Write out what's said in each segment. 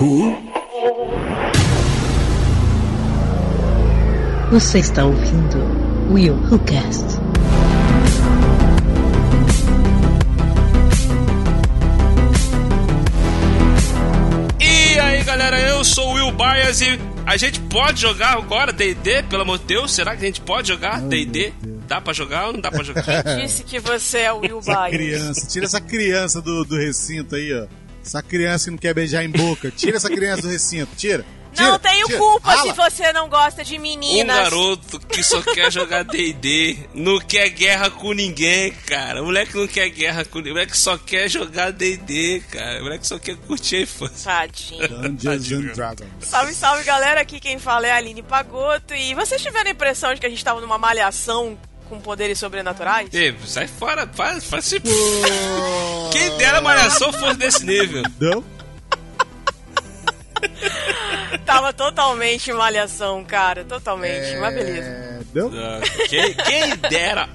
Who? Você está ouvindo Will Who Cast. E aí galera, eu sou o Will Byers e a gente pode jogar agora D&D, pelo amor de Deus? Será que a gente pode jogar D&D? Dá pra jogar ou não dá pra jogar? Disse que você é o Will Essa Byers. criança, tira essa criança do, do recinto aí, ó. Essa criança que não quer beijar em boca. Tira essa criança do recinto, tira. tira Não tenho tira. culpa Rala. se você não gosta de Um meninas. garoto que só quer jogar D&D, não quer guerra com ninguém, cara. O moleque não quer guerra com ninguém, o moleque só quer jogar D&D, cara. O moleque só quer curtir a infância. Tadinho. Dungeons and Dragons. Salve, salve, galera. Aqui quem fala é a Aline Pagoto. E vocês tiveram a impressão de que a gente tava numa malhação com poderes sobrenaturais? Ei, sai fora, faz, faz se... Quem dera malhação fosse desse nível. Não? Tava totalmente malhação, cara. Totalmente. Mas beleza. É, não? Ah, Quem, quem dera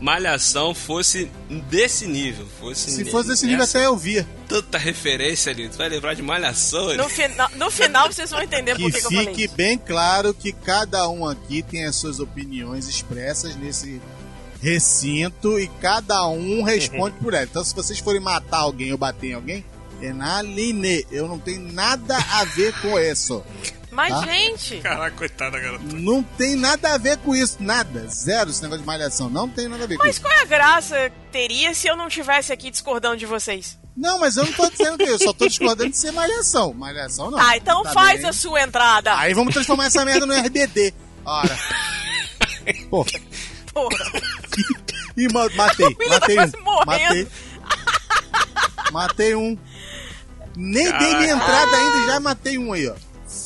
malhação fosse desse nível. Fosse Se fosse desse nível nessa até eu via. Tanta referência ali, tu vai lembrar de malhação ali. No, fina- no final vocês vão entender Que por que, que eu falei fique bem claro que cada um aqui tem as suas opiniões expressas nesse recinto e cada um responde por ela. Então, se vocês forem matar alguém ou bater em alguém, é na Aline. Eu não tenho nada a ver com isso. Mas, Tá? gente, Caraca, coitada, garota. Não tem nada a ver com isso. Nada. Zero esse negócio de malhação. Não tem nada a ver com mas isso. qual é a graça teria se eu não tivesse aqui discordando de vocês? Não, mas eu não tô dizendo que eu só tô discordando de ser malhação. Malhação não. Ah, então Tá faz bem. a sua entrada. Aí vamos transformar essa merda no RBD. Ora. Pô, Porra. Ih, ma- matei. Tá Matei quase um. morrendo. Matei. Matei um. Nem dei minha Caraca. entrada ainda e já matei um aí, ó.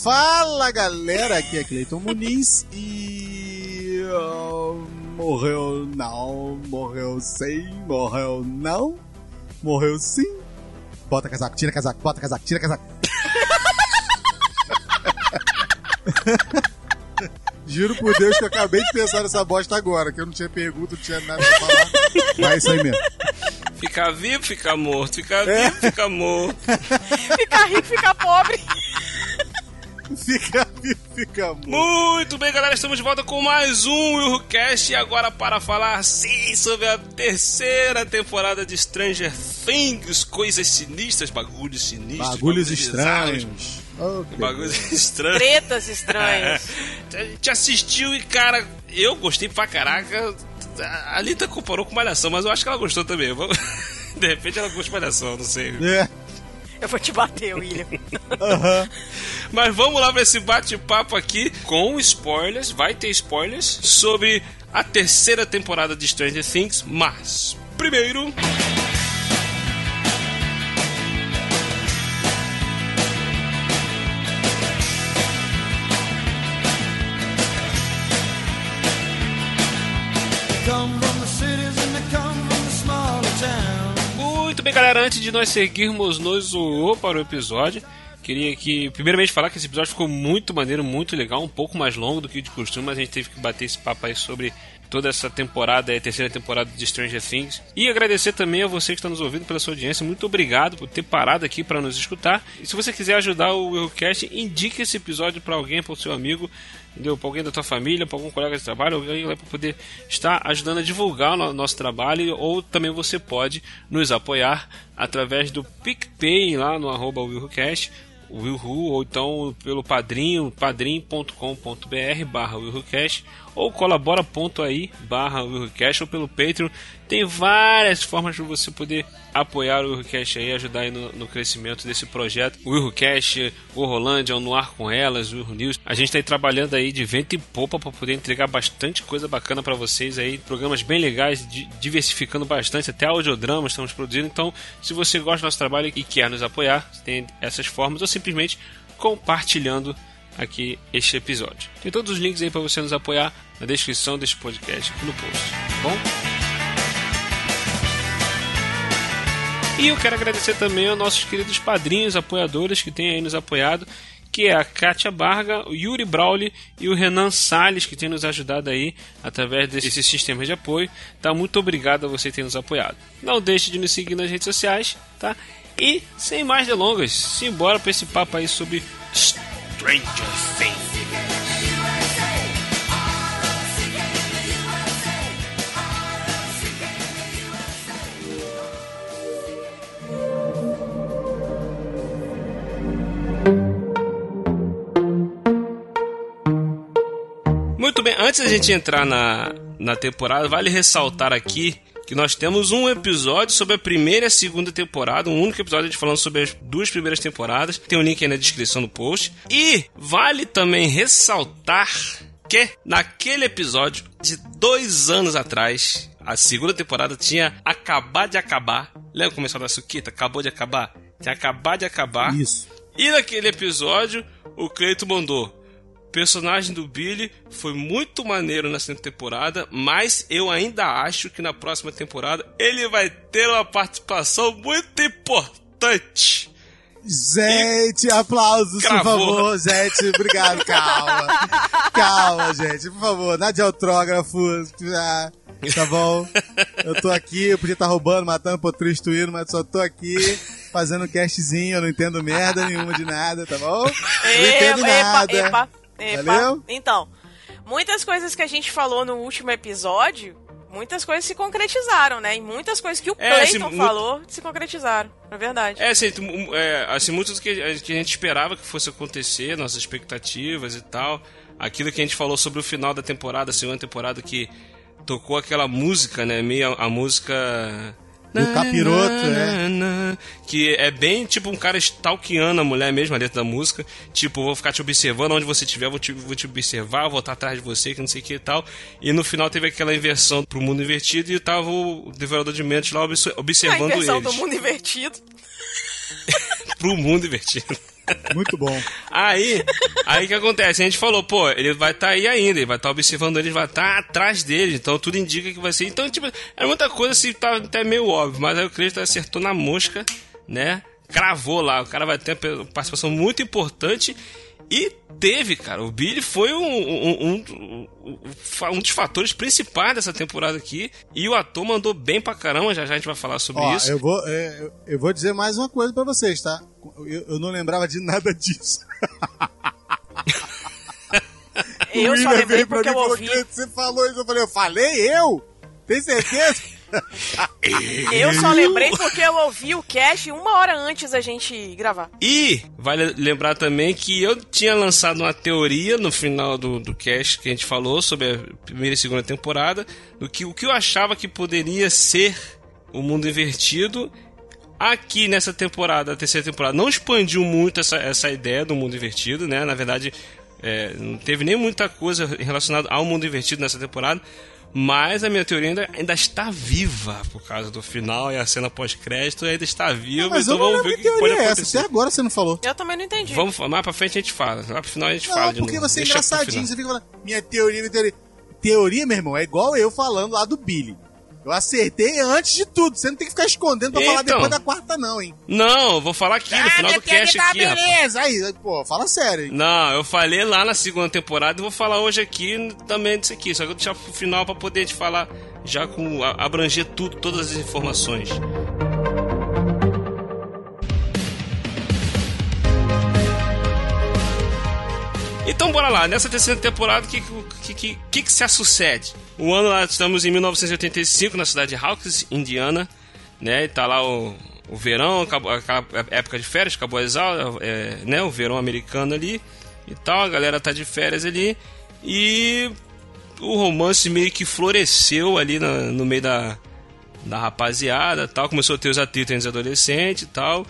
Fala galera, aqui é Cleiton Muniz e. ah, morreu não, morreu sim, morreu não, morreu sim. Bota casaco, tira casaco, bota casaco, tira casaco. Juro por Deus que eu acabei de pensar nessa bosta agora, que eu não tinha pergunta, não tinha nada pra falar. Mas é isso aí mesmo. Ficar vivo, ficar morto. Ficar É. vivo, ficar morto. Ficar rico, ficar pobre. Fica, fica muito. Muito bem, galera. Estamos de volta com mais um WilhoCast. E agora para falar, sim, sobre a terceira temporada de Stranger Things. Coisas sinistras, bagulhos sinistros. Bagulhos estranhos. Que Bagulhos estranhos. Tretas estranhas. A gente assistiu e, cara, eu gostei pra caraca. A Alita comparou com Malhação, mas eu acho que ela gostou também. De repente ela gostou de Malhação, não sei. É, Eu vou te bater, William. aham. Mas vamos lá pra esse bate-papo aqui com spoilers. Vai ter spoilers sobre a terceira temporada de Stranger Things. Mas, primeiro. Galera. Antes de nós seguirmos nos o para o episódio, queria que, primeiramente, falar que esse episódio ficou muito maneiro, muito legal, um pouco mais longo do que de costume, mas a gente teve que bater esse papo aí sobre toda essa temporada, a terceira temporada de Stranger Things. E agradecer também a você que está nos ouvindo pela sua audiência. Muito obrigado por ter parado aqui para nos escutar. E se você quiser ajudar o Willcast, indique esse episódio para alguém, para o seu amigo? Para alguém da tua família, para algum colega de trabalho, alguém para poder estar ajudando a divulgar o no- nosso trabalho. Ou também você pode nos apoiar através do PicPay lá no arroba WillCast. Willhu, ou então pelo padrinho, padrim.com.br barra WillhuCast, ou colabora.ai barra WillhuCast, ou pelo Patreon. Tem várias formas de você poder apoiar o WillhuCast aí, ajudar aí no, no crescimento desse projeto. O WillhuCast, o Rolândia, o Noir com Elas, o Wilhu News. A gente está aí trabalhando aí de vento e popa para poder entregar bastante coisa bacana para vocês aí, programas bem legais, di- diversificando bastante, até audiodramas estamos produzindo. Então, se você gosta do nosso trabalho e quer nos apoiar, tem essas formas, ou simplesmente compartilhando aqui este episódio. Tem todos os links aí para você nos apoiar na descrição deste podcast aqui no post, tá bom? E eu quero agradecer também aos nossos queridos padrinhos, apoiadores que têm aí nos apoiado, que é a Kátia Barga, o Yuri Brauli e o Renan Salles, que têm nos ajudado aí através desse sistema de apoio. Tá? Muito obrigado a você tem nos apoiado. Não deixe de nos seguir nas redes sociais, tá? E sem mais delongas, simbora pra esse papo aí sobre Stranger. Muito bem, antes da gente entrar na, na temporada, vale ressaltar aqui que nós temos um episódio sobre a primeira e a segunda temporada, um único episódio gente falando sobre as duas primeiras temporadas. Tem um link aí na descrição do post. E vale também ressaltar que naquele episódio de dois anos atrás, a segunda temporada tinha acabado de acabar. Lembra começou da Suquita? Acabou de acabar? Tinha acabado de acabar. Isso. E naquele episódio, o Cleito mandou. O personagem do Billy foi muito maneiro nessa temporada, mas eu ainda acho que na próxima temporada ele vai ter uma participação muito importante. Gente, aplausos, Cravou. por favor. Gente, obrigado. Calma. Calma, gente. Por favor, nada de autógrafo. Ah, Tá bom? Eu tô aqui, eu podia estar roubando, matando, destruindo, mas só tô aqui fazendo um castzinho. Eu não entendo merda nenhuma de nada, tá bom? Não entendo nada. epa, epa. Valeu? Então, muitas coisas que a gente falou no último episódio, muitas coisas se concretizaram, né? E muitas coisas que o É, Clayton assim, falou se concretizaram. É verdade. É, assim, é, assim muito do que, a- que a gente esperava que fosse acontecer, nossas expectativas e tal. Aquilo que a gente falou sobre o final da temporada, a segunda temporada, que tocou aquela música, né? Meio a, a música. Do capiroto, é. Que é bem tipo um cara stalkeando a mulher mesmo dentro da música. Tipo, vou ficar te observando onde você estiver, vou te, vou te observar, vou estar atrás de você, que não sei o que e tal. E no final teve aquela inversão pro mundo invertido e tava o devorador de mentes lá obs- a observando inversão eles. do mundo invertido. Pro mundo invertido. Muito bom. Aí, aí que acontece? A gente falou, pô, ele vai estar aí ainda, ele vai estar observando eles, vai estar atrás dele, então tudo indica que vai ser. Então, tipo, é muita coisa assim, tá até meio óbvio, mas aí o Cristo acertou na mosca, né? Cravou lá, o cara vai ter uma participação muito importante. E teve, cara. O Billy foi um, um, um, um, um dos fatores principais dessa temporada aqui. E o ator mandou bem pra caramba. Já já a gente vai falar sobre Ó, isso. eu vou, é, eu, eu vou dizer mais uma coisa pra vocês, tá? Eu, eu não lembrava de nada disso. Eu o só William veio pra porque mim e falou, ouvi. "Cleiton, Você falou isso, eu falei, eu falei eu? Tem certeza? Eu só lembrei porque eu ouvi o cast uma hora antes da gente gravar. E vale lembrar também que eu tinha lançado uma teoria no final do, do cast que a gente falou sobre a primeira e segunda temporada, do que o que eu achava que poderia ser o mundo invertido. Aqui nessa temporada, a terceira temporada, não expandiu muito essa, essa ideia do mundo invertido, né? Na verdade, é, não teve nem muita coisa relacionada ao mundo invertido nessa temporada. Mas a minha teoria ainda, ainda está viva por causa do final e a cena pós-crédito ainda está viva. Mas então eu não vamos ver o que que, pode teoria é essa. acontecer. Até agora você não falou. Eu também não entendi. Vamos mais pra frente a gente fala. Lá pro final a gente fala Não, de porque novo. você é engraçadinho. Você fica falando, minha teoria, minha teoria. Teoria, meu irmão, é igual eu falando lá do Billy. Eu acertei antes de tudo. Você não tem que ficar escondendo pra falar Então. depois da quarta, não, hein? Não, eu vou falar aqui no final do cast tá aqui, beleza. Aí, aí, pô, fala sério, hein? Não, eu falei lá na segunda temporada e vou falar hoje aqui também disso aqui. Só que eu vou deixar pro final pra poder te falar já com abranger tudo, todas as informações. Então bora lá, nessa terceira temporada, o que, que, que, que, que se sucede? O ano lá, estamos em 1985, na cidade de Hawkins, Indiana, né? E tá lá o, o verão, acabou, época de férias, acabou as aulas, é, né? O verão americano ali e tal, a galera tá de férias ali e o romance meio que floresceu ali na- no meio da, da rapaziada tal, começou a ter os atritos entre os adolescentes e tal,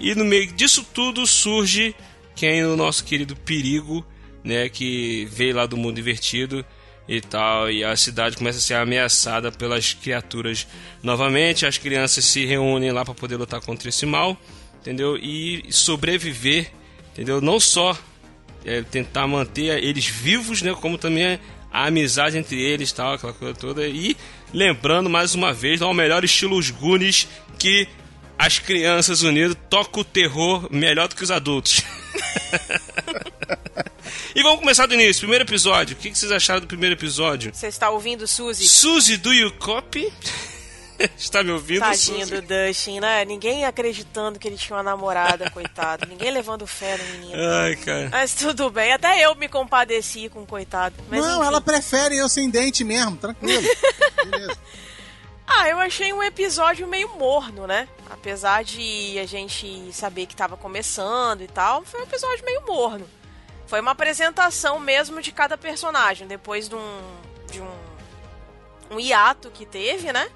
e no meio disso tudo surge quem o nosso querido Perigo, né, que veio lá do mundo invertido e tal, e a cidade começa a ser ameaçada pelas criaturas novamente, as crianças se reúnem lá para poder lutar contra esse mal, entendeu? E sobreviver, entendeu? Não só é, tentar manter eles vivos, né? Como também a amizade entre eles, tal, aquela coisa toda. E lembrando mais uma vez, ao melhor estilo os Goonies, que as crianças unidas tocam o terror melhor do que os adultos. e vamos começar do início. Primeiro episódio. O que vocês acharam do primeiro episódio? Você está ouvindo, Suzy? Suzy, do you copy? Está me ouvindo, Tadinho Suzy? do Dustin, né? Ninguém acreditando que ele tinha uma namorada, coitado. Ninguém levando fé no menino. Ai, cara. Mas tudo bem, até eu me compadeci com o coitado. Mas, não, enfim. ela prefere eu sem dente mesmo, tranquilo. Beleza. Ah, eu achei um episódio meio morno, né? Apesar de a gente saber que tava começando e tal, foi um episódio meio morno. Foi uma apresentação mesmo de cada personagem, depois de um. de um. um hiato que teve, né?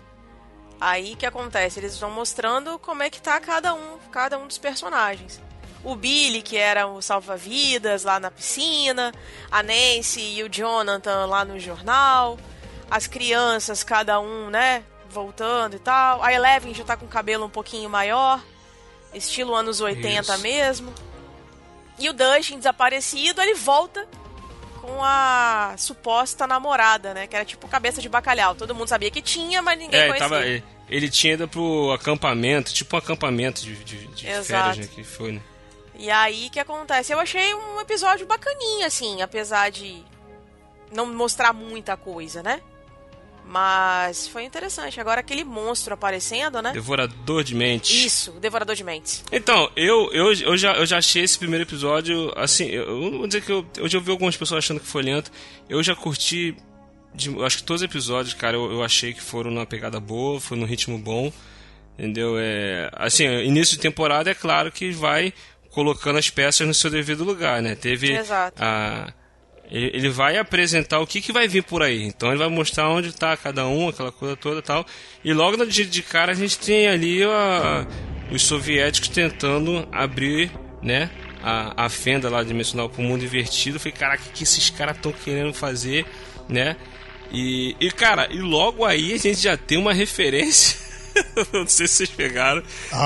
Aí que acontece? Eles estão mostrando como é que tá cada um, cada um dos personagens. O Billy, que era o salva-vidas lá na piscina, a Nancy e o Jonathan lá no jornal, as crianças, cada um, né, voltando e tal. A Eleven já tá com o cabelo um pouquinho maior, estilo anos 80 Isso. mesmo. E o Dustin desaparecido, ele volta com a suposta namorada, né, que era tipo cabeça de bacalhau. Todo mundo sabia que tinha, mas ninguém É, conhecia. tava, ele, ele tinha ido pro acampamento, tipo um acampamento de, de, de férias, né? Que foi, né? E aí que acontece? Eu achei um episódio bacaninha, assim, apesar de não mostrar muita coisa, né? Mas foi interessante. Agora aquele monstro aparecendo, né? Devorador de mentes. Isso, Devorador de Mentes. Então, eu, eu, eu, já, eu já achei esse primeiro episódio, assim, eu, vou dizer que eu, eu já ouvi algumas pessoas achando que foi lento, eu já curti, de, acho que todos os episódios, cara, eu, eu achei que foram numa pegada boa, foi num ritmo bom, entendeu? É, assim, início de temporada é claro que vai colocando as peças no seu devido lugar, né? Teve Exato. a... Ele vai apresentar o que, que vai vir por aí. Então ele vai mostrar onde está cada um, aquela coisa toda e tal. E logo no dia de cara a gente tem ali a- os soviéticos tentando abrir, né? A, a fenda lá dimensional para o mundo invertido. Eu falei, caraca, o que, que esses caras estão querendo fazer, né? E, e, cara, e logo aí a gente já tem uma referência. Não sei se vocês pegaram.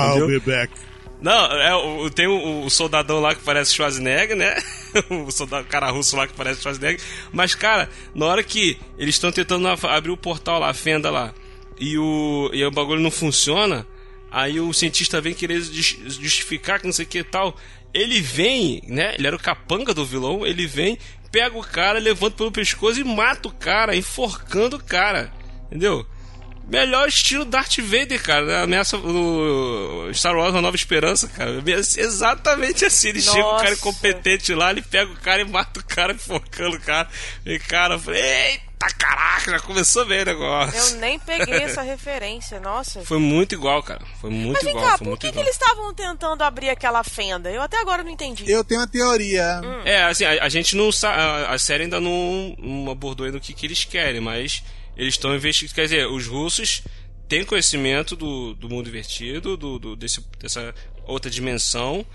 entendeu? be back. Não, é, o- tem o, o soldadão lá que parece Schwarzenegger, né? o soldado, cara russo lá que parece Schwarzenegger. Mas, cara, na hora que eles estão tentando abrir o portal lá, a fenda lá, e o, e o bagulho não funciona, aí o cientista vem querer jus- justificar que não sei o que e tal. Ele vem, né? Ele era o capanga do vilão, ele vem, pega o cara, levanta pelo pescoço e mata o cara, enforcando o cara. Entendeu? Melhor estilo Darth Vader, cara. né? Ameaça o Star Wars Uma Nova Esperança, cara. Exatamente assim. Ele chega, o cara Nossa. incompetente lá, ele pega o cara e mata o cara, enfocando o cara. E cara, eu falei, eita caraca, já começou bem o negócio. Eu nem peguei essa referência, nossa. Foi muito igual, cara. Foi muito Mas vem igual, cá, por que, que eles estavam tentando abrir aquela fenda? Eu até agora não entendi. Eu tenho uma teoria. Hum. É, assim, a, a gente não sabe. A, a série ainda não, não abordou ainda o que, que eles querem, mas eles estão investigando. Quer dizer, os russos têm conhecimento do, do mundo invertido, do, do- desse, dessa outra dimensão,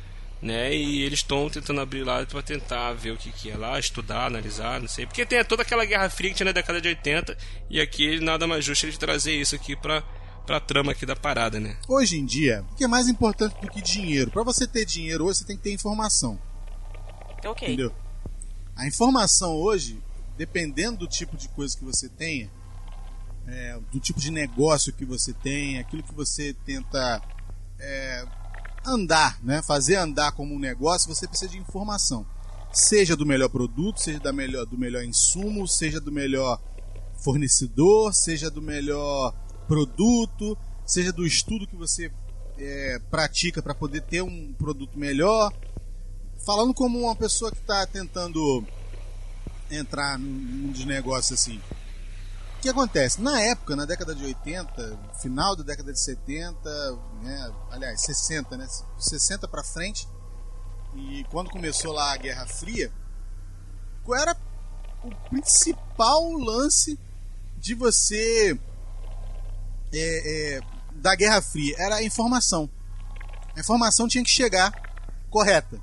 né? E eles estão tentando abrir lá para tentar ver o que, que é lá, estudar, analisar, não sei. Porque tem toda aquela guerra fria que tinha na década de 80, e aqui nada mais justo eles trazer isso aqui pra, pra trama aqui da parada, né? Hoje em dia, o que é mais importante do que dinheiro? Pra você ter dinheiro hoje, você tem que ter informação. ok. Entendeu? A informação hoje, dependendo do tipo de coisa que você tenha, é, do tipo de negócio que você tem, aquilo que você tenta é, andar, né? fazer andar como um negócio, você precisa de informação. Seja do melhor produto, seja da melhor, do melhor insumo, seja do melhor fornecedor, seja do melhor produto, seja do estudo que você é, pratica para poder ter um produto melhor falando como uma pessoa que está tentando entrar num num dos negócios assim. O que acontece? Na época, na década de 80, final da década de 70, né, aliás, 60, né, 60 para frente, e quando começou lá a Guerra Fria, qual era o principal lance de você é, é, da Guerra Fria? Era a informação. A informação tinha que chegar correta.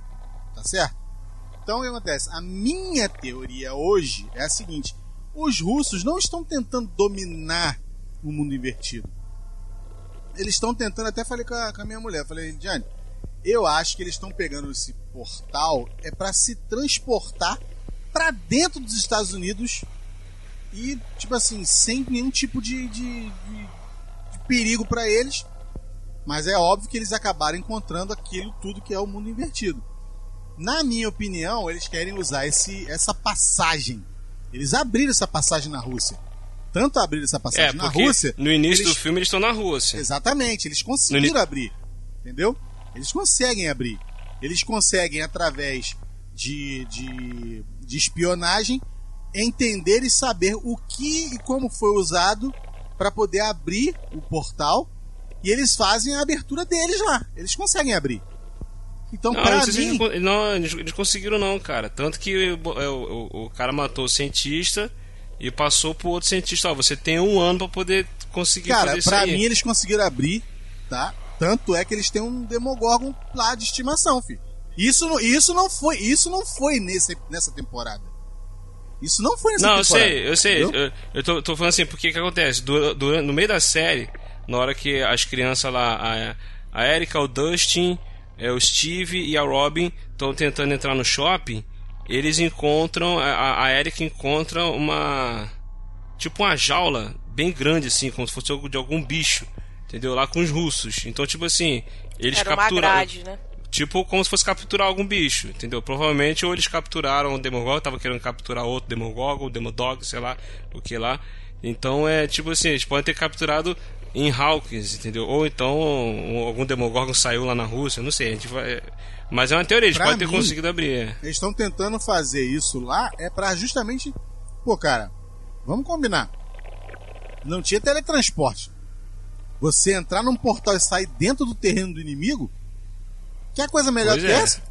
Tá certo? Então o que acontece? A minha teoria hoje é a seguinte: os russos não estão tentando dominar o mundo invertido. Eles estão tentando, até falei com a, com a minha mulher, falei, Diane, eu acho que eles estão pegando esse portal é para se transportar para dentro dos Estados Unidos e, tipo assim, sem nenhum tipo de, de, de- de perigo para eles. Mas é óbvio que eles acabaram encontrando aquilo tudo que é o mundo invertido. Na minha opinião, eles querem usar esse, essa passagem. Eles abriram essa passagem na Rússia. tanto abrir essa É, passagem na porque Rússia. no início eles- do filme eles estão na Rússia. Exatamente, eles conseguiram No abrir. Entendeu? Eles conseguem abrir. Eles conseguem, através de, de, de espionagem, entender e saber o que e como foi usado para poder abrir o portal. E eles fazem a abertura deles lá. Eles conseguem abrir. Então, Não, pra não, sei mim. eles, não, eles, conseguiram não, cara. Tanto que o, o, o- o cara matou o cientista e passou pro outro cientista. Ó, você tem um ano pra poder conseguir Cara, fazer isso pra aí. mim eles conseguiram abrir, tá? Tanto é que eles têm um Demogorgon lá de estimação, filho. Isso, não- isso não foi, isso não foi nesse, nessa temporada. Isso não foi nessa Não, eu temporada. sei, eu sei. entendeu? Eu, eu tô, tô falando assim, porque que acontece? Dura- no meio da série, na hora que as crianças lá, a, a Erika, o Dustin, é, o Steve e a Robin estão tentando entrar no shopping, eles encontram, a, a Erika encontra uma. Tipo uma jaula bem grande, assim, como se fosse de algum bicho. Entendeu? Lá com os russos. Então, tipo assim, eles Era uma capturaram. grade, né? Tipo como se fosse capturar algum bicho, entendeu? Provavelmente ou eles capturaram o Demogorgon, tava querendo capturar outro Demogorgon, Demodog, sei lá, o que lá. Então é tipo assim, eles podem ter capturado em Hawkins, entendeu? Ou então um- algum Demogorgon saiu lá na Rússia, não sei, a gente vai... Mas é uma teoria, eles Pra podem ter conseguido abrir. é. Eles estão tentando fazer isso lá é pra justamente. Pô, cara, vamos combinar. Não tinha teletransporte. Você entrar num portal e sair dentro do terreno do inimigo? Que coisa melhor Pois que é. essa?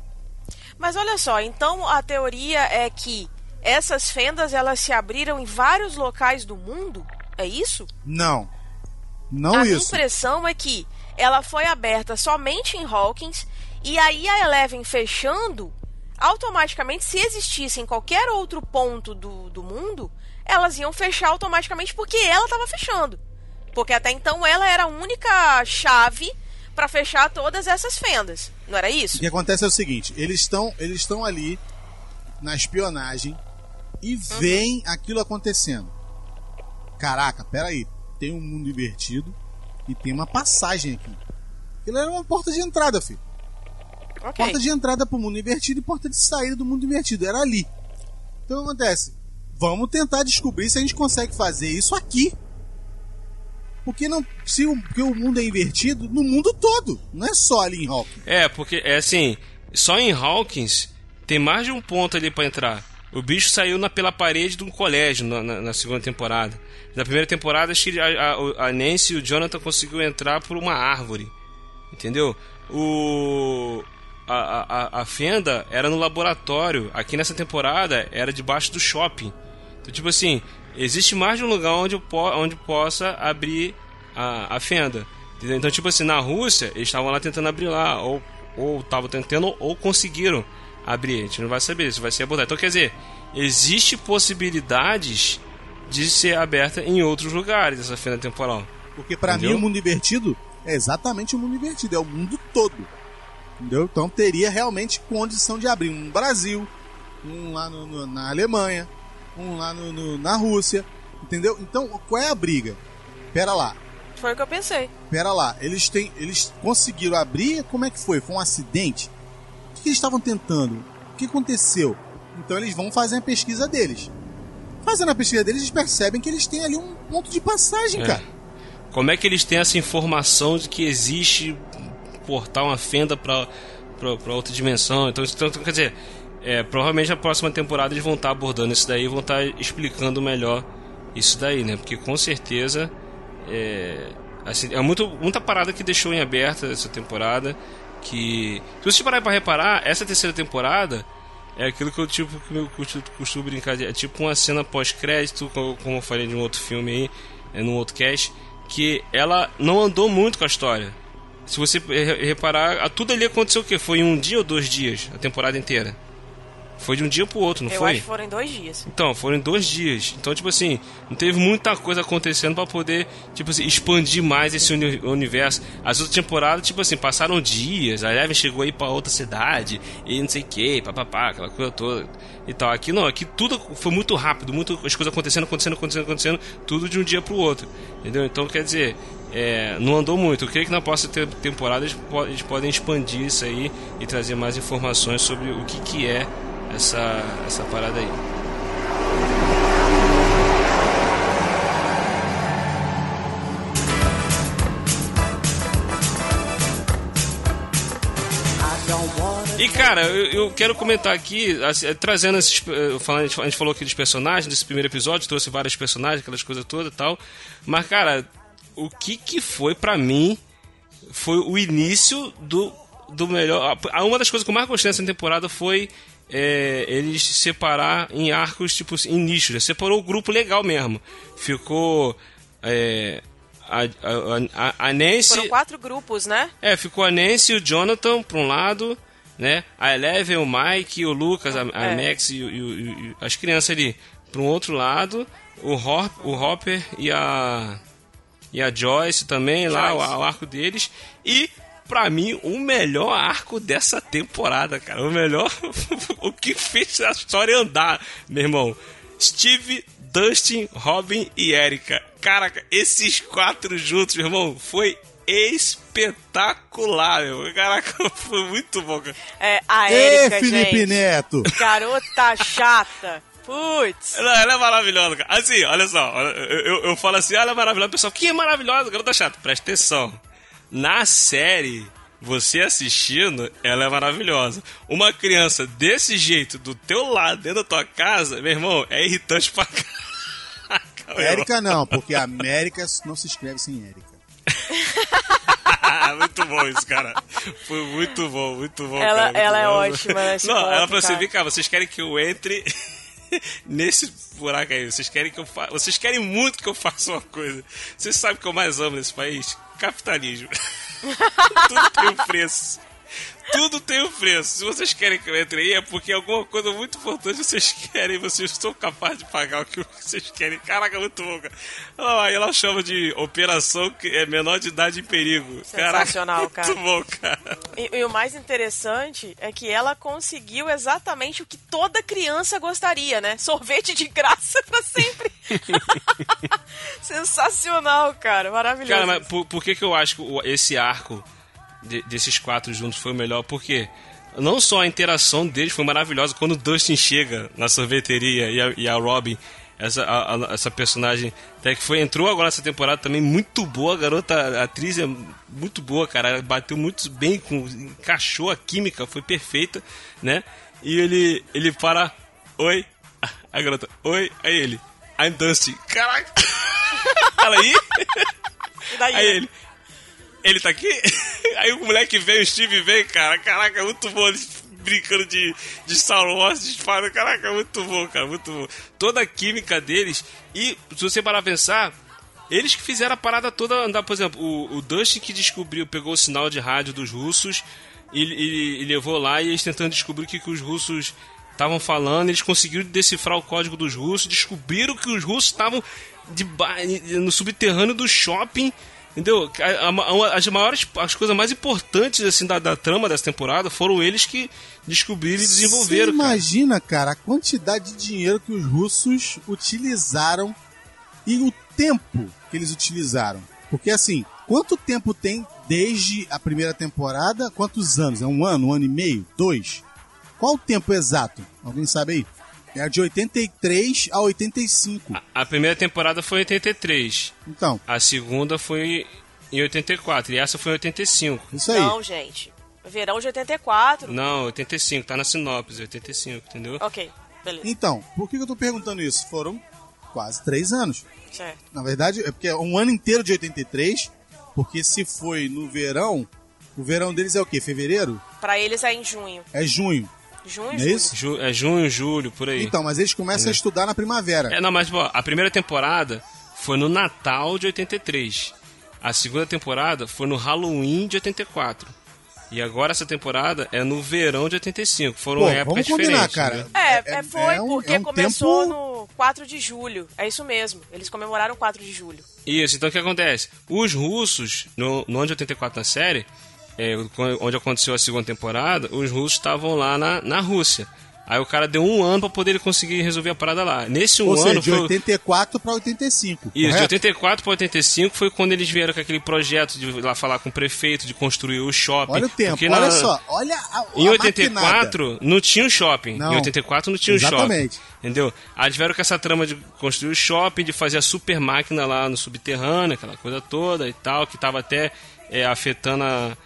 Mas olha só, então a teoria é que essas fendas elas se abriram em vários locais do mundo? É isso? Não. Não a minha isso. impressão é que ela foi aberta somente em Hawkins e aí a Eleven fechando, automaticamente, se existisse em qualquer outro ponto do, do mundo, elas iam fechar automaticamente porque ela estava fechando. Porque até então ela era a única chave para fechar todas essas fendas. Não era isso? O que acontece é o seguinte: eles estão eles estão ali na espionagem e veem aquilo acontecendo. Caraca, peraí. Tem um mundo invertido e tem uma passagem aqui. Aquilo era uma porta de entrada, filho. Ok. Porta de entrada pro mundo invertido e porta de saída do mundo invertido. Era ali. Então o que acontece? Vamos tentar descobrir se a gente consegue fazer isso aqui. Porque não, se o, porque o mundo é invertido no mundo todo, não é só ali em Hawking. É, porque é assim, só em Hawkins tem mais de um ponto ali pra entrar. O bicho saiu na, pela parede de um colégio na, na- na segunda temporada. Na primeira temporada, acho que a, a- a Nancy e o Jonathan conseguiu entrar por uma árvore. Entendeu? O. A, a, a- fenda era no laboratório. Aqui nessa temporada era debaixo do shopping. Então, tipo assim, existe mais de um lugar onde, po onde possa abrir a, a fenda. Entendeu? Então, tipo assim, na Rússia, eles estavam lá tentando abrir lá, ou estavam tentando, ou conseguiram abrir. A gente não vai saber, isso vai ser abordado. Então, quer dizer, existe possibilidades de ser aberta em outros lugares essa fenda temporal. Porque pra Entendeu? mim o mundo invertido é exatamente o mundo invertido, é o mundo todo. Entendeu? Então teria realmente condição de abrir um no Brasil, um lá no- no- na Alemanha, um lá no- no- na Rússia, entendeu? Então qual é a briga? Pera lá, Foi o que eu pensei. pera lá, eles têm, eles conseguiram abrir, como é que foi? Foi um acidente? Que eles estavam tentando? O que aconteceu? Então eles vão fazer a pesquisa deles. Fazendo a pesquisa deles, eles percebem que eles têm ali um ponto de passagem, É. cara. Como é que eles têm essa informação de que existe um portal, uma fenda para outra dimensão? Então, então, quer dizer, é, provavelmente na próxima temporada eles vão estar abordando isso daí, vão estar explicando melhor isso daí, né? Porque com certeza é, assim, é muito, muita parada que deixou em aberta essa temporada. Que se você parar para reparar, essa terceira temporada é aquilo que eu tipo que eu costumo, brincar, de- é tipo uma cena pós-crédito, como, eu falei de um outro filme aí, é, num outro cast, que ela não andou muito com a história. Se você re- reparar, tudo ali aconteceu o quê? Foi em um dia ou dois dias, a temporada inteira? Foi de um dia pro outro, não eu foi? acho que foram dois dias. Então, foram dois dias. Então, tipo assim, não teve muita coisa acontecendo pra poder, tipo assim, expandir mais esse uni- universo. As outras temporadas, tipo assim, passaram dias, a Eleven chegou aí pra outra cidade, e não sei o que, papapá, aquela coisa toda. E tal. Aqui não, aqui tudo foi muito rápido, muito, as coisas acontecendo, acontecendo, acontecendo, acontecendo, tudo de um dia pro outro. Entendeu? Então, quer dizer, é, não andou muito. Eu creio que na próxima te- temporada eles, po- eles podem expandir isso aí e trazer mais informações sobre o que, que é essa, essa parada aí. E cara, eu, eu, quero comentar aqui, assim, é, trazendo esses. É, falando, a gente falou aqui dos personagens, desse primeiro episódio, trouxe vários personagens, aquelas coisas todas e tal. Mas, cara, o que que foi para mim foi o início do, do melhor. Uma das coisas que eu mais gostei dessa temporada foi é, eles separar em arcos, tipo, em nichos. né? Separou o grupo legal mesmo. Ficou. é, a, a, a, a Nancy. Foram quatro grupos, né? É, ficou a Nancy e o Jonathan pra um lado, né? A Eleven, o Mike, o Lucas, a, a É. Max e, e e as crianças ali pra um outro lado. O, Hop, o Hopper e a. E a Joyce também, lá, o, Joyce. o arco deles. E, pra mim, o melhor arco dessa temporada, cara. O melhor. o que fez a história andar, meu irmão. Steve, Dustin, Robin e Erika. Caraca, esses quatro juntos, meu irmão, foi espetacular, meu. Caraca, foi muito bom, cara. É, a Erika, Felipe gente. Neto! Garota chata. Putz. Não, ela é maravilhosa, cara. Assim, olha só, eu, eu, eu falo assim, ah, ela é maravilhosa. Pessoal, que maravilhosa, garota chata. Presta atenção. Na série, você assistindo, ela é maravilhosa. Uma criança desse jeito, do teu lado, dentro da tua casa, meu irmão, é irritante pra irmão. Érica não, porque América não se escreve sem Érica. muito bom isso, cara. Foi muito bom, muito bom. Ela- cara, muito ela é bom. ótima nesse Não, ela falou assim: cara. vem cá, vocês querem que eu entre nesse buraco aí? Vocês querem que eu faça. Vocês querem muito que eu faça uma coisa. Vocês sabem o que eu mais amo nesse país? Capitalismo. Tudo tem um preço. Tudo tem um preço. Se vocês querem que eu entre aí, é porque alguma coisa muito importante vocês querem. Vocês estão capazes de pagar o que vocês querem. Caraca, muito bom, cara. Aí ela chama de operação que é menor de idade em perigo. Sensacional, Caraca, cara. Muito bom, cara. E, e o mais interessante é que ela conseguiu exatamente o que toda criança gostaria, né? Sorvete de graça pra sempre. Sensacional, cara. Maravilhoso. Cara, mas por, por que, que eu acho que esse arco de- desses quatro juntos foi o melhor? Porque não só a interação deles foi maravilhosa quando o Dustin chega na sorveteria e a, e a Robin, essa, a- a- essa personagem até que foi, entrou agora nessa temporada também muito boa, a garota, a atriz é muito boa, cara. Ela bateu muito bem, com, encaixou a química, foi perfeita, né? E ele, ele para. Oi? A garota, oi? Aí ele. I'm Dustin. Caraca! Ela aí? E daí, Aí ele. Ele tá aqui? Aí o moleque vem, o Steve vem, cara. Caraca, muito bom. Brincando de, de Star Wars, de espada. Caraca, muito bom, cara, muito bom. Toda a química deles. E se você parar pra pensar, eles que fizeram a parada toda andar. Por exemplo, o, o Dustin que descobriu, pegou o sinal de rádio dos russos e, e- e levou lá e eles tentando descobrir o que, que os russos estavam falando. Eles conseguiram decifrar o código dos russos, descobriram que os russos estavam no subterrâneo do shopping. Entendeu? As maiores, as coisas mais importantes assim da, da trama dessa temporada foram eles que descobriram e desenvolveram. Você cara. imagina, cara, a quantidade de dinheiro que os russos utilizaram e o tempo que eles utilizaram. Porque assim, quanto tempo tem desde a primeira temporada? Quantos anos? É um ano, um ano e meio? Dois? Qual o tempo exato? Alguém sabe aí? É de 83 a 85. A primeira temporada foi em 83, Então, a segunda foi em 84 e essa foi em 85. isso aí. Não, gente. Verão de 84. Não, 85, tá na sinopse, 85, entendeu? Ok, beleza. Então, por que que eu tô perguntando isso? Foram quase três anos. Certo. Na verdade, é porque é um ano inteiro de 83, porque se foi no verão, o verão deles é o quê? Fevereiro? Pra eles é em junho. É junho, Junho, não é julho. isso? Ju- é junho, julho, por aí. Então, mas eles começam a estudar na primavera. É, não, mas pô, a primeira temporada foi no Natal de 83. A segunda temporada foi no Halloween de 84. E agora essa temporada é no verão de 85. Foram Pô, épocas vamos combinar, diferentes. cara. né? É, É- é, foi é um- porque é um começou tempo- no 4 de julho. É isso mesmo. Eles comemoraram 4 de julho. Isso, então o que acontece? Os russos, no, no ano de 84 na série, é, onde aconteceu a segunda temporada, os russos estavam lá na, na Rússia. Aí o cara deu um ano pra poder conseguir resolver a parada lá. Nesse um Ou seja, ano de foi. 84 para 85. Isso, de correto? 84 para 85 foi quando eles vieram com aquele projeto de lá falar com o prefeito, de construir o shopping. Olha o tempo, Porque olha na- só, olha a, Em a 84 não tinha um shopping. Não. Em 84 não tinha um Exatamente. shopping. Entendeu? Aí eles vieram com essa trama de construir o shopping, de fazer a super máquina lá no subterrâneo, aquela coisa toda e tal, que tava até é, afetando a,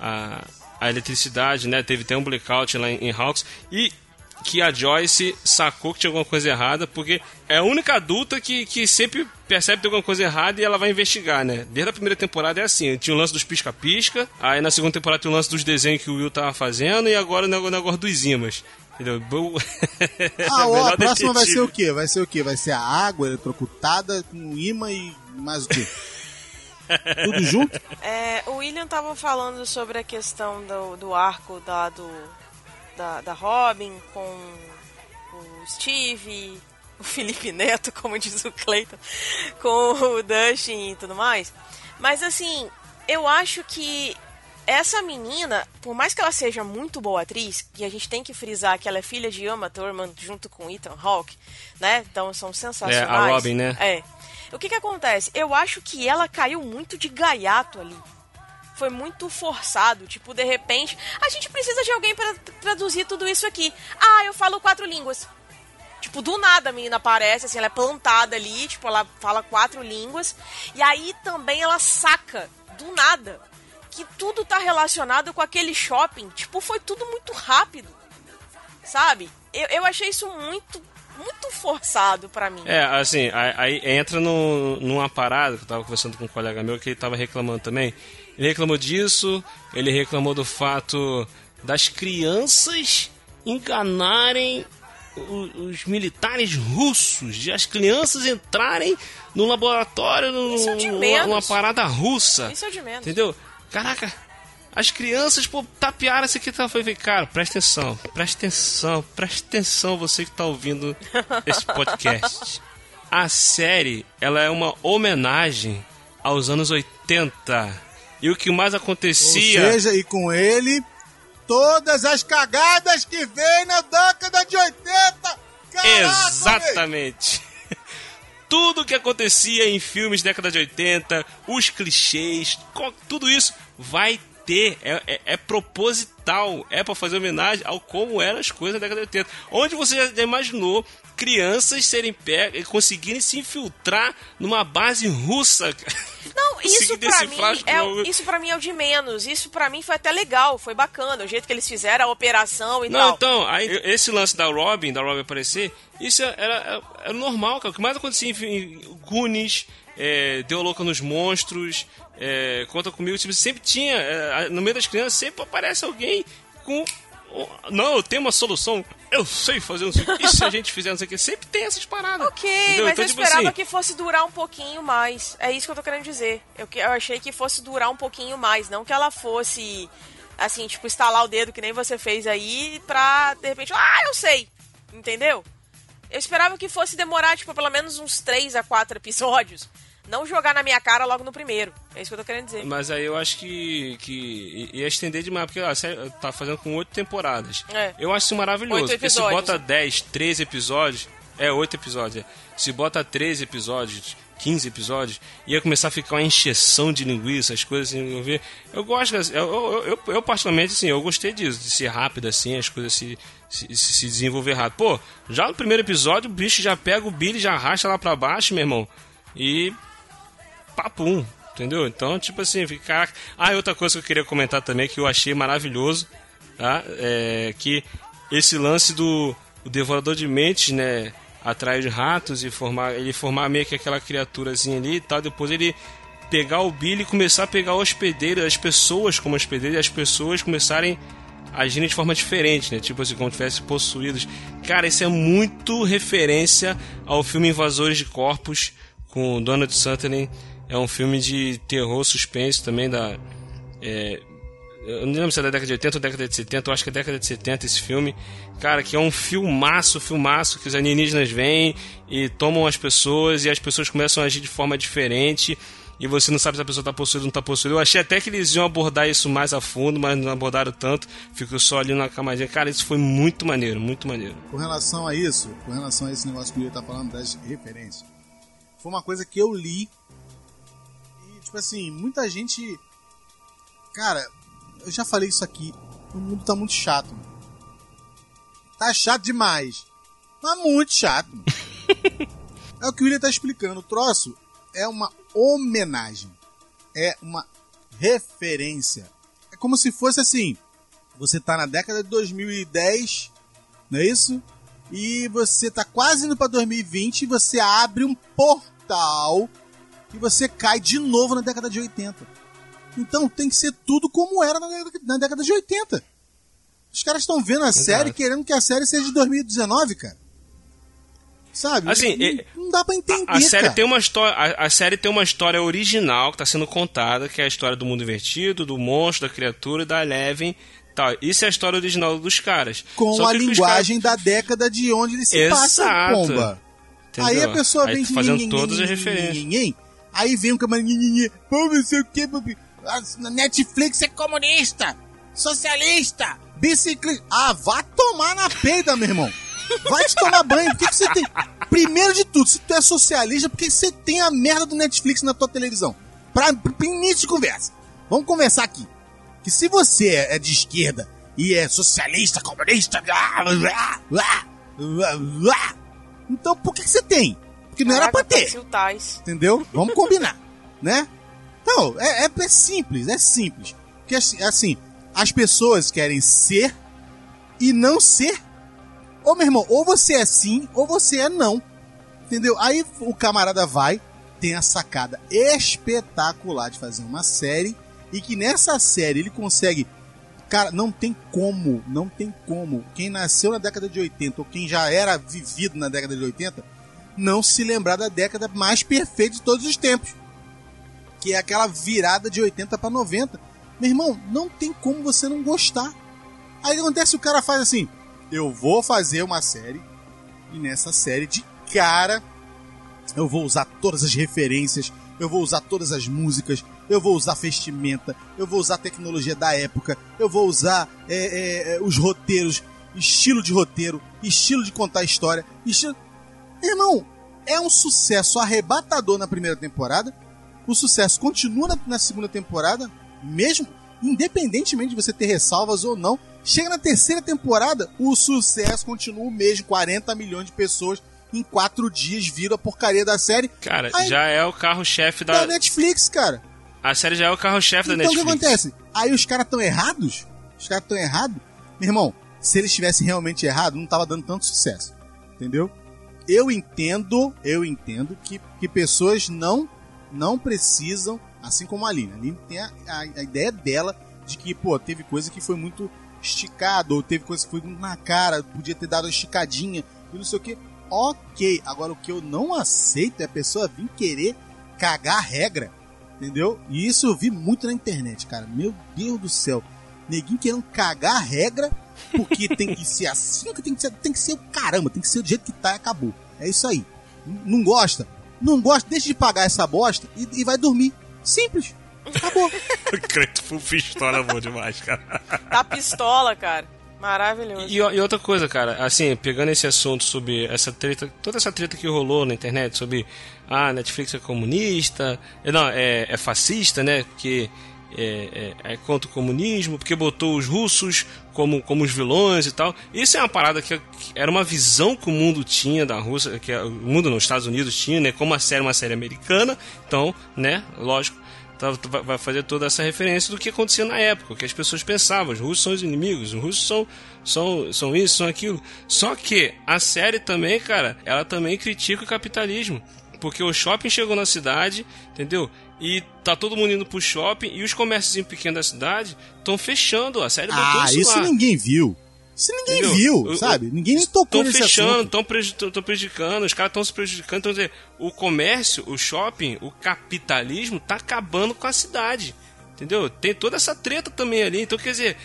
a, a eletricidade, né? Teve até um blackout lá em, em Hawks. E que a Joyce sacou que tinha alguma coisa errada, porque é a única adulta que, que sempre percebe que tem alguma coisa errada e ela vai investigar, né? Desde a primeira temporada é assim, tinha o lance dos pisca-pisca, aí na segunda temporada tem o lance dos desenhos que o Will tava fazendo e agora o negócio dos imãs. Entendeu? Ah, ó, Melhor a próxima vai detetive. ser o quê? Vai ser o quê? Vai ser a água eletrocutada com imã e mais o quê? Tudo junto? É, o William tava falando sobre a questão do, do arco da, do, da, da Robin com o Steve, o Felipe Neto, como diz o Clayton, com o Dustin e tudo mais. Mas assim, eu acho que essa menina, por mais que ela seja muito boa atriz, e a gente tem que frisar que ela é filha de Uma Thurman junto com Ethan Hawke, né? Então são sensacionais. É, a Robin, né? É. O que que acontece? Eu acho que ela caiu muito de gaiato ali. Foi muito forçado, tipo, de repente, a gente precisa de alguém para traduzir tudo isso aqui. Ah, eu falo quatro línguas. Tipo, do nada a menina aparece, assim, ela é plantada ali, tipo, ela fala quatro línguas. E aí também ela saca, do nada, que tudo tá relacionado com aquele shopping. Tipo, foi tudo muito rápido. Sabe? Eu, eu achei isso muito, muito forçado pra mim. É, assim, aí, entra no, numa parada que eu tava conversando com um colega meu que ele tava reclamando também. Ele reclamou disso, ele reclamou do fato das crianças enganarem o- os militares russos, de as crianças entrarem no laboratório, no, é numa, parada russa. Isso é de menos. Entendeu? Caraca, as crianças, pô, tapearam isso aqui. Tá, foi ver, cara, presta atenção, presta atenção, presta atenção, você que tá ouvindo esse podcast. A série, ela é uma homenagem aos anos 80. E o que mais Ou acontecia. seja, e com ele, todas as cagadas que vem na década de 80! Caraca! Exatamente. Tudo que acontecia em filmes da década de 80, os clichês, tudo isso vai ter, é, é- é proposital, é pra fazer homenagem ao como eram as coisas da década de 80. Onde você já- imaginou crianças serem pegas, conseguirem se infiltrar numa base russa? Não, isso pra, mim é, o- isso pra mim é o de menos. Isso pra mim foi até legal, foi bacana. O jeito que eles fizeram a operação e Não, tal. então, aí, esse lance da Robin, da Robin aparecer, isso era, era, era normal, cara. O que mais acontecia em, em Goonies, é, Deu Louca nos Monstros, é, Conta Comigo, tipo, sempre tinha, é, no meio das crianças, sempre aparece alguém com... Não, eu tenho uma solução, eu sei fazer não sei o que, e se a gente fizer não sei o que, sempre tem essas paradas. Ok, entendeu? mas Então, eu tipo esperava assim, que fosse durar um pouquinho mais. É isso que eu tô querendo dizer. Eu, eu achei que fosse durar um pouquinho mais, não que ela fosse, assim, tipo, estalar o dedo que nem você fez aí pra, de repente, ah, eu sei. Entendeu? Eu esperava que fosse demorar, tipo, pelo menos uns 3 a 4 episódios. Não jogar na minha cara logo no primeiro. É isso que eu tô querendo dizer. Mas aí eu acho que, que ia estender demais, porque série tá fazendo com oito temporadas. É. Eu acho isso maravilhoso. Porque se bota 10, 13 episódios. É, oito episódios. é. Se bota 13 episódios, 15 episódios, ia começar a ficar uma encheção de linguiça, as coisas assim, eu ver. Eu gosto, eu, eu, eu, eu particularmente, assim, eu gostei disso, de ser rápido assim, as coisas se, se, se se desenvolver rápido. Pô, já no primeiro episódio, o bicho já pega o Billy, já arrasta lá pra baixo, meu irmão. E papum, entendeu? Então, tipo assim, fica. caraca. Ah, outra coisa que eu queria comentar também que eu achei maravilhoso, tá? É que esse lance do devorador de mentes, né? Atrair os ratos e formar. Ele formar meio que aquela criaturazinha ali e tal. Depois ele pegar o Billy e começar a pegar o hospedeiro, as pessoas como hospedeiro e as pessoas começarem a agirem de forma diferente, né? Tipo assim, como tivessem possuídos. Cara, isso é muito referência ao filme Invasores de Corpos com Donald Sutherland. É um filme de terror suspense também da. é, eu não lembro se é da década de 80 ou década de 70, eu acho que é década de 70 esse filme. Cara, que é um filmaço, filmaço, que os alienígenas vêm e tomam as pessoas e as pessoas começam a agir de forma diferente e você não sabe se a pessoa tá possuída ou não tá possuída. Eu achei até que eles iam abordar isso mais a fundo, mas não abordaram tanto. Ficou só ali na camadinha. Cara, isso foi muito maneiro, muito maneiro. Com relação a isso, com relação a esse negócio que o Yuri tá falando das referências, foi uma coisa que eu li tipo assim, muita gente. Cara, eu já falei isso aqui, o mundo tá muito chato. mano. Tá chato demais. Mas muito chato. mano. é o que o William tá explicando. O troço é uma homenagem. É uma referência. É como se fosse assim. você tá na década de 2010, não é isso? E você tá quase indo pra 2020 e você abre um portal e você cai de novo na década de 80. Então tem que ser tudo como era na década, de 80. Os caras estão vendo a série querendo que a série seja de 2019, cara. Sabe? Assim, não, é- não dá pra entender, A série cara. tem uma história, a, a série tem uma história original que está sendo contada, que é a história do mundo invertido, do monstro, da criatura, e da Eleven, tal. Isso é a história original dos caras. Com a linguagem da década de onde ele se passa, Exato. pomba. caras- Aí a entendeu? pessoa Aí vem tá fazendo todas as referências. Aí vem um camarada, pô, não sei o que, na Netflix é comunista, socialista, bicicleta. Ah, vá tomar na peida, meu irmão. Vai te tomar banho. Por que, que você tem. Primeiro de tudo, se tu é socialista, por que você tem a merda do Netflix na tua televisão? Pra, pra início de conversa. Vamos conversar aqui. Que se você é de esquerda e é socialista, comunista, blá, blá, blá, blá, blá, então por que, que você tem? Porque não era pra Caraca, ter entendeu? Vamos combinar, né? Então, é, é, é simples, é simples. Porque assim, assim, as pessoas querem ser e não ser. Ô meu irmão, ou você é sim, ou você é não. Entendeu? Aí o camarada vai, tem a sacada espetacular de fazer uma série, e que nessa série ele consegue. Cara, não tem como, não tem como. Quem nasceu na década de 80, ou quem já era vivido na década de 80, não se lembrar da década mais perfeita de todos os tempos. Que é aquela virada de 80 para 90. Meu irmão, não tem como você não gostar. Aí acontece? O cara faz assim: eu vou fazer uma série, e nessa série, de cara, eu vou usar todas as referências, eu vou usar todas as músicas, eu vou usar vestimenta, eu vou usar a tecnologia da época, eu vou usar é, é, os roteiros, estilo de roteiro, estilo de contar história, estilo. Irmão, é um sucesso arrebatador na primeira temporada. O sucesso continua na, na segunda temporada, mesmo independentemente de você ter ressalvas ou não. Chega na terceira temporada, o sucesso continua o mesmo. 40 milhões de pessoas em quatro dias viram a porcaria da série. Cara, Aí- já é o carro-chefe Da da. Netflix, cara. A série já é o carro-chefe da Então o que Netflix. acontece? Aí os caras estão errados? Os caras estão errados? Meu irmão, se eles tivessem realmente errado, não tava dando tanto sucesso. Entendeu? Eu entendo, eu entendo que, que pessoas não não precisam, assim como a Aline. A Aline tem a, a, a ideia dela de que, pô, teve coisa que foi muito esticado, ou teve coisa que foi muito na cara, podia ter dado uma esticadinha e não sei o que. Ok, agora o que eu não aceito é a pessoa vir querer cagar a regra. Entendeu? E isso eu vi muito na internet, cara. Meu Deus do céu. Neguinho querendo cagar a regra, porque tem que ser assim, que tem que ser, tem que ser o caramba, tem que ser do jeito que tá e acabou. É isso aí. Não gosta? Não gosta, deixa de pagar essa bosta e, e vai dormir. Simples. Acabou. O Creto foi pistola bom demais, cara. Tá pistola, cara. Maravilhoso. E, e outra coisa, cara, assim, pegando esse assunto sobre essa treta, toda essa treta que rolou na internet sobre ah, Netflix é comunista, eh, não, é, é fascista, né? Porque é, é, é contra o comunismo, porque botou os russos como, como os vilões e tal. Isso é uma parada que, que era uma visão que o mundo tinha da Rússia, que o mundo nos Estados Unidos tinha, né? Como a série é uma série americana, então, né? Lógico. tá- vai- vai fazer toda essa referência do que acontecia na época, o que as pessoas pensavam. Os russos são os inimigos, os russos são, são, são isso, são aquilo. Só que a série também, cara, ela também critica o capitalismo. Porque o shopping chegou na cidade, entendeu? E tá todo mundo indo pro shopping e os comércios pequenos da cidade estão fechando. A série botou Ah, isso, isso lá. ninguém viu. Isso ninguém Entendeu? viu, Eu- sabe? Ninguém nem tocou Estão nesse fechando, estão prejudicando, os caras estão se prejudicando. Então, quer dizer, o comércio, o shopping, o capitalismo tá acabando com a cidade. Entendeu? Tem toda essa treta também ali. Então, quer dizer,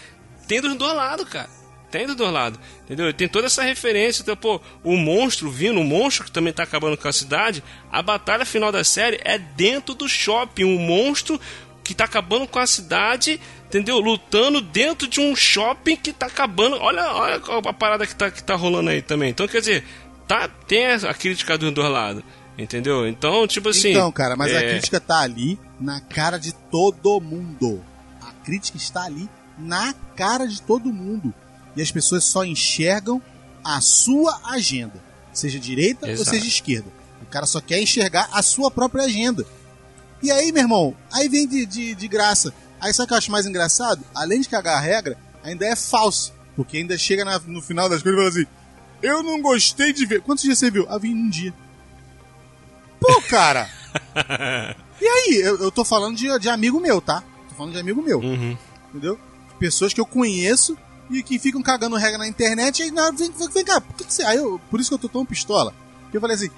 tem dos dois lados, cara. Tem dos dois lados. Entendeu? Tem toda essa referência. Então, pô, o monstro vindo, o monstro que também tá acabando com a cidade. A batalha final da série é dentro do shopping. Um monstro que tá acabando com a cidade, entendeu? Lutando dentro de um shopping que tá acabando. Olha, olha a parada que tá, que tá rolando aí também. Então, quer dizer, tá, tem a crítica dos dois lados. Entendeu? Então, tipo assim. Então, cara, mas a é, crítica tá ali na cara de todo mundo. A crítica está ali na cara de todo mundo. E as pessoas só enxergam a sua agenda. Seja direita Exato. ou seja esquerda. O cara só quer enxergar a sua própria agenda. E aí, meu irmão, aí vem de, de, de graça. Aí sabe o que eu acho mais engraçado? Além de cagar a regra, ainda é falso. Porque ainda chega na- no final das coisas e fala assim: Eu não gostei de ver. Quantos dias você viu? Ah, vi um dia. Pô, cara! e aí? Eu, eu tô falando de, de amigo meu, tá? Tô falando de amigo meu, Uhum. entendeu? Pessoas que eu conheço e que ficam cagando regra na internet e na vem, vem, vem cá, por que, que você. Aí eu, por isso que eu tô tão pistola. Eu falei assim: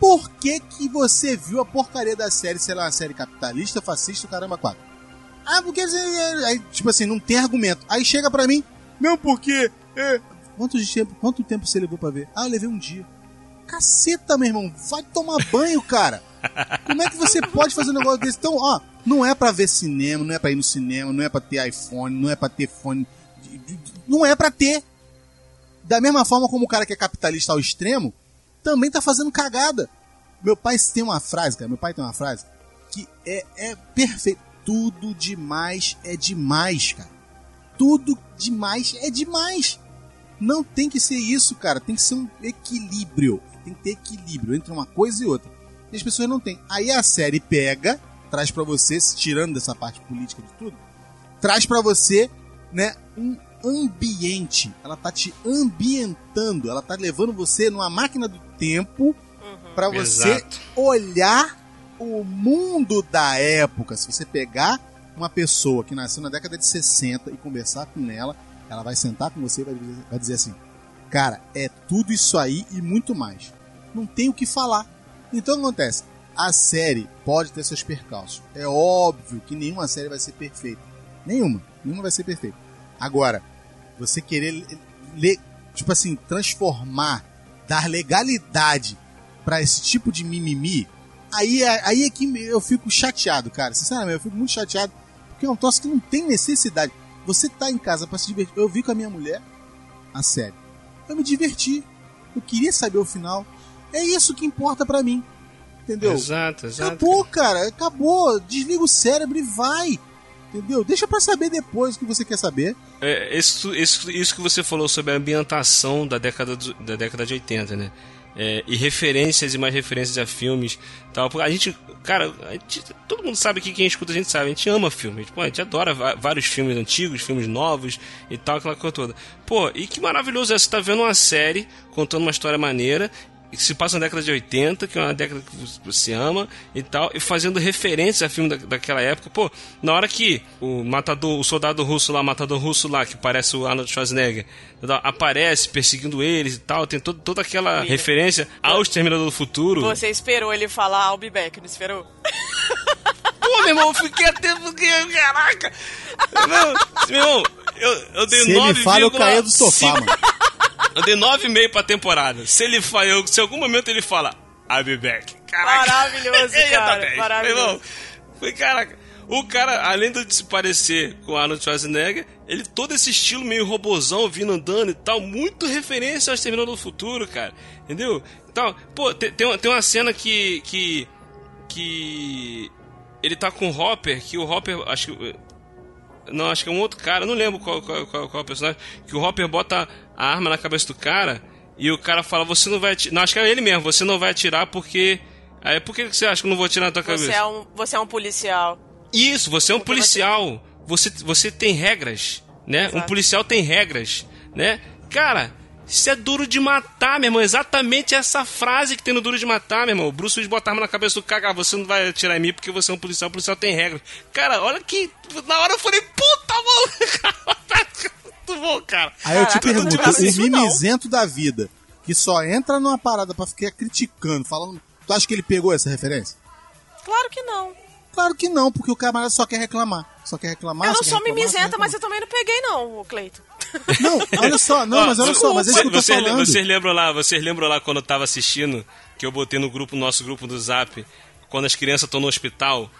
Por que que você viu a porcaria da série, sei lá, uma série capitalista, fascista, caramba, quatro? Ah, porque. Aí, tipo assim, não tem argumento. Aí chega pra mim, não, porque. É... Quanto, tempo, quanto tempo você levou pra ver? Ah, eu levei um dia. Caceta, meu irmão, vai tomar banho, cara. Como é que você pode fazer um negócio desse? Então, ó, não é pra ver cinema, não é pra ir no cinema, não é pra ter iPhone, não é pra ter fone. de- de- Não é pra ter. Da mesma forma como o cara que é capitalista ao extremo, também tá fazendo cagada. Meu pai tem uma frase, cara, meu pai tem uma frase que é, é perfeito. Tudo demais é demais, cara. Tudo demais é demais. Não tem que ser isso, cara. Tem que ser um equilíbrio. Tem que ter equilíbrio entre uma coisa e outra. E as pessoas não têm. Aí a série pega, traz pra você, tirando dessa parte política de tudo, traz pra você, né, um ambiente. Ela tá te ambientando, ela tá levando você numa máquina do tempo pra você Exato. olhar o mundo da época. Se você pegar uma pessoa que nasceu na década de 60 e conversar com ela, ela vai sentar com você e vai dizer, vai dizer assim: Cara, é tudo isso aí e muito mais. Não tem o que falar. Então o que acontece? A série pode ter seus percalços. É óbvio que nenhuma série vai ser perfeita. Nenhuma. Nenhuma vai ser perfeita. Agora, você querer, le- tipo assim, transformar, dar legalidade pra esse tipo de mimimi, aí, é- aí é que eu fico chateado, cara. Sinceramente, eu fico muito chateado. Porque é um troço que não tem necessidade. Você tá em casa pra se divertir. Eu vi com a minha mulher a série. Eu me diverti. Eu queria saber o final. É isso que importa pra mim. Entendeu? Exato, exato. Acabou, cara. Acabou. Desliga o cérebro e vai. Entendeu? Deixa pra saber depois o que você quer saber. É, isso, isso, isso que você falou sobre a ambientação da década, do- da década de 80, né? É, e referências e mais referências a filmes tal. A gente, cara, a gente- todo mundo sabe que quem escuta a gente sabe, a gente ama filmes. Pô, a gente adora vários filmes antigos, filmes novos e tal, aquela coisa toda. Pô, e que maravilhoso é você tá vendo uma série contando uma história maneira que se passa na década de 80, que é uma década que você ama e tal, e fazendo referência a filme da, daquela época. Pô, na hora que o matador, o soldado russo lá, o matador russo lá, que parece o Arnold Schwarzenegger, aparece perseguindo eles e tal, tem todo, toda aquela William. referência ao Exterminador do Futuro. Você esperou ele falar I'll be back, não esperou? Pô, meu irmão, eu fiquei até porque, caraca! Não, meu irmão, eu, eu dei Se 9, ele fala, eu caía do sofá, mano. Eu dei 9,5 pra temporada. Se ele fala, eu- se em algum momento ele fala, I'll be back. Caraca. Maravilhoso, tá cara, bem. maravilhoso. Meu irmão, foi, caraca. O cara, além de se parecer com Arnold Schwarzenegger, ele todo esse estilo meio robozão, vindo andando e tal, muito referência ao Exterminador do Futuro, cara. Entendeu? Então, pô, tem, tem, uma, tem uma cena que. que. que. Ele tá com o Hopper, que o Hopper. Acho que. Não, acho que é um outro cara, não lembro qual, qual, qual, qual é o personagem. Que o Hopper bota a arma na cabeça do cara e o cara fala: Você não vai atirar. Não, acho que é ele mesmo, você não vai atirar porque. Aí, por que você acha que eu não vou atirar na tua cabeça? Você é um, você é um policial. Isso, você é um Porque policial. Você, você tem regras, né? Um Exato. policial tem regras, né? Cara, isso é duro de matar, meu irmão. Exatamente essa frase que tem no duro de matar, meu irmão. O Bruce Willis bota a arma na cabeça do cara, ah, você não vai atirar em mim porque você é um policial, o policial tem regras. Cara, olha que. Na hora eu falei, puta, mano! Muito bom, cara. Aí eu te Caraca, pergunto, o mimizento da vida, que só entra numa parada pra ficar criticando, falando. Tu acha que ele pegou essa referência? Claro que não. Claro que não, porque o camarada só quer reclamar. Só quer reclamar. eu não sou reclamar, mimizenta, mas eu também não peguei, não, Cleito. reclamar. Não, olha só, não, Ó, mas olha só, mas é isso que eu tô vocês, falando. vocês lembram lá, vocês lembram lá quando eu tava assistindo, que eu botei no grupo, nosso grupo do Zap, quando as crianças estão no hospital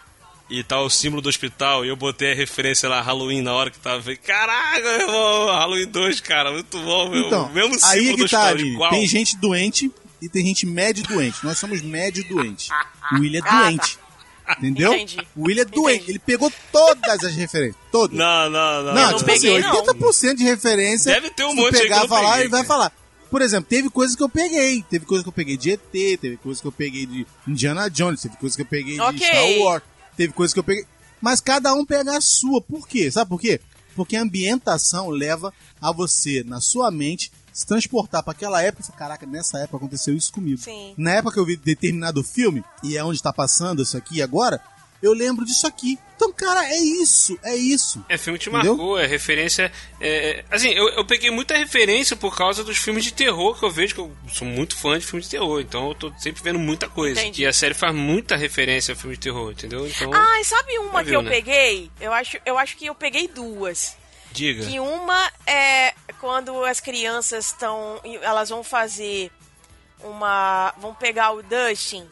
e tá o símbolo do hospital, e eu botei a referência lá, Halloween, na hora que tava. Falei, Caraca, meu irmão, Halloween 2, cara, muito bom, meu. Então, mesmo símbolo aí é do que tá hospital, ali. igual. Tem gente doente e tem gente médio doente. Nós somos médio doente. O William é tá. doente. Entendeu? Entendi. O William é doente. Entendi. Ele pegou todas as referências. Todas. Não, não, não. Não, não tipo assim, peguei, não. 80% de referência. Deve ter um monte aí que eu pegar não falar, peguei, ele vai falar. Por exemplo, teve coisas que eu peguei. Teve coisas que eu peguei de ET, teve coisas que eu peguei de Indiana Jones, teve coisas que eu peguei de Ok. Star Wars, teve coisas que eu peguei. Mas cada um pega a sua. Por quê? Sabe por quê? Porque a ambientação leva a você, na sua mente, se transportar para aquela época e falar, caraca, nessa época aconteceu isso comigo. Sim. Na época que eu vi determinado filme, e é onde está passando isso aqui agora, eu lembro disso aqui. Então, cara, é isso, é isso. É filme que te Entendeu? marcou, é referência. é, é, assim, eu, eu peguei muita referência por causa dos filmes de terror que eu vejo, que eu sou muito fã de filmes de terror, então eu tô sempre vendo muita coisa. Entendi. E a série faz muita referência a filmes de terror, entendeu? Então, Ah, e sabe uma que viu, eu né? peguei? Eu acho, eu acho que eu peguei duas. diga. Que uma é quando as crianças estão. Elas vão fazer uma. Vão pegar o Dustin.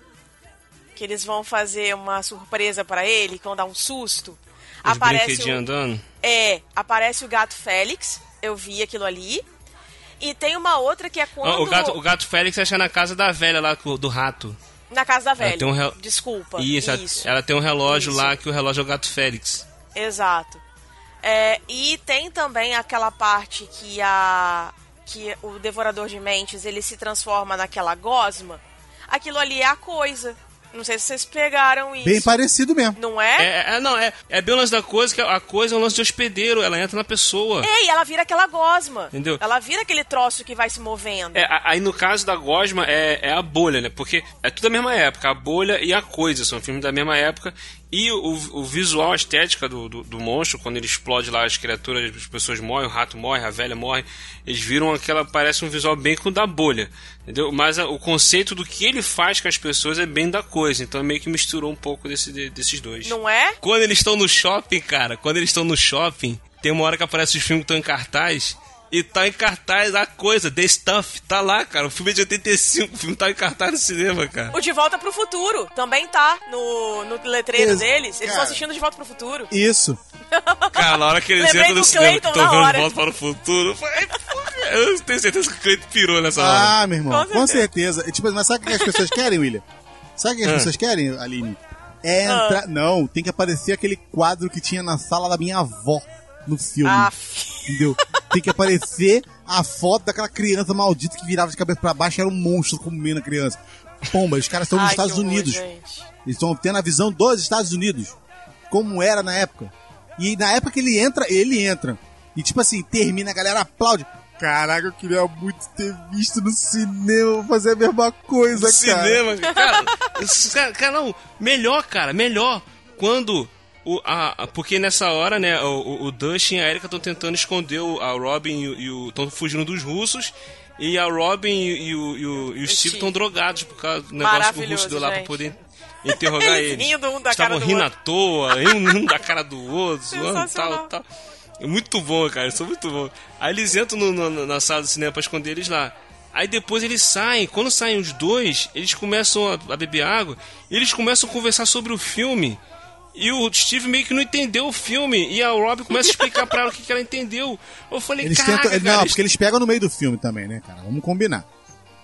Que eles vão fazer uma surpresa pra ele, que vão dar um susto. Os aparece o, andando. É, aparece o gato Félix. Eu vi aquilo ali. E tem uma outra que é quando. O, gato, o gato Félix acha na casa da velha lá do rato. Na casa da velha. um Desculpa. Isso, ela- isso. ela tem um relógio Isso. lá que o relógio é o gato Félix. Exato. É, e tem também aquela parte que a que o devorador de mentes ele se transforma naquela gosma. Aquilo ali é a coisa. Não sei se vocês pegaram isso. Bem parecido mesmo. Não é? É, é, não, é, é bem o lance da coisa, que a coisa é um lance de hospedeiro, ela entra na pessoa. Ei, ela vira aquela gosma. Entendeu? Ela vira aquele troço que vai se movendo. É, aí no caso da Gosma é, é a bolha, né? Porque é tudo da mesma época, a bolha e a coisa, são filmes da mesma época. E o, o visual, a estética do, do, do monstro, quando ele explode lá as criaturas, as pessoas morrem, o rato morre, a velha morre, eles viram aquela, parece um visual bem com o da bolha, entendeu? Mas a- o conceito do que ele faz com as pessoas é bem da coisa, então meio que misturou um pouco desse, de- desses dois. Não é? Quando eles estão no shopping, cara, quando eles estão no shopping, tem uma hora que aparece os filmes que estão em cartaz. E tá em cartaz a coisa, The Stuff, tá lá, cara. O filme é de 85, o filme tá em cartaz no cinema, cara. O De Volta pro Futuro também tá no, no letreiro Ex- deles. Eles cara. estão assistindo De Volta pro Futuro. Isso. Cara, na hora que eles entram no do cinema, Clayton que estão vendo de volta para o futuro, eu falei, eu tenho certeza que o Cleiton pirou nessa hora. Ah, meu irmão, Com com certeza. E, Tipo, mas sabe o que as pessoas querem, William? Sabe o que as Ah. pessoas querem, Aline? É entrar. Não, tem que aparecer aquele quadro que tinha na sala da minha avó no filme. Ah, Entendeu? Tem que aparecer a foto daquela criança maldita que virava de cabeça pra baixo e era um monstro comendo a criança. Pomba, os caras estão nos ai, Estados horror, Unidos. gente. Eles estão tendo a visão dos Estados Unidos. Como era na época. E na época que ele entra, ele entra. E tipo assim, termina, a galera aplaude. Caraca, eu queria muito ter visto no cinema fazer a mesma coisa, No cara. cinema, cara, cara, cara, não, melhor, cara, melhor quando o, a, porque nessa hora, né, o, o, Dustin e a Erika estão tentando esconder o, a Robin e o estão fugindo dos russos e a Robin e, o, e o, e o Steve estão drogados por causa do negócio que o russo deu lá pra poder interrogar Eles eles. rindo um da Estavam cara do rindo outro. à toa, um da cara do outro, zoando tal, tal. É muito bom, cara, isso é muito bom. Aí eles entram no- no- na sala do cinema pra esconder eles lá. Aí depois eles saem, quando saem os dois, eles começam a, a beber água, e eles começam a conversar sobre o filme. E o Steve meio que não entendeu o filme, e a Rob começa a explicar pra ela o que, que ela entendeu. Eu falei, Eles caraca, tentam. cara, não, eles- porque eles pegam no meio do filme também, né, cara? Vamos combinar.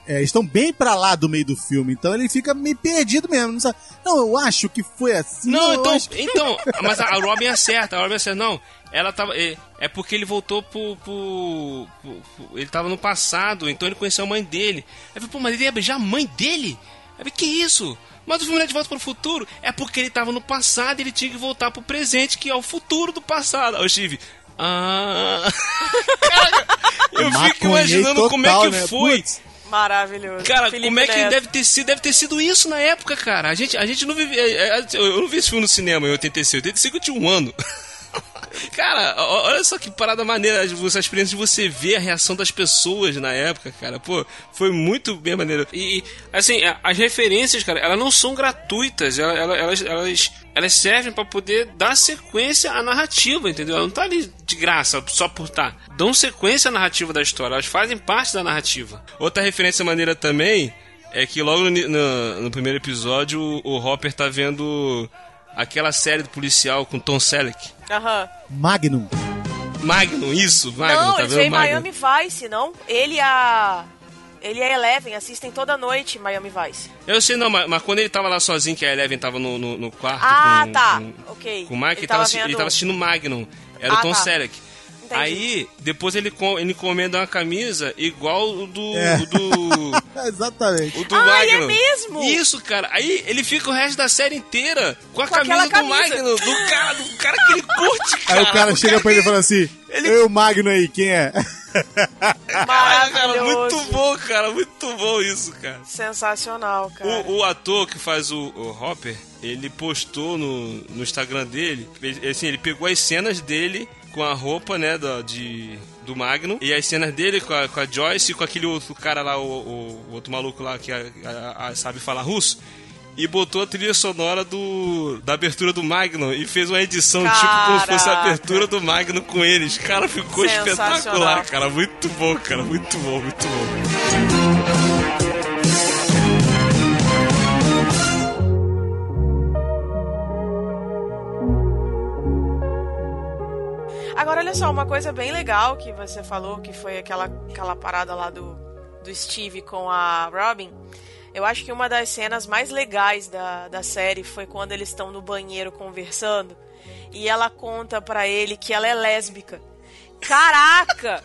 É, eles estão bem pra lá do meio do filme, então ele fica meio perdido mesmo. Não, sabe? não eu acho que foi assim. Não, então, acho- então, mas a a Robin acerta, a Robin acerta, não, ela tava, é, é porque ele voltou pro, pro, pro- pro- ele tava no passado, então ele conheceu a mãe dele. Aí eu falei, pô, mas ele ia beijar a mãe dele? Aí eu falei, que isso? Mas o filme não é de volta pro futuro, é porque ele tava no passado e ele tinha que voltar pro presente, que é o futuro do passado. Aí o Steve, ah... Caraca, eu fico imaginando como é total, que né? foi. Putz. Maravilhoso. Cara, Felipe como é que Neto. deve ter sido? Deve ter sido isso na época, cara. A gente, a gente não vivia. é, é, Eu não vi esse filme no cinema em 86. 85 eu tinha um ano. Cara, olha só que parada maneira essa experiência de você ver a reação das pessoas na época, cara. Pô, foi muito bem maneiro. E, assim, a- as referências, cara, elas não são gratuitas. Ela- ela- Elas, elas, elas servem pra poder dar sequência à narrativa, entendeu? Ela não tá ali de graça, só por tá. Dão sequência à narrativa da história. Elas fazem parte da narrativa. Outra referência maneira também é que logo no, no- no primeiro episódio o, o Hopper tá vendo aquela série do policial com Tom Selleck. Aham. Magnum. Magnum, isso, Magnum, Não, tá vendo veem Magnum? Miami Vice, não? Ele e a. Ele e a Eleven assistem toda noite Miami Vice. Eu sei não, mas, mas quando ele tava lá sozinho, que a Eleven tava no, no, no quarto Ah, com, tá. com, Ok. com o Mike, Ele ele tava, assi- ele vendo- tava assistindo Magnum. Era Ah, o Tom tá. Selleck. Entendi. Aí, depois ele, com- ele encomenda uma camisa igual o do. É. o do. Exatamente. O do Ah, é mesmo? Isso, cara. Aí ele fica o resto da série inteira com a Com camisa aquela do camisa. Magno, do cara, do cara que ele curte, cara. Aí o cara chega pra ele e fala assim: Ele- Eu, Magno aí, quem é? Cara, Maravilhoso. muito bom, cara. Muito bom isso, cara. Sensacional, cara. O, o ator que faz o, o Hopper, ele postou no, no Instagram dele, ele, assim, ele pegou as cenas dele com a roupa, né, do, de, do Magno, e as cenas dele com a, com a Joyce e com aquele outro cara lá, o, o- o outro maluco lá que a- a- sabe falar russo, e botou a trilha sonora do, da abertura do Magno e fez uma edição tipo como se fosse a Caraca. abertura do Magno com eles. Cara, ficou espetacular, cara. Muito bom, cara. Muito bom, muito bom. Agora, olha só, uma coisa bem legal que você falou, que foi aquela, aquela parada lá do, do Steve com a Robin. Eu acho que uma das cenas mais legais da, da série foi quando eles estão no banheiro conversando e ela conta pra ele que ela é lésbica. Caraca!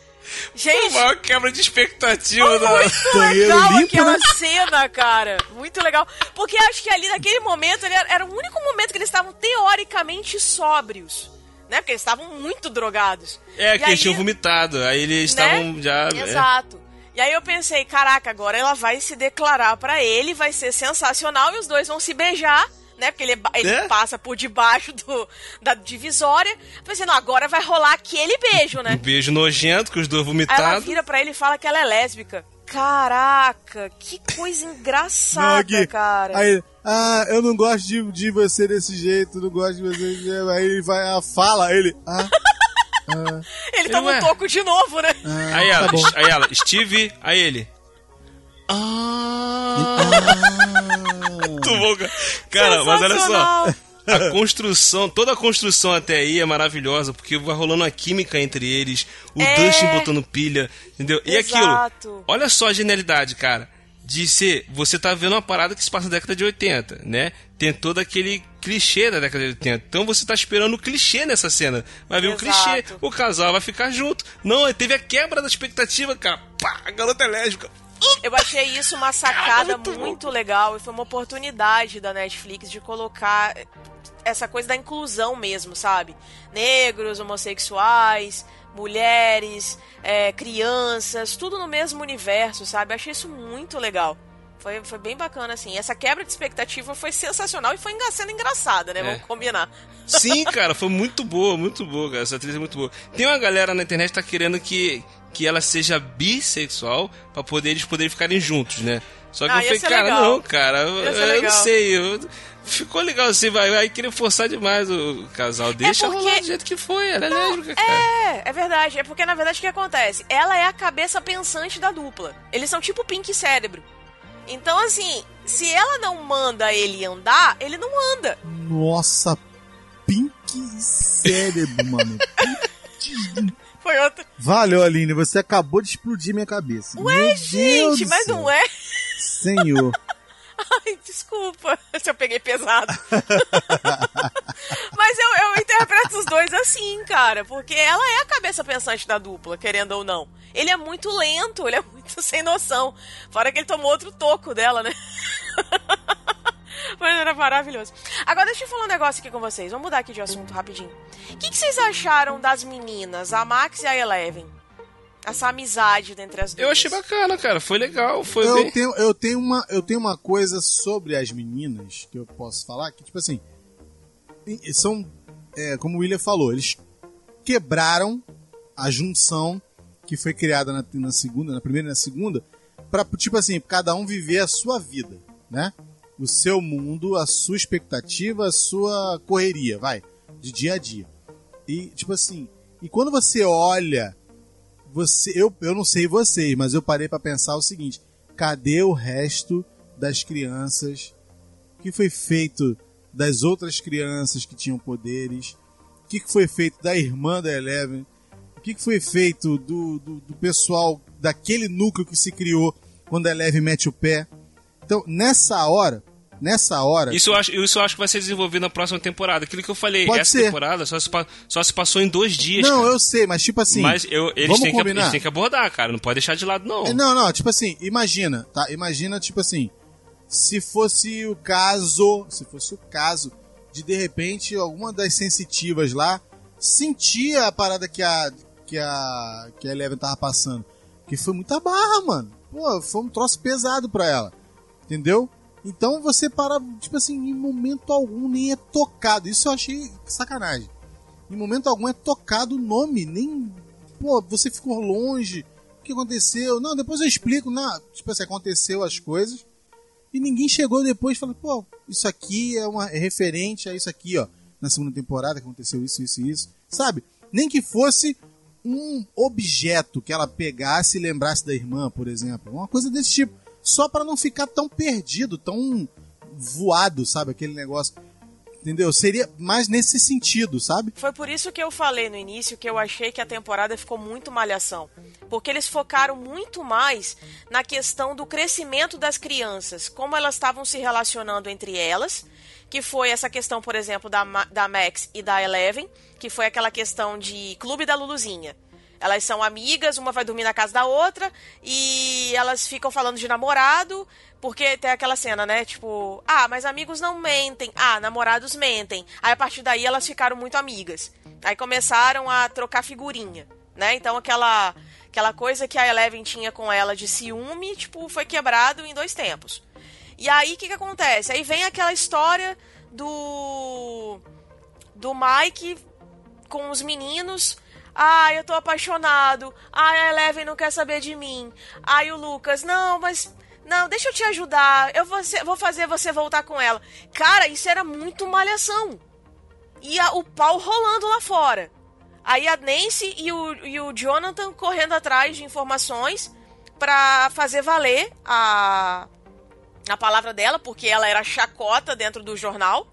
Gente, maior quebra de expectativa da. muito Banheiro legal limpo, aquela né? cena, cara. Muito legal. Porque acho que ali naquele momento ele era, era o único momento que eles estavam teoricamente sóbrios. Né? Porque eles estavam muito drogados. É, E que aí- eles tinham vomitado. Aí eles né? estavam já. é. Exato. E aí eu pensei, caraca, agora ela vai se declarar pra ele, vai ser sensacional e os dois vão se beijar, né? Porque ele, ba- ele É? passa por debaixo do, da divisória. Pensei, não, agora vai rolar aquele beijo, Um né? beijo nojento com os dois Aí ela vomitados. vira pra ele e fala que ela é lésbica. Caraca, que coisa engraçada, Gui, cara. Aí, ah, eu não gosto de, de você desse jeito, não gosto de você desse jeito. Aí ele vai, ah, fala, ele, ah, ele toma ué. um toco de novo, né? ah, Aí ela, tá aí ela, Steve, aí ele. Ah. Muito bom, cara. Cara, mas olha só. A construção, toda a construção até aí é maravilhosa, porque vai rolando a química entre eles, o É. Dustin botando pilha, entendeu? E aquilo, Exato. olha só a genialidade, cara, de ser, você tá vendo uma parada que se passa na década de 80, né? Tem todo aquele clichê da década de 80. Então você tá esperando o clichê nessa cena. Vai ver o Exato. clichê, o casal vai ficar junto. Não, teve a quebra da expectativa, cara. Pá, a garota é lésbica. Eu achei isso uma sacada muito legal e foi uma oportunidade da Netflix de colocar essa coisa da inclusão mesmo, sabe? Negros, homossexuais, mulheres, é, crianças, tudo no mesmo universo, sabe? Eu achei isso muito legal. Foi, foi bem bacana, assim. Essa quebra de expectativa foi sensacional e foi sendo engraçada, né? É. Vamos combinar. Sim, cara, foi muito boa, muito boa, cara. Essa atriz é muito boa. Tem uma galera na internet que tá querendo que, que ela seja bissexual pra poder eles poderem ficarem juntos, né? Só que Ah, eu falei, cara, legal. não, cara, eu, eu não sei. eu- ficou legal assim, vai, vai querer forçar demais o casal. Deixa porque- rolar do jeito que foi, ela é lésbica, cara. É, é verdade. É porque, na verdade, o que acontece? Ela é a cabeça pensante da dupla. Eles são tipo Pink Cérebro. Então, assim, se ela não manda ele andar, ele não anda. Nossa, pink cérebro, mano. Foi outra. Valeu, Aline, você acabou de explodir minha cabeça. Ué, Meu Deus gente, do mas não é. Senhor. Ai, desculpa se eu peguei pesado. mas eu, eu interpreto os dois assim, cara. Porque ela é a cabeça pensante da dupla, querendo ou não. Ele é muito lento, ele é muito sem noção. Fora que ele tomou outro toco dela, né? Mas era maravilhoso. Agora deixa eu falar um negócio aqui com vocês. Vamos mudar aqui de assunto rapidinho. O que, que vocês acharam das meninas, a Max e a Eleven? Essa amizade entre as duas. Eu achei bacana, cara. Foi legal, foi Eu bem. tenho, eu, tenho uma, eu tenho uma coisa sobre as meninas que eu posso falar, que, tipo assim, são, é, como o William falou, eles quebraram a junção que foi criada na, na segunda, na primeira e na segunda, pra, tipo assim, cada um viver a sua vida, né? O seu mundo, a sua expectativa, a sua correria, vai, de dia a dia. E, tipo assim, e quando você olha você, eu, eu não sei vocês, mas eu parei pra pensar o seguinte: cadê o resto das crianças? O que foi feito das outras crianças que tinham poderes? O que foi feito da irmã da Eleven? O que que foi feito do, do, do pessoal daquele núcleo que se criou quando a Eleven mete o pé? Então, nessa hora, nessa hora. Isso eu, acho, isso eu acho que vai ser desenvolvido na próxima temporada. Aquilo que eu falei, Pode essa ser. temporada só se, só se passou em dois dias. Não, cara. eu sei, mas tipo assim. Mas eu, eles, têm que, combinar? eles têm que abordar, cara. Não pode deixar de lado, não. É, Não, não, tipo assim, imagina, tá? Imagina, tipo assim, se fosse o caso, se fosse o caso de de repente alguma das sensitivas lá sentia a parada que a que a que a Eleven tava passando, que foi muita barra, mano. Pô, foi um troço pesado pra ela. Entendeu? Então você para, tipo assim, em momento algum nem é tocado. Isso eu achei sacanagem. Em momento algum é tocado o nome, nem pô, você ficou longe. O que aconteceu? Não, depois eu explico. Não, tipo assim, aconteceu as coisas. E ninguém chegou depois e falou, pô, isso aqui é, uma, é referente a isso aqui, ó. Na segunda temporada aconteceu isso, isso e isso. Sabe? Nem que fosse um objeto que ela pegasse e lembrasse da irmã, por exemplo. Uma coisa desse tipo. Só para não ficar tão perdido, tão voado, sabe? Aquele negócio. Entendeu? Seria mais nesse sentido, sabe? Foi por isso que eu falei no início que eu achei que a temporada ficou muito malhação. Porque eles focaram muito mais na questão do crescimento das crianças, como elas estavam se relacionando entre elas, que foi essa questão, por exemplo, da, da Max e da Eleven, que foi aquela questão de clube da Luluzinha. Elas são amigas, uma vai dormir na casa da outra e elas ficam falando de namorado, porque tem aquela cena, né? Tipo, ah, mas amigos não mentem. Ah, namorados mentem. Aí a partir daí elas ficaram muito amigas. Aí começaram a trocar figurinha, né? Então aquela aquela coisa que a Eleven tinha com ela de ciúme, tipo, foi quebrado em dois tempos. E aí o que que acontece? Aí vem aquela história do do Mike com os meninos. Ai, eu tô apaixonado. Ai, a Eleven não quer saber de mim. Ai, o Lucas, não, mas. Não, deixa eu te ajudar. Eu vou, vou fazer você voltar com ela. Cara, isso era muito malhação. E a- o pau rolando lá fora. Aí a Nancy e o, e o Jonathan correndo atrás de informações pra fazer valer a, a palavra dela, porque ela era chacota dentro do jornal.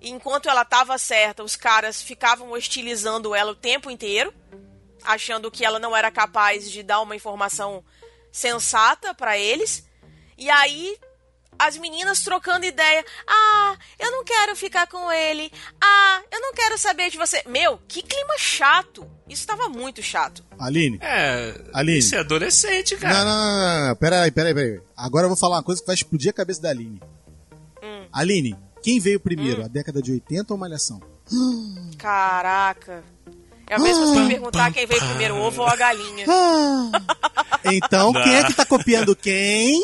E enquanto ela estava certa, os caras ficavam hostilizando ela o tempo inteiro, achando que ela não era capaz de dar uma informação sensata para eles. E aí as meninas trocando ideia. Ah, eu não quero ficar com ele. Ah, eu não quero saber de você. Meu, que clima chato. Isso tava muito chato. Aline. É. Aline. Isso é adolescente, cara. Não, não, não, não, não. Pera aí, pera aí, pera aí. Agora eu vou falar uma coisa que vai explodir a cabeça da Aline. Hum. Aline, quem veio primeiro, a década de 80 ou Malhação? Caraca. É a mesma se perguntar quem veio primeiro, o ovo ou a galinha. Então, quem é que tá copiando quem?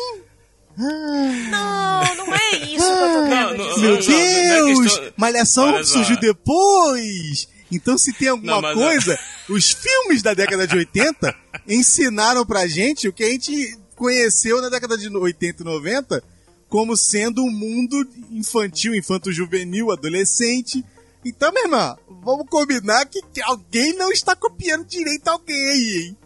Não, não é isso que eu tô querendo Não, não, dizer. Meu não, não é Deus! questão- Malhação surgiu depois! Então, se tem alguma Não, mas- coisa, os filmes da década de 80 ensinaram pra gente o que a gente conheceu na década de 80 e 90 como sendo um mundo infantil, infanto-juvenil, adolescente. Então, meu irmão, vamos combinar que alguém não está copiando direito alguém hein?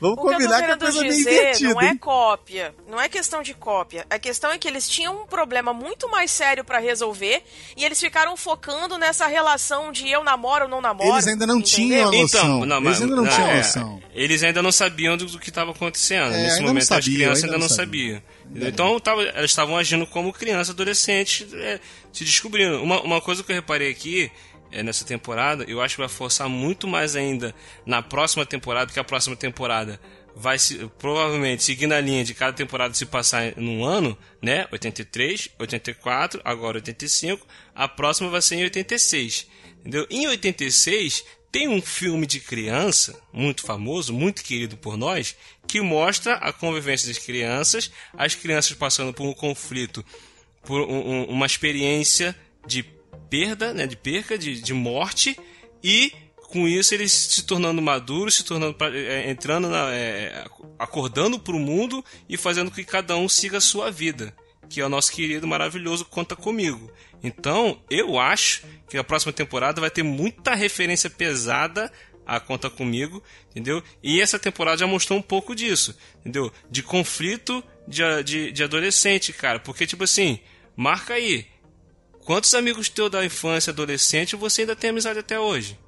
Vamos O que eu tô combinar que, a querendo coisa é meio dizer invertida, não é cópia, não é questão de cópia. A questão é que eles tinham um problema muito mais sério pra resolver e eles ficaram focando nessa relação de eu namoro ou não namoro. Eles ainda não tinham entendeu? noção. Então, não, Eles ainda não não, tinham é, noção. Eles ainda não sabiam do, do que estava acontecendo. É, Nesse momento, as sabiam, crianças ainda ainda não sabiam. sabiam. Então, tava, elas estavam agindo como criança, adolescente, é, se descobrindo. Uma, uma coisa que eu reparei aqui, nessa temporada, eu acho que vai forçar muito mais ainda na próxima temporada, porque a próxima temporada vai se, provavelmente seguindo a linha de cada temporada se passar num ano, né? 83, 84, agora 85, a próxima vai ser em 86. Entendeu? Em 86 tem um filme de criança muito famoso, muito querido por nós, que mostra a convivência das crianças, as crianças passando por um conflito, por um- um- uma experiência de perda, né, de perca, de, de morte, e com isso eles se tornando maduros, se tornando pra- é, entrando na, é, acordando para o mundo e fazendo que cada um siga a sua vida, que é o nosso querido maravilhoso conta comigo. Então eu acho que a próxima temporada vai ter muita referência pesada a Conta Comigo, entendeu? E essa temporada já mostrou um pouco disso, entendeu? De conflito de, de, de adolescente, cara. Porque, tipo assim, marca aí. Quantos amigos teus da infância, adolescente, você ainda tem amizade até hoje?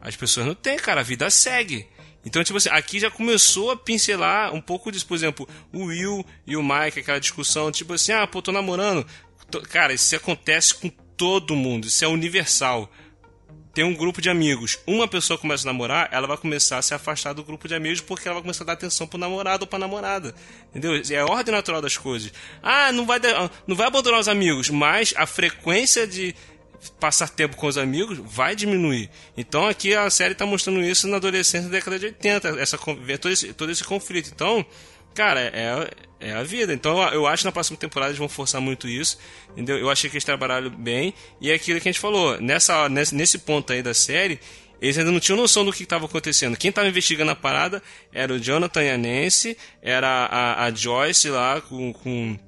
As pessoas não têm, cara. A vida segue. Então, tipo assim, aqui já começou a pincelar um pouco disso. Por exemplo, o Will e o Mike, aquela discussão, tipo assim, ah, pô, tô namorando. Cara, isso acontece com todo mundo, isso é universal. Tem um grupo de amigos, uma pessoa começa a namorar, ela vai começar a se afastar do grupo de amigos porque ela vai começar a dar atenção pro namorado ou pra namorada. Entendeu? É a ordem natural das coisas. Ah, não vai, não vai abandonar os amigos, mas a frequência de passar tempo com os amigos vai diminuir. Então aqui a série está mostrando isso na adolescência da década de 80, essa, todo, esse, todo esse conflito. Então, cara, é, é a vida. Então eu- acho que na próxima temporada eles vão forçar muito isso. Entendeu? Eu achei que eles trabalharam bem. E é aquilo que a gente falou. Nessa, nesse ponto aí da série, eles ainda não tinham noção do que estava acontecendo. Quem estava investigando a parada era o Jonathan e a Nancy, era a, a Joyce lá com- com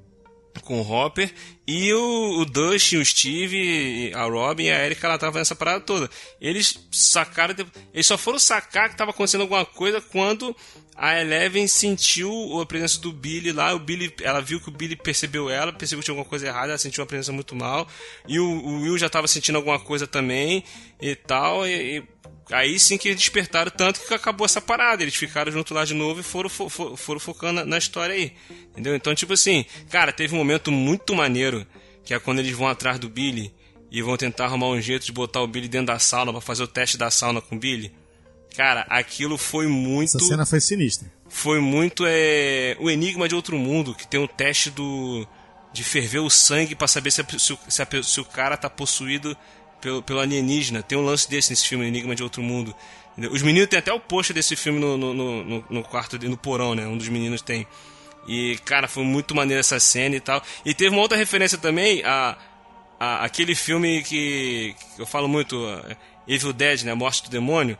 com o Hopper e o, o Dustin, o Steve, a Robin e a Erika, ela tava nessa parada toda. Eles sacaram, eles só foram sacar que tava acontecendo alguma coisa quando a Eleven sentiu a presença do Billy lá, o Billy, ela viu que o Billy percebeu ela, percebeu que tinha alguma coisa errada, ela sentiu uma presença muito mal, e o, o Will já tava sentindo alguma coisa também e tal, e, e Aí sim que eles despertaram tanto que acabou essa parada. Eles ficaram junto lá de novo e foram, fo- fo- foram focando na, na história aí. Entendeu? Então, tipo assim, cara, teve um momento muito maneiro que é quando eles vão atrás do Billy e vão tentar arrumar um jeito de botar o Billy dentro da sauna pra fazer o teste da sauna com o Billy. Cara, aquilo foi muito. Essa cena foi sinistra. Foi muito é, o Enigma de Outro Mundo, que tem um teste do de ferver o sangue pra saber se, a- se o- a se o cara tá possuído pelo, pelo alienígena. Tem um lance desse nesse filme, Enigma de Outro Mundo. Os meninos têm até o pôster desse filme no, no, no, no- quarto, no porão, né? Um dos meninos tem. E, cara, foi muito maneiro essa cena e tal. E teve uma outra referência também a, a aquele filme que, que eu falo muito, é, Evil Dead, né? Morte do Demônio.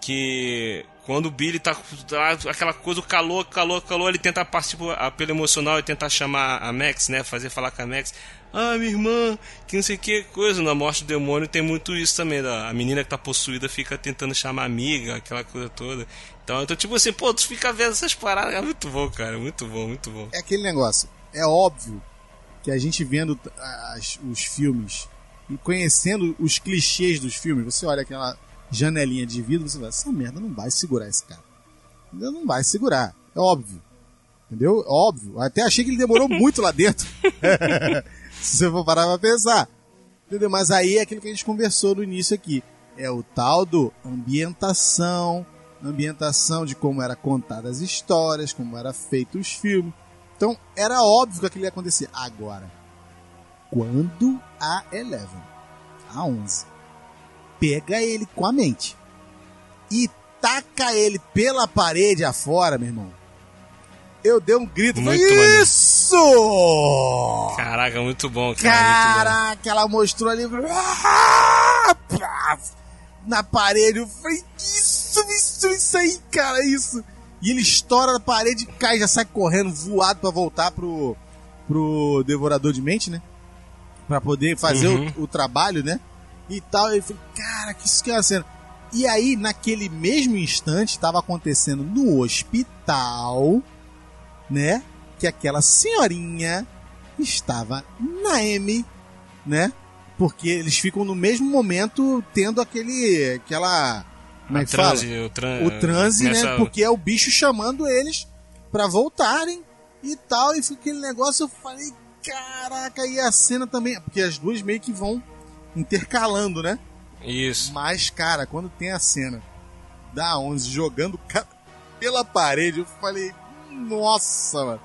Que quando o Billy tá, tá aquela coisa, o calor, calor, calor, ele tenta partir apelo emocional e tentar chamar a Max, né? Fazer falar com a Max. Ah, minha irmã, que não sei que coisa. Na morte do demônio tem muito isso também. Da, a menina que tá possuída fica tentando chamar amiga, aquela coisa toda. Então, então, tipo assim, pô, tu fica vendo essas paradas. É muito bom, cara. Muito bom, muito bom. É aquele negócio. É óbvio que a gente vendo as- os filmes e conhecendo os clichês dos filmes, você olha aquela janelinha de vidro, você fala, essa merda não vai segurar esse cara. Ainda não vai segurar. É óbvio. Entendeu? Óbvio. Até achei que ele demorou muito lá dentro. Se você for parar pra pensar. Entendeu? Mas aí é aquilo que a gente conversou no início aqui. É o tal do ambientação, ambientação de como era contada as histórias, como era feito os filmes. Então era óbvio que aquilo ia acontecer. Agora, quando a Eleven, a 11, pega ele com a mente e taca ele pela parede afora, meu irmão. Eu dei um grito, Muito falei, maneiro. isso! Caraca, muito bom, cara. Muito Caraca, ela mostrou ali. Ah, Na parede. Eu falei, isso, isso, isso aí, cara, isso. E ele estoura na parede, cai, já sai correndo, voado pra voltar pro, pro Devorador de Mente, né? Pra poder fazer Uhum. o, o trabalho, né? E tal. Eu falei, cara, que isso que é a cena. E aí, naquele mesmo instante, estava acontecendo no hospital, né? Que aquela senhorinha estava na M, né? Porque eles ficam no mesmo momento tendo aquele. aquela. Como é que fala? transe, o, tran O transe, começa- né? Porque é o bicho chamando eles pra voltarem e tal. E fica aquele negócio, eu falei, caraca, e a cena também. Porque as duas meio que vão intercalando, né? Isso. Mas, cara, quando tem a cena da 11 jogando pela parede, eu falei, nossa, mano.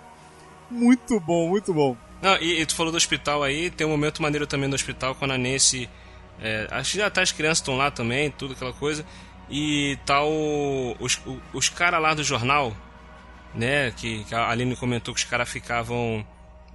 Muito bom, muito bom. Não, e, e tu falou do hospital aí, tem um momento maneiro também do hospital quando a Nancy. É, acho que já tá, as crianças estão lá também, tudo aquela coisa. E tal. Os, o- os caras lá do jornal, né? Que, que a Aline comentou que os caras ficavam.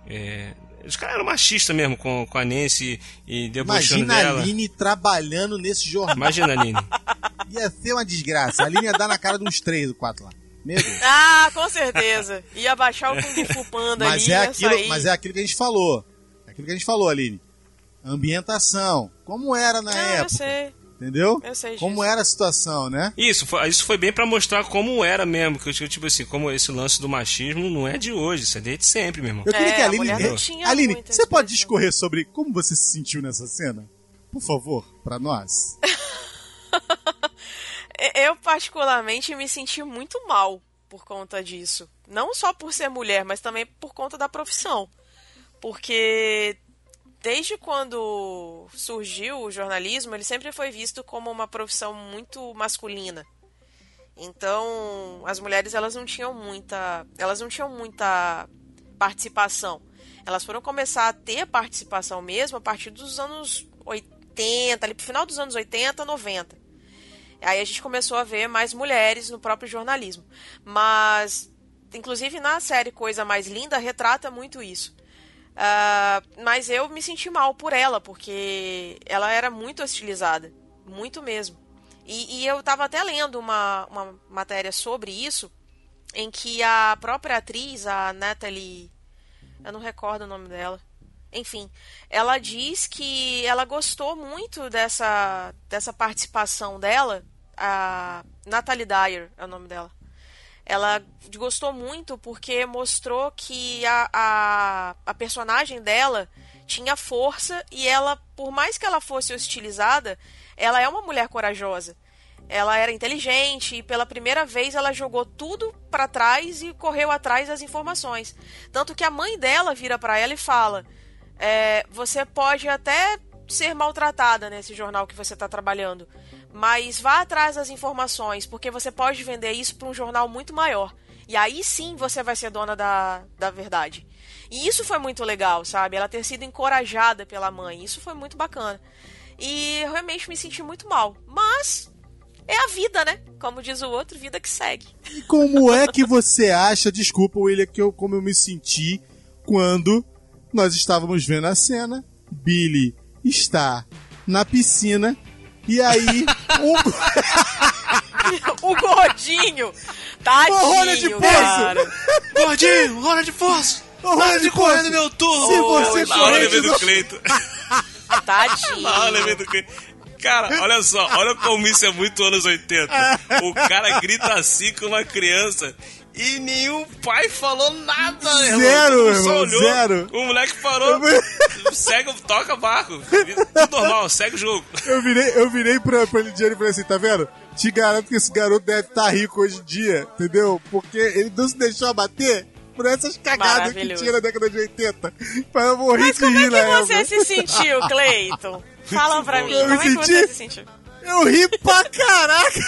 é, os caras eram machistas mesmo com, com a Nancy e debochando Imagina a dela. Aline trabalhando nesse jornal. Imagina, Aline. Ia ser uma desgraça. A Aline ia dar na cara de uns três ou quatro lá. Deus. Ah, com certeza. Ia baixar o Kung Fu Panda Mas ali, é, aquilo, sair. mas é aquilo que a gente falou. É aquilo que a gente falou, Aline. Ambientação. Como era na Não, eu época. sei. Entendeu? Eu sei Como era a situação, né? Isso foi, isso foi bem pra mostrar como era mesmo. Que eu, tipo assim, como esse lance do machismo não é de hoje, isso é desde sempre, meu irmão. Eu queria É, que a a Aline. tinha Aline, você pode expressão. discorrer sobre como você se sentiu nessa cena? Por favor, pra nós. É, eu particularmente me senti muito mal por conta disso. Não só por ser mulher, mas também por conta da profissão. Porque desde quando surgiu o jornalismo, ele sempre foi visto como uma profissão muito masculina. Então, as mulheres elas não tinham muita, elas não tinham muita participação. Elas foram começar a ter participação mesmo a partir dos anos 80, ali pro final dos anos 80, 90. Aí a gente começou a ver mais mulheres no próprio jornalismo. Mas, inclusive na série Coisa Mais Linda, retrata muito isso. Uh, mas eu me senti mal por ela, porque ela era muito hostilizada. Muito mesmo. E, e eu estava até lendo uma, uma matéria sobre isso, em que a própria atriz, a Natalie. Eu não recordo o nome dela. Enfim, ela diz que ela gostou muito dessa, dessa participação dela. A Natalie Dyer é o nome dela. Ela gostou muito porque mostrou que a, a, a personagem dela tinha força e ela, por mais que ela fosse hostilizada, ela é uma mulher corajosa. Ela era inteligente e pela primeira vez ela jogou tudo para trás e correu atrás das informações. Tanto que a mãe dela vira para ela e fala: é, Você pode até ser maltratada nesse jornal que você está trabalhando, mas vá atrás das informações, porque você pode vender isso para um jornal muito maior. E aí sim você vai ser dona da, da verdade. E isso foi muito legal, sabe? Ela ter sido encorajada pela mãe. Isso foi muito bacana. E eu realmente me senti muito mal. Mas é a vida, né? Como diz o outro, vida que segue. E como é que você acha, desculpa, William, que eu, como eu me senti quando nós estávamos vendo a cena, Billy está na piscina e aí o... o gordinho, tadinho, rolha de cara. Gordinho, rola de força. Rolha de no meu turno. Se você Na hora correr de de do Cleito. Tadinho. Na hora do Cleito. Cara, olha só, olha como isso é muito anos 80. O cara grita assim com uma criança e nenhum pai falou nada, irmão. Zero, mundo só irmão, olhou. zero. O moleque parou, segue, toca barco. Tudo normal, segue o jogo. Eu virei, eu virei pra, pra Lidiane e falei assim, tá vendo? Te garanto que esse garoto deve estar rico hoje em dia, entendeu? Porque ele não se deixou abater por essas cagadas que tinha na década de 80. Mas eu morri Mas de como é que você época. se sentiu, Cleiton? Fala pra mim, Eu como me é que você senti- se sentiu? Eu ri pra caraca!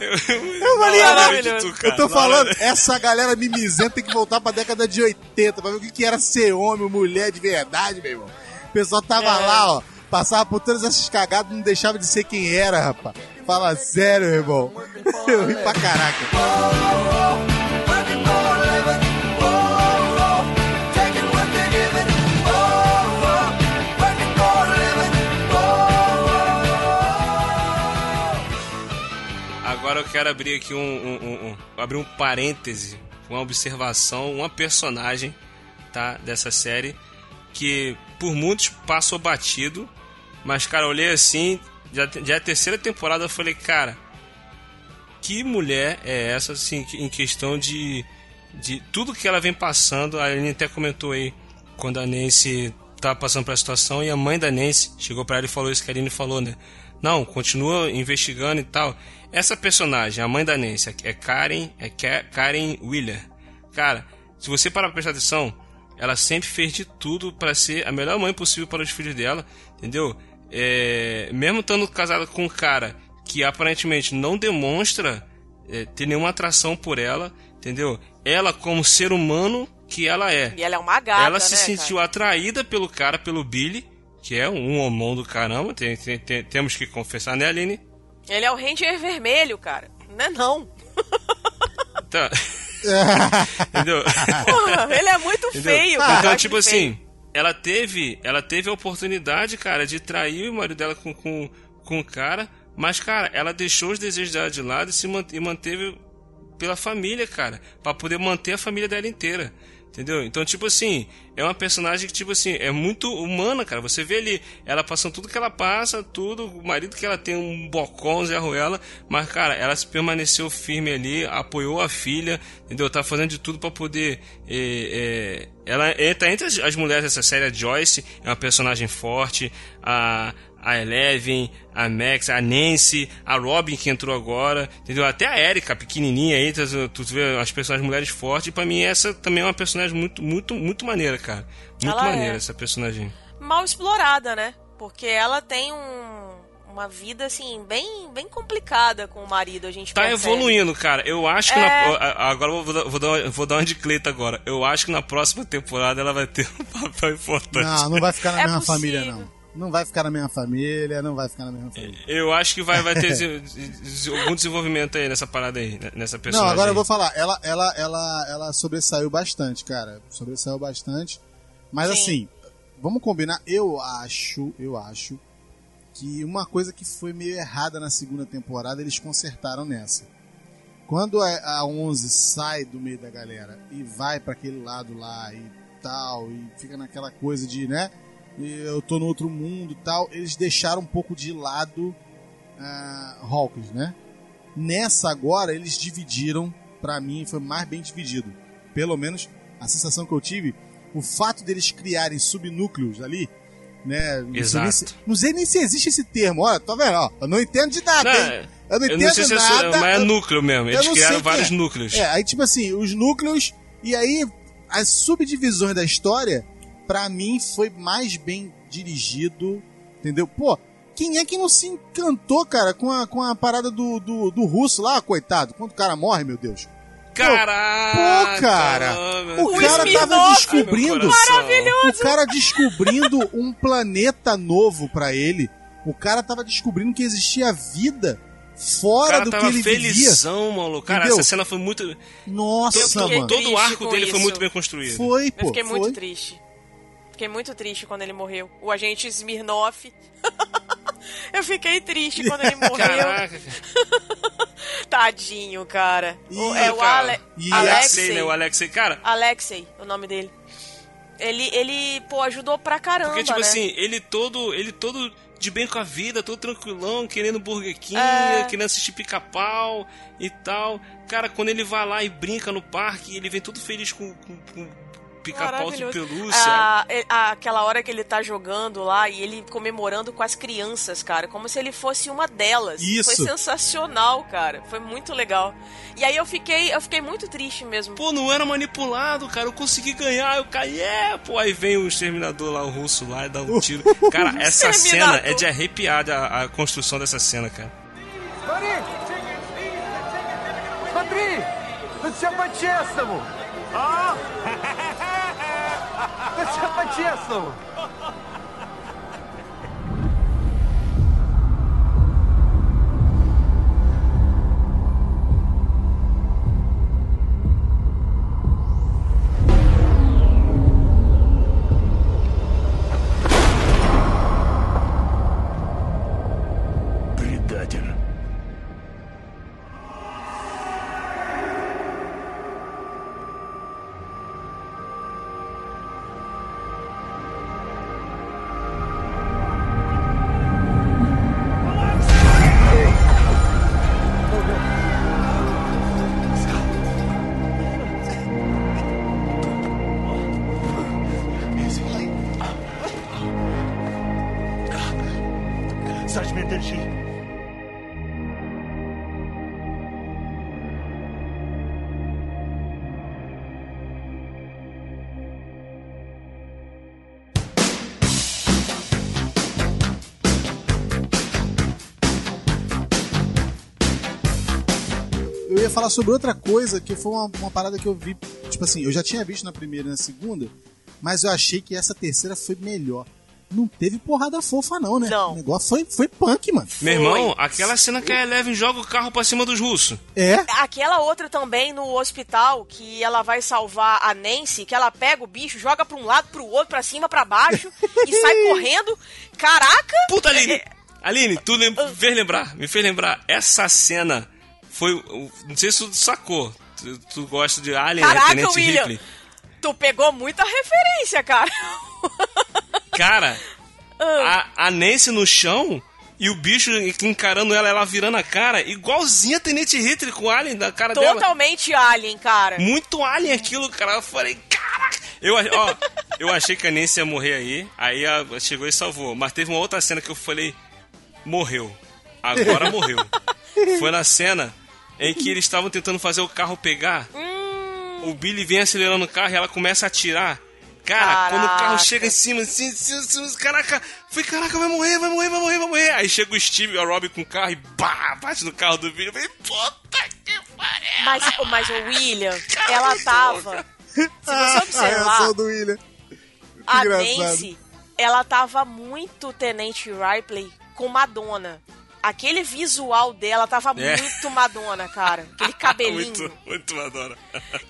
Eu falei, Maravilhoso. Eu tô falando, essa galera mimizenta tem que voltar pra década de 80 pra ver o que que era ser homem, mulher de verdade, meu irmão. O pessoal tava É. lá, ó, passava por todas essas cagadas, não deixava de ser quem era, rapaz. Fala sério, meu irmão. Eu ri pra caraca. Agora eu quero abrir aqui um, um- um- abrir um parêntese, uma observação, uma personagem, tá, dessa série que por muitos passou batido, mas cara, eu olhei assim, já, já é a terceira temporada, eu falei, cara, que mulher é essa, assim, em questão de, de tudo que ela vem passando, a Aline até comentou aí, quando a Nancy tava passando pela situação, e a mãe da Nancy chegou pra ela e falou isso que a Aline falou, né? Não, continua investigando e tal. Essa personagem, a mãe da Nancy, é Karen, é Ka- Karen Wheeler. Cara, se você parar pra prestar atenção, ela sempre fez de tudo pra ser a melhor mãe possível para os filhos dela, entendeu? É, mesmo estando casada com um cara que aparentemente não demonstra é, ter nenhuma atração por ela, entendeu? Ela como ser humano que ela é. E ela é uma gata, ela se né, sentiu cara? atraída pelo cara, pelo Billy, que é um homão do caramba, tem- tem- tem- temos que confessar, né, Aline? Ele é o Ranger vermelho, cara. Não é não. Tá. Entendeu? Porra, ele é muito Entendeu? feio, cara. Eu Então, tipo feio. assim, ela teve, ela teve a oportunidade, cara, de trair o marido dela com, com, com o cara, mas, cara, ela deixou os desejos dela de lado e se man- e manteve pela família, cara, Pra poder manter a família dela inteira. Entendeu? Então, tipo assim, é uma personagem que, tipo assim, é muito humana, cara. Você vê ali, ela passando tudo que ela passa, tudo, o marido que ela tem um bocão, Zé Ruela, mas, cara, ela permaneceu firme ali, apoiou a filha, entendeu? Tá fazendo de tudo pra poder. é, é, ela entra entre as, as mulheres dessa série, a Joyce é uma personagem forte, a, a Eleven, a Max, a Nancy, a Robin que entrou agora, entendeu? Até a Erika, pequenininha aí, tu, tu vê as personagens mulheres fortes, e pra mim essa também é uma personagem muito, muito, muito maneira, cara. Muito Ela maneira é. essa personagem. Mal explorada, né? Porque ela tem um- uma vida, assim, bem, bem complicada com o marido, a gente Tá percebe. evoluindo, cara. Eu acho que É. na, agora eu vou dar, vou, dar uma, vou dar uma de Cleita agora. Eu acho que na próxima temporada ela vai ter um papel importante. Não, não vai ficar na É mesma possível. família, não. Não vai ficar na mesma família, não vai ficar na mesma família. Eu acho que vai, vai ter algum desenvolvimento aí nessa parada aí, né, nessa Não, personagem. agora eu aí. vou falar. Ela, ela, ela, ela sobressaiu bastante, cara. Sobressaiu bastante. Mas Sim. assim, vamos combinar. Eu acho, eu acho que uma coisa que foi meio errada na segunda temporada eles consertaram nessa. Quando a, a 11 sai do meio da galera e vai pra aquele lado lá e tal, e fica naquela coisa de, né? Eu tô no outro mundo e tal, eles deixaram um pouco de lado ah, Hawkins, né? Nessa agora eles dividiram, pra mim foi mais bem dividido. Pelo menos a sensação que eu tive, o fato deles criarem subnúcleos ali, né? Não sei, Exato. nem se, não sei nem se existe esse termo. Olha, tá vendo? Ó, eu não entendo de nada, Não, hein? Eu não eu entendo não se é, nada. mas é núcleo mesmo. Eles criaram vários é. núcleos. É, aí tipo assim, os núcleos e aí as subdivisões da história, pra mim foi mais bem dirigido, entendeu? Pô, quem é que não se encantou, cara, com a, com a parada do, do, do russo lá, coitado? Quando o cara morre, meu Deus. Caraca! Pô, cara, o Deus. cara tava descobrindo, Maravilhoso! o cara descobrindo um planeta novo pra ele. O cara tava descobrindo que existia vida O fora do que ele vivia. felizão, maluco. Cara, Entendeu? essa cena foi muito. Nossa, todo, mano. todo o arco dele foi isso. muito bem construído. Foi, Eu pô. fiquei foi. muito triste. Fiquei muito triste quando ele morreu. O agente Smirnoff. Eu fiquei triste quando ele morreu. Tadinho, cara. O- Ih, é o cara. Ale E Alexei, Alexei. né? O Alexei. Cara, Alexei, o nome dele. Ele, ele, pô, ajudou pra caramba, porque, tipo né? assim, ele todo. Ele todo de bem com a vida, todo tranquilão, querendo Burger King, É. querendo assistir pica-pau e tal. Cara, quando ele vai lá e brinca no parque, ele vem todo feliz com, com, com pica-pau de Maravilhoso. pelúcia. Ah, é- ah, aquela hora que ele tá jogando lá e ele comemorando com as crianças, cara, como se ele fosse uma delas. Isso. Foi sensacional, cara. Foi muito legal. E aí eu fiquei, eu fiquei muito triste mesmo. Pô, não era manipulado, cara. Eu consegui ganhar. Eu caí, é, pô. Aí vem o exterminador lá, o russo lá, e dá um tiro. Cara, essa cena Exterminador. é de arrepiar a, a construção dessa cena, cara. Смотри! Смотри! Тут все по-честному! А? Тут все Falar sobre outra coisa que foi uma, uma parada que eu vi. Tipo assim, eu já tinha visto na primeira e na segunda, mas eu achei que essa terceira foi melhor. Não teve porrada fofa, não, né? Não. O negócio foi, foi punk, mano. Meu irmão, aquela cena que a Eleven joga o carro pra cima dos russos. É? Aquela outra também no hospital, que ela vai salvar a Nancy, que ela pega o bicho, joga pra um lado, pro outro, pra cima, pra baixo, e sai correndo. Caraca! Puta, Aline! É, Aline, tu lem- me fez lembrar, me fez lembrar. Essa cena foi. Não sei se tu sacou. Tu, tu gosta de Alien? Caraca, Tenente William! Ripley. Tu pegou muita referência, cara. Cara, Ah. a, a Nancy no chão e o bicho encarando ela, ela virando a cara, igualzinha a Tenente Hitler com o Alien da cara dela. Totalmente alien, cara. Muito Alien aquilo, cara. Eu falei, caraca! Eu, ó, eu achei que a Nancy ia morrer aí, aí a, chegou e salvou. Mas teve uma outra cena que eu falei, morreu. Agora morreu. Foi na cena em que eles estavam tentando fazer o carro pegar. O Billy vem acelerando o carro e ela começa a atirar. Cara, quando o carro Caraca. chega em cima, assim, assim, assim, caraca, foi caraca, vai morrer, vai morrer, vai morrer, vai morrer. Aí chega o Steve e a Robbie com o carro e pá, bate no carro do Billy. Eu falei, puta que pariu. Mas, mas o William, ela tava. Se você a observar, reação do William. a. Nancy, ela tava muito Tenente Ripley com Madonna. Aquele visual dela tava É. muito Madonna, cara. Aquele cabelinho. Muito, muito Madonna.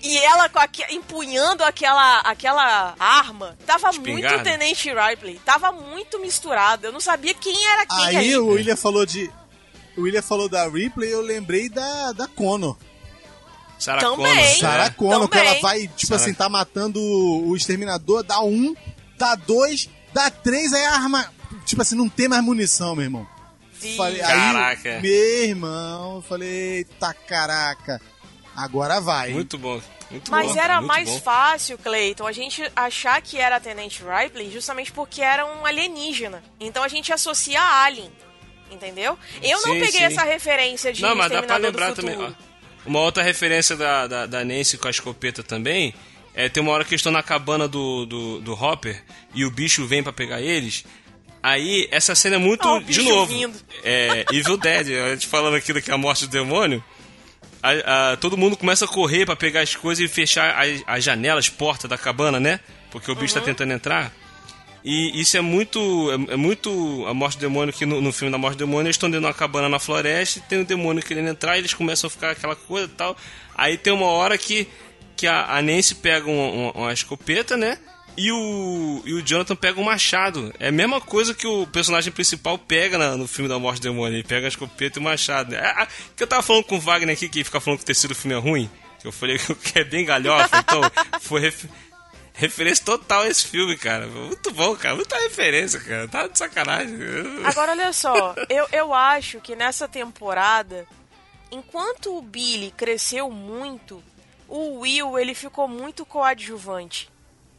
E ela com aque- empunhando aquela, aquela arma. Tava Espingarda. muito Tenente Ripley. Tava muito misturado. Eu não sabia quem era quem Aí ali. o William falou de. O William falou da Ripley, eu lembrei da, da Connor. Sarah Também. Connor, né? Sarah Connor, que ela vai, tipo Sarah- assim, tá matando o o exterminador, dá um, dá dois, dá três, aí a arma. Tipo assim, não tem mais munição, meu irmão. Vi. Falei, Caraca. Aí, meu irmão, eu falei, eita caraca, agora vai. Muito bom. Muito Mas bom, era muito mais bom. fácil, Clayton, a gente achar que era a Tenente Ripley justamente porque era um alienígena. Então a gente associa a Alien. Entendeu? Eu não Sim, peguei sim. essa referência de Não, mas dá pra lembrar também. ó. Uma outra referência da, da, da Nancy com a escopeta também. É, tem uma hora que eles estão na cabana do, do, do Hopper e o bicho vem pra pegar eles. Aí, essa cena é muito. Ó, o de novo. É, Evil Dead, a gente falando aqui é a morte do demônio. A- a- todo mundo começa a correr pra pegar as coisas e fechar as, as janelas, porta da cabana, né? Porque o bicho tá tentando entrar. E isso é muito. É, é muito a morte do demônio que no, no filme da morte do demônio eles estão dentro de uma cabana na floresta e tem um demônio querendo entrar e eles começam a ficar aquela coisa e tal. Aí tem uma hora que, que a, a Nancy pega uma, uma, uma escopeta, né? E o, e o Jonathan pega um machado. É a mesma coisa que o personagem principal pega na- no filme da morte do demônio. Ele pega a escopeta e o machado. É, a- que eu tava falando com o Wagner aqui, que fica falando que o terceiro filme é ruim. Que eu falei que é bem galhofa, então foi ref- referência total a esse filme, cara. Muito bom, cara. Muita referência, cara. Tá de sacanagem. Agora, olha só, eu, eu acho que nessa temporada, enquanto o Billy cresceu muito, o Will ele ficou muito coadjuvante.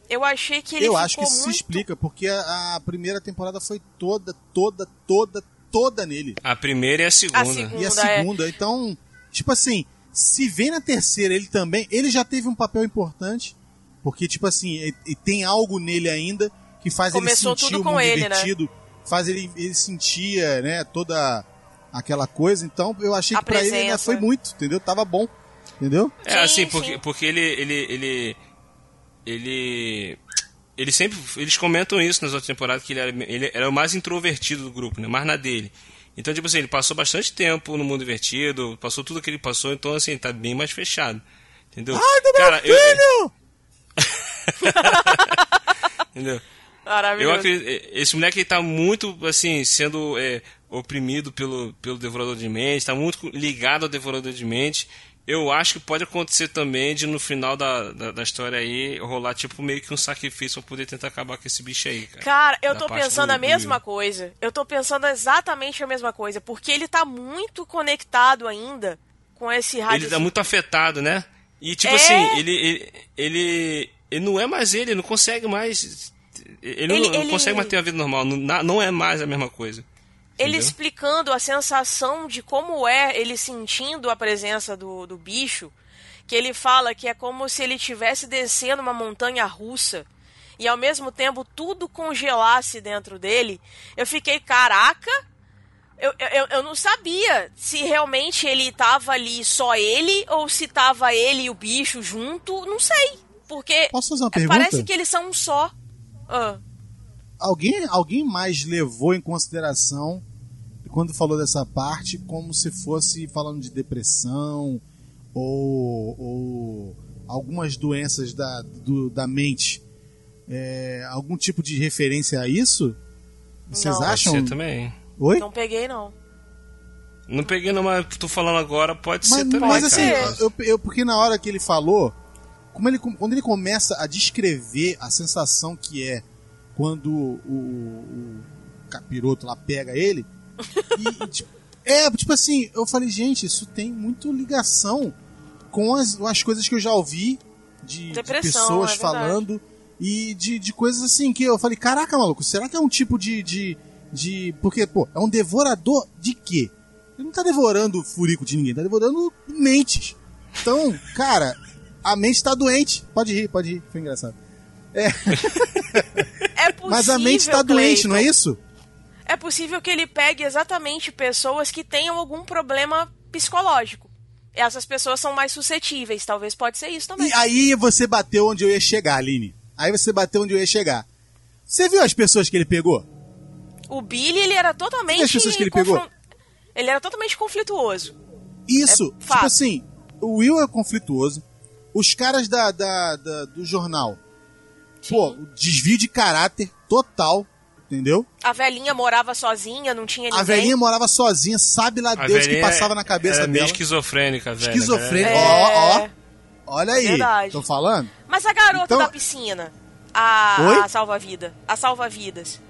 Eu achei que ele eu ficou acho que isso se muito... explica, porque a, a primeira temporada foi toda, toda, toda, toda nele. A primeira e a segunda. A segunda. E a Segunda, é. segunda, então, tipo assim, se vem na terceira ele também, ele já teve um papel importante, porque, tipo assim, e, e tem algo nele ainda que faz Começou ele sentir tudo o com mundo ele, né? divertido, faz ele, ele sentir, é, né, toda aquela coisa. Então, eu achei A que pra ele ainda presença. foi muito, entendeu? Tava bom, entendeu? É, Sim, assim, sim. porque, porque ele, ele, ele, ele, ele sempre, eles comentam isso nas outras temporadas, que ele era, ele era o mais introvertido do grupo, né, mais na dele. Então, tipo assim, ele passou bastante tempo no mundo divertido, passou tudo que ele passou, então, assim, tá bem mais fechado. Entendeu? Ai, do Cara, meu eu- filho! entendeu? Eu Maravilhoso. acredito, esse moleque ele tá muito, assim, sendo é, oprimido pelo, pelo Devorador de Mente, tá muito ligado ao Devorador de Mente. Eu acho que pode acontecer também de no final da, da, da história aí rolar tipo meio que um sacrifício pra poder tentar acabar com esse bicho aí, cara. Cara, eu Da tô pensando do- a mesma coisa. Eu tô pensando exatamente a mesma coisa. Porque ele tá muito conectado ainda com esse rádio. Ele tá muito afetado, né? E tipo É. assim, ele, ele, ele, ele não é mais ele, não consegue mais. Ele, Ele- não, ele- consegue manter a vida normal, não, não é mais a mesma coisa. Ele entendeu? explicando a sensação de como é ele sentindo a presença do, do bicho. Que ele fala que é como se ele estivesse descendo uma montanha russa. E ao mesmo tempo tudo congelasse dentro dele. Eu fiquei, caraca, eu, eu, eu não sabia se realmente ele tava ali só ele ou se tava ele e o bicho junto. Não sei. Porque Posso fazer uma pergunta? parece que eles são um só. Ah. Alguém, alguém mais levou em consideração, quando falou dessa parte, como se fosse falando de depressão ou, ou algumas doenças da, do- da mente? É, algum tipo de referência a isso? Vocês Não. Pode acham? ser também. Oi? Não peguei, não. Não peguei não, mas o que tu falando agora pode Mas, ser também. mas assim, eu, eu- porque na hora que ele falou, como ele, quando ele começa a descrever a sensação que é quando o, o capiroto lá pega ele, e, e, tipo, é, tipo assim, eu falei, gente, isso tem muito ligação com as, as coisas que eu já ouvi de, de pessoas é falando E de, de coisas assim que eu falei, caraca, maluco, será que é um tipo de. de, de porque, pô, é um devorador de quê? Ele não tá devorando o furico de ninguém, tá devorando mentes. Então, cara, a mente tá doente. Pode rir, pode rir, foi engraçado. É possível, Mas a mente tá doente, não é isso? É possível que ele pegue exatamente pessoas que tenham algum problema psicológico. Essas pessoas são mais suscetíveis, talvez pode ser isso também. E aí você bateu onde eu ia chegar, Aline. Aí você bateu onde eu ia chegar. Você viu as pessoas que ele pegou? O Billy, ele era totalmente. E as pessoas que ele pegou? Ele era totalmente conflituoso. Isso, É tipo assim, o Will é conflituoso. Os caras da, da- da- do jornal, pô, o desvio de caráter total, entendeu? A velhinha morava sozinha, não tinha ninguém. A velhinha morava sozinha, sabe lá A Deus que velhinha passava na cabeça era meio dela. esquizofrênica, velho. Esquizofrênica. Ela Ó, ó, É. Olha aí, Verdade. tô falando? Mas a garota Então- da piscina, a, salva-vida, a salva-vidas.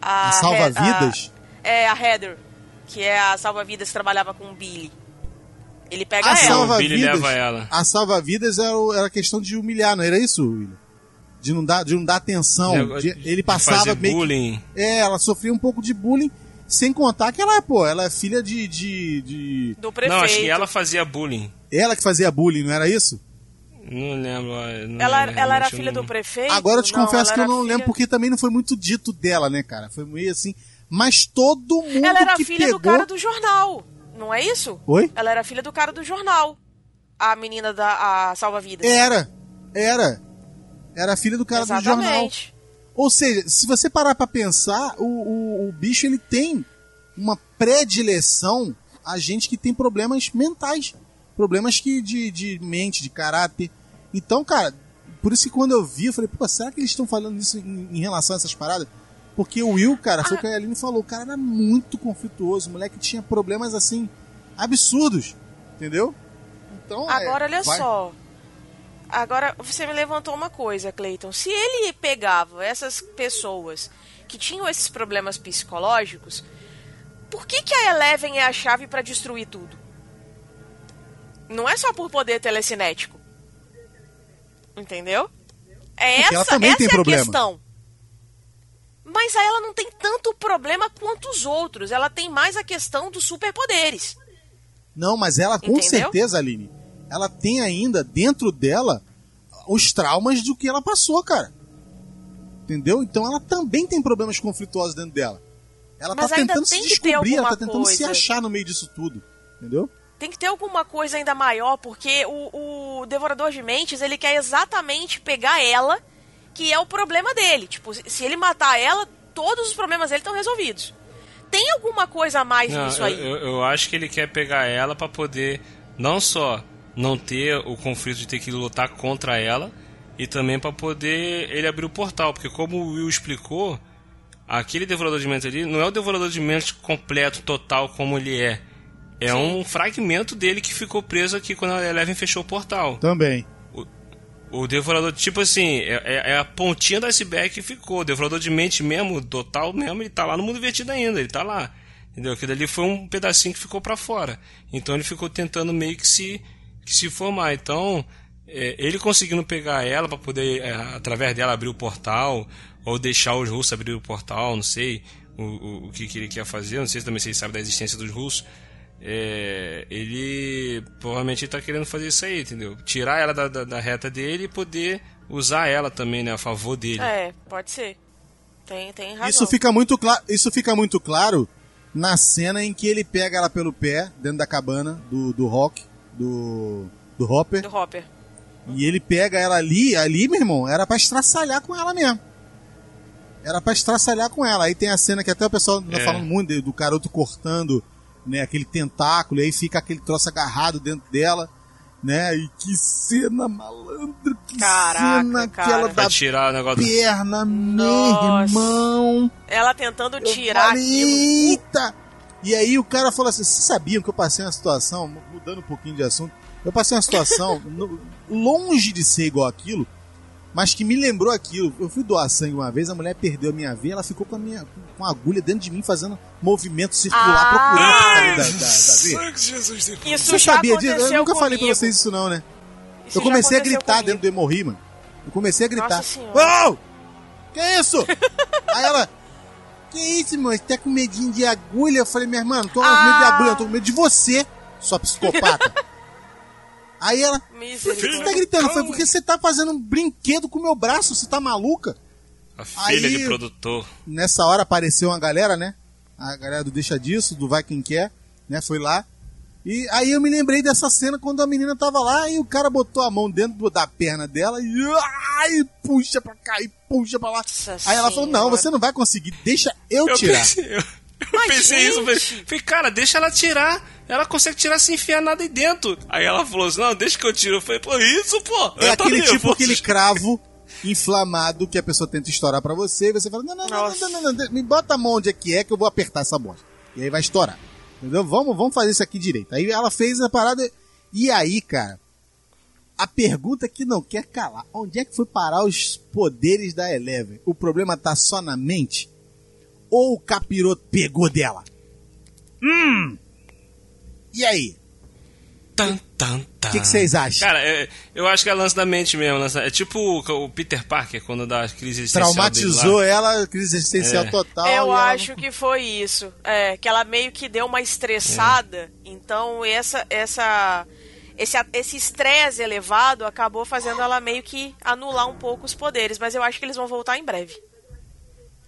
A, A salva-vidas? É, a Heather, que é a salva-vidas que trabalhava com o Billy. Ele pega A ela. salva- salva-vidas. Billy leva ela. A salva-vidas era, o- era questão de humilhar, não era isso, William? De não dar, de não dar atenção. De- de ele passava fazer meio que- bullying. É, ela sofria um pouco de bullying, sem contar que ela é, pô, ela é filha de. de, de- Do prefeito. Não, acho que ela fazia bullying. Ela que fazia bullying, não era isso? Não lembro. ó, não Ela, lembro, ela era filha não- do prefeito? Agora eu te Não, confesso que eu não filha- lembro, porque também não foi muito dito dela, né, cara? Foi meio assim. Mas todo mundo Ela era que filha pegou... do cara do jornal, não é isso? Oi? Ela era filha do cara do jornal. A menina da a salva-vidas. Era, era. Era filha do cara do jornal. Exatamente. Ou seja, se você parar pra pensar, o, o, o bicho ele tem uma predileção a gente que tem problemas mentais. Problemas que de, de mente, de caráter. Então, cara, por isso que quando eu vi, eu falei, pô, será que eles estão falando isso em, em relação a essas paradas? Porque o Will, cara, foi o que a Aline falou, o cara era muito conflituoso, o moleque tinha problemas assim, absurdos. Entendeu? Então, é, Agora, olha vai- só. Agora, você me levantou uma coisa, Clayton. Se ele pegava essas pessoas que tinham esses problemas psicológicos, por que, que a Eleven é a chave pra destruir tudo? Não é só por poder telecinético. Entendeu? É Porque essa, essa é problema. a questão. Mas a ela não tem tanto problema quanto os outros. Ela tem mais a questão dos superpoderes. Não, mas ela, com Entendeu? certeza, Aline, ela tem ainda dentro dela os traumas do que ela passou, cara. Entendeu? Então ela também tem problemas conflituosos dentro dela. Ela Mas tá tentando se descobrir, ela tá tentando se coisa. achar no meio disso tudo. Entendeu? Tem que ter alguma coisa ainda maior, porque o, o Devorador de Mentes, ele quer exatamente pegar ela, que é o problema dele. Tipo, se se ele matar ela, todos os problemas dele estão resolvidos. Tem alguma coisa a mais Não, nisso aí? eu, eu acho que ele quer pegar ela pra poder não só não ter o conflito de ter que lutar contra ela e também pra poder ele abrir o portal, porque como o Will explicou, aquele devorador de mentes ali não é o devorador de mentes completo, total como ele é. É um fragmento dele que ficou preso aqui quando a Eleven fechou o portal. Também. O devorador, tipo assim, é, é- é a pontinha do iceberg que ficou. O devorador de mente mesmo, total mesmo, ele tá lá no mundo invertido ainda, ele tá lá. Entendeu? Aquilo ali foi um pedacinho que ficou pra fora. Então ele ficou tentando meio que se, que se formar. Então, é, ele conseguindo pegar ela pra poder, é, através dela, abrir o portal, ou deixar os russos abrir o portal, não sei o, o, o que, que ele quer fazer, não sei se também se ele sabe da existência dos russos. É, ele provavelmente está querendo fazer isso aí, entendeu? Tirar ela da, da, da reta dele e poder usar ela também, né, a favor dele. É, pode ser. Tem, tem razão. Isso fica muito claro. Isso fica muito claro na cena em que ele pega ela pelo pé dentro da cabana do, do Rock, do, do Hopper. Do Hopper. E ele pega ela ali, ali, meu irmão, era pra estraçalhar com ela mesmo. Era pra estraçalhar com ela. Aí tem a cena que até o pessoal tá É. falando muito do garoto cortando, né, aquele tentáculo, e aí fica aquele troço agarrado dentro dela, né? E que cena malandro, que Caraca, cena cara. aquela Pra da tirar o negócio do... perna, meu Nossa. irmão. Ela tentando tirar falei, aquilo. Eita! E aí o cara falou assim: vocês sabiam que eu passei uma situação, mudando um pouquinho de assunto, eu passei uma situação no- longe de ser igual aquilo, mas que me lembrou aquilo. Eu fui doar sangue uma vez, a mulher perdeu a minha veia, ela ficou com a minha com a agulha dentro de mim fazendo movimento circular, Ah! procurando a sair da, da, da veia. Isso Você já sabia disso? Eu nunca falei pra comigo. vocês isso não, né? Isso eu comecei a gritar comigo. dentro do hemorri, mano. Eu comecei a gritar. Nossa Senhora. Uou! Que isso? Aí ela. Que isso, irmão? Você tá com medinho de agulha? Eu falei, minha irmã, não tô com medo de Ah. agulha, eu tô com medo de você, sua psicopata. Aí ela. Por que você tá gritando? Eu falei, porque você tá fazendo um brinquedo com o meu braço, você tá maluca? A filha Aí- de produtor. Nessa hora apareceu uma galera, né? A galera do Deixa Disso, do Vai Quem Quer, né? Foi lá. E aí eu me lembrei dessa cena quando a menina tava lá e o cara botou a mão dentro da perna dela e, ai, puxa pra cá e puxa pra lá. Nossa aí ela falou, não, você não vai conseguir, deixa eu Eu tirar. pensei, eu, eu Mas, pensei isso, falei, gente! falei, cara, deixa ela tirar. Ela consegue tirar sem enfiar nada aí dentro. Aí ela falou assim, não, deixa que eu tiro. Eu falei, pô, isso, pô. É aquele tipo, nervoso. aquele cravo inflamado que a pessoa tenta estourar pra você e você fala, não, não, não, não, não, não, não, me bota a mão onde é que é que eu vou apertar essa bosta. E aí vai estourar. Entendeu? Vamos, vamos fazer isso aqui direito. Aí ela fez a parada. E aí, cara, a pergunta que não quer calar: onde é que foi parar os poderes da Eleven? O problema tá só na mente? Ou o capiroto pegou dela? Hum! E aí? Tan, tan, tan. O que que vocês acham? Cara, é- eu acho que é lance da mente mesmo. lance- É tipo o, o Peter Parker, quando dá a crise existencial dele Traumatizou lá. ela, crise existencial É. total. Eu e ela- acho que foi isso. É, que ela meio que deu uma estressada. Então, essa, essa, esse esse estresse elevado acabou fazendo ela meio que anular um pouco os poderes. Mas eu acho que eles vão voltar em breve.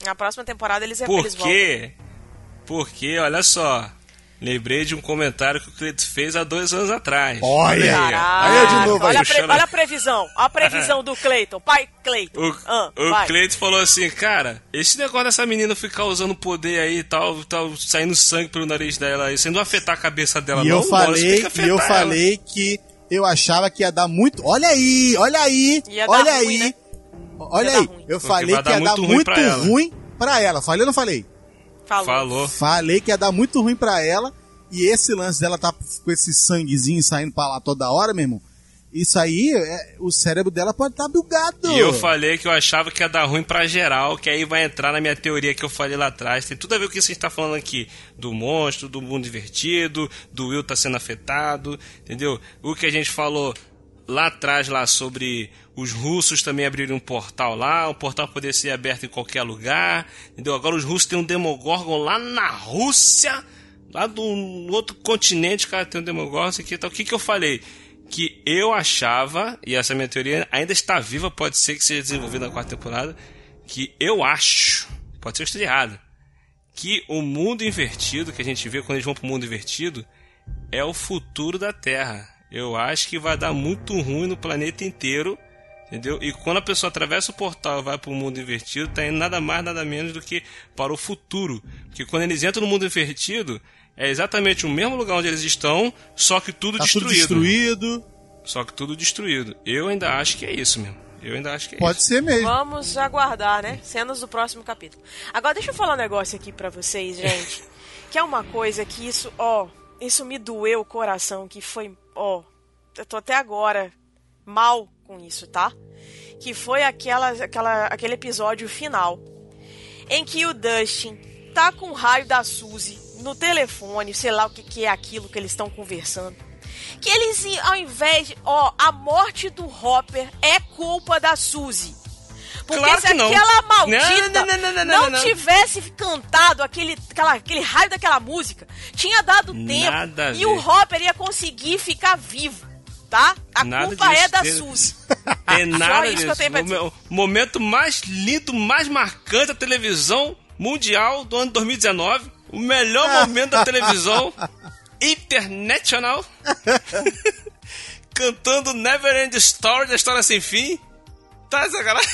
Na próxima temporada eles, Por eles voltam. quê? Porque, olha só, lembrei de um comentário que o Cleito fez há dois anos atrás. Olha aí. Caraca, Aí é de novo aí. olha, a pre- olha a previsão. Olha a previsão do Cleiton. Pai Cleiton. O, Ah, o vai. Cleito falou assim, cara, esse negócio dessa menina ficar usando poder aí e tal, tal, saindo sangue pelo nariz dela, isso não afetar a cabeça dela, E não. eu falei, que e eu ela. falei que eu achava que ia dar muito. Olha aí, olha aí, Ia olha ruim, aí. né? Olha Ia aí, eu Porque falei que ia dar muito ruim pra ruim pra ela. Falei ou não falei? Falou. Falou. Falei que ia dar muito ruim pra ela. E esse lance dela tá com esse sanguezinho saindo pra lá toda hora, meu irmão. Isso aí, é- o cérebro dela pode estar tá bugado. E eu falei que eu achava que ia dar ruim pra geral, que aí vai entrar na minha teoria que eu falei lá atrás. Tem tudo a ver com o que você está falando aqui. Do monstro, do mundo invertido, do Will tá sendo afetado, entendeu? O que a gente falou lá atrás lá sobre os russos também abrirem um portal lá, o portal poder ser aberto em qualquer lugar, entendeu? Agora os russos têm um Demogorgon lá na Rússia, lá do outro continente, cara, tem um Demogorgon, aqui tal. O que que eu falei? Que eu achava, e essa minha teoria ainda está viva, pode ser que seja desenvolvida na quarta temporada, que eu acho, pode ser que esteja errado, que o mundo invertido, que a gente vê quando eles vão pro mundo invertido, é o futuro da Terra. Eu acho que vai dar muito ruim no planeta inteiro, entendeu? E quando a pessoa atravessa o portal e vai para o mundo invertido, tá indo nada mais, nada menos do que para o futuro. Porque quando eles entram no mundo invertido, é exatamente o mesmo lugar onde eles estão, só que tudo Tá tudo destruído. destruído. Só que tudo destruído. Eu ainda acho que é isso mesmo. Eu ainda acho que é Pode isso. ser mesmo. Vamos aguardar, né? Cenas do próximo capítulo. Agora, deixa eu falar um negócio aqui pra vocês, gente. que é uma coisa que isso, ó, isso me doeu o coração, que foi, ó, eu tô até agora mal com isso, tá? Que foi aquela, aquela, aquele episódio final em que o Dustin tá com o raio da Suzy no telefone, sei lá o que, que é aquilo que eles estão conversando. Que eles, ao invés de. Ó, a morte do Hopper é culpa da Suzy. Porque Claro se que não. aquela maldita Não, não, não, tivesse cantado aquele, aquela, aquele raio daquela música, tinha dado tempo e o Hopper ia conseguir ficar vivo, tá? A Nada culpa disso. é da Tem- Suzy. Tem nada isso que eu disso. tenho pra O o momento mais lindo, mais marcante da televisão mundial do ano de 2019. O melhor momento da televisão internacional. Cantando Never End Story, da história sem fim. Tá sacanagem?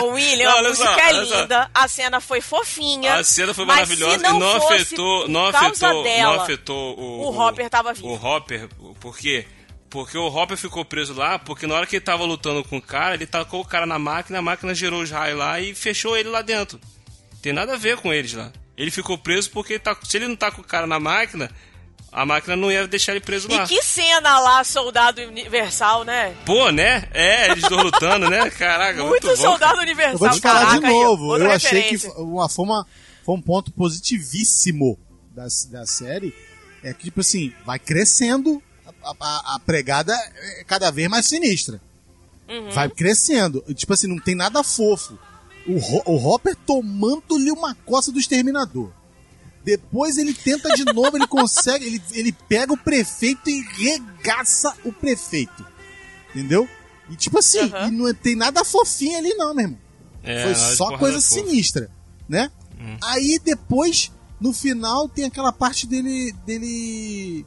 Ô, William, Não, a música só, é só. linda, a cena foi fofinha. A cena foi maravilhosa não e não afetou, não afetou, dela, não afetou o, o Hopper tava vivo. O Hopper, por quê? Porque o Hopper ficou preso lá, porque na hora que ele tava lutando com o cara, ele tacou o cara na máquina, a máquina gerou os raios lá e fechou ele lá dentro. Tem nada a ver com eles lá. Ele ficou preso porque ele tá- se ele não tá com o cara na máquina, a máquina não ia deixar ele preso lá. E que cena lá, Soldado Universal, né? Pô, né? É, eles dois lutando, né? Caraca, muito, Muito, bom. Soldado Eu Universal, vou te falar caraca, de novo. Eu achei que referência. foi uma, foi, uma, foi um ponto positivíssimo da, da série. É que, tipo assim, vai crescendo, a, a- pregada é cada vez mais sinistra. Vai crescendo. Tipo assim, não tem nada fofo. O, o Hopper tomando-lhe uma coça do exterminador. Depois ele tenta de novo, ele consegue, ele, ele pega o prefeito e regaça o prefeito. Entendeu? E tipo assim, Aham. e não tem nada fofinho ali não, meu irmão. É, Foi só coisa sinistra, né? Aí depois, no final, tem aquela parte dele. dele.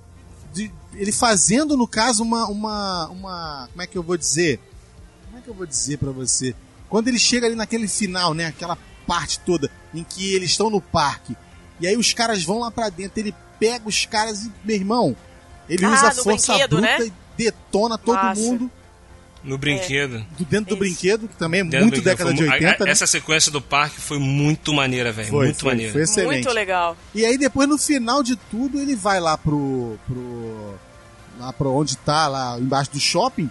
De- ele fazendo, no caso, uma, uma. uma. Como é que eu vou dizer? Como é que eu vou dizer pra você? Quando ele chega ali naquele final, né? Aquela parte toda em que eles estão no parque. E aí os caras vão lá pra dentro, ele pega os caras e, meu irmão, ele Ah, usa força bruta né? e detona todo Massa. mundo No brinquedo. do dentro do brinquedo, que também é Dentro muito década Foi de mu- a- 80, a- né? Essa sequência do parque foi muito maneira, velho. Foi, Muito foi, maneira. foi excelente. Muito legal. E aí depois no final de tudo ele vai lá pro pro lá para onde tá lá embaixo do shopping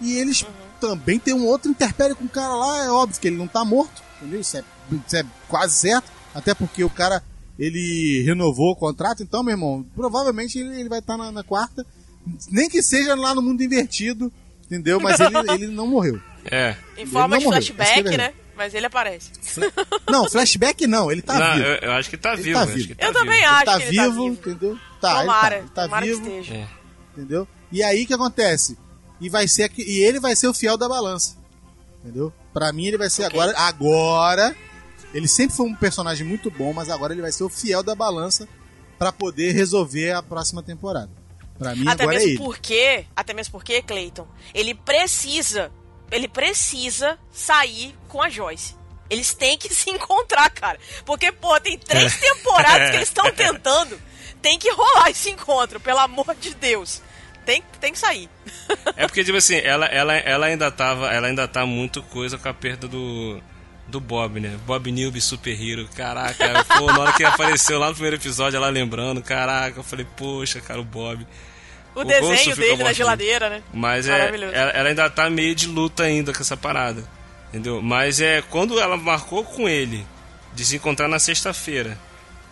e eles Uhum. também tem um outro interpele com o cara lá, é óbvio que ele não tá morto, entendeu? Isso é, isso é quase certo, até porque o cara ele renovou o contrato, então meu irmão, provavelmente ele, ele vai estar na, na quarta, nem que seja lá no mundo invertido, entendeu? Mas ele, ele não morreu. É. Em forma não de morreu, é flashback, né? Mas ele aparece. Não, flashback não, ele tá Não, vivo. eu, eu acho que tá Ele vivo. tá eu vivo. tá Eu vivo. também Ele acho tá que ele vivo, tá vivo. entendeu? Tá, ele Tomara, tá, ele tá tomara vivo. que esteja. É. entendeu? E aí o que acontece? E vai ser e ele vai ser o fiel da balança. Entendeu? Pra mim ele vai ser Ok. agora agora ele sempre foi um personagem muito bom, mas agora ele vai ser o fiel da balança pra poder resolver a próxima temporada. Pra mim Até agora é mesmo ele. porque, até mesmo porque, Clayton, ele precisa, ele precisa sair com a Joyce. Eles têm que se encontrar, cara. Porque, pô, tem três É. temporadas que eles estão tentando. Tem que rolar esse encontro, pelo amor de Deus. Tem, tem que sair. É porque, tipo assim, ela, ela, ela ainda tava. Ela ainda tá muito coisa com a perda do. Do Bob, né? Bob Newby Super Hero. Caraca, pô, na hora que apareceu lá no primeiro episódio, ela lembrando, caraca, eu falei, poxa, cara, o Bob. O O desenho dele na mortinho. geladeira, né? Mas é, Maravilhoso. ela, ela ainda tá meio de luta ainda com essa parada. Entendeu? Mas é quando ela marcou com ele de se encontrar na sexta-feira,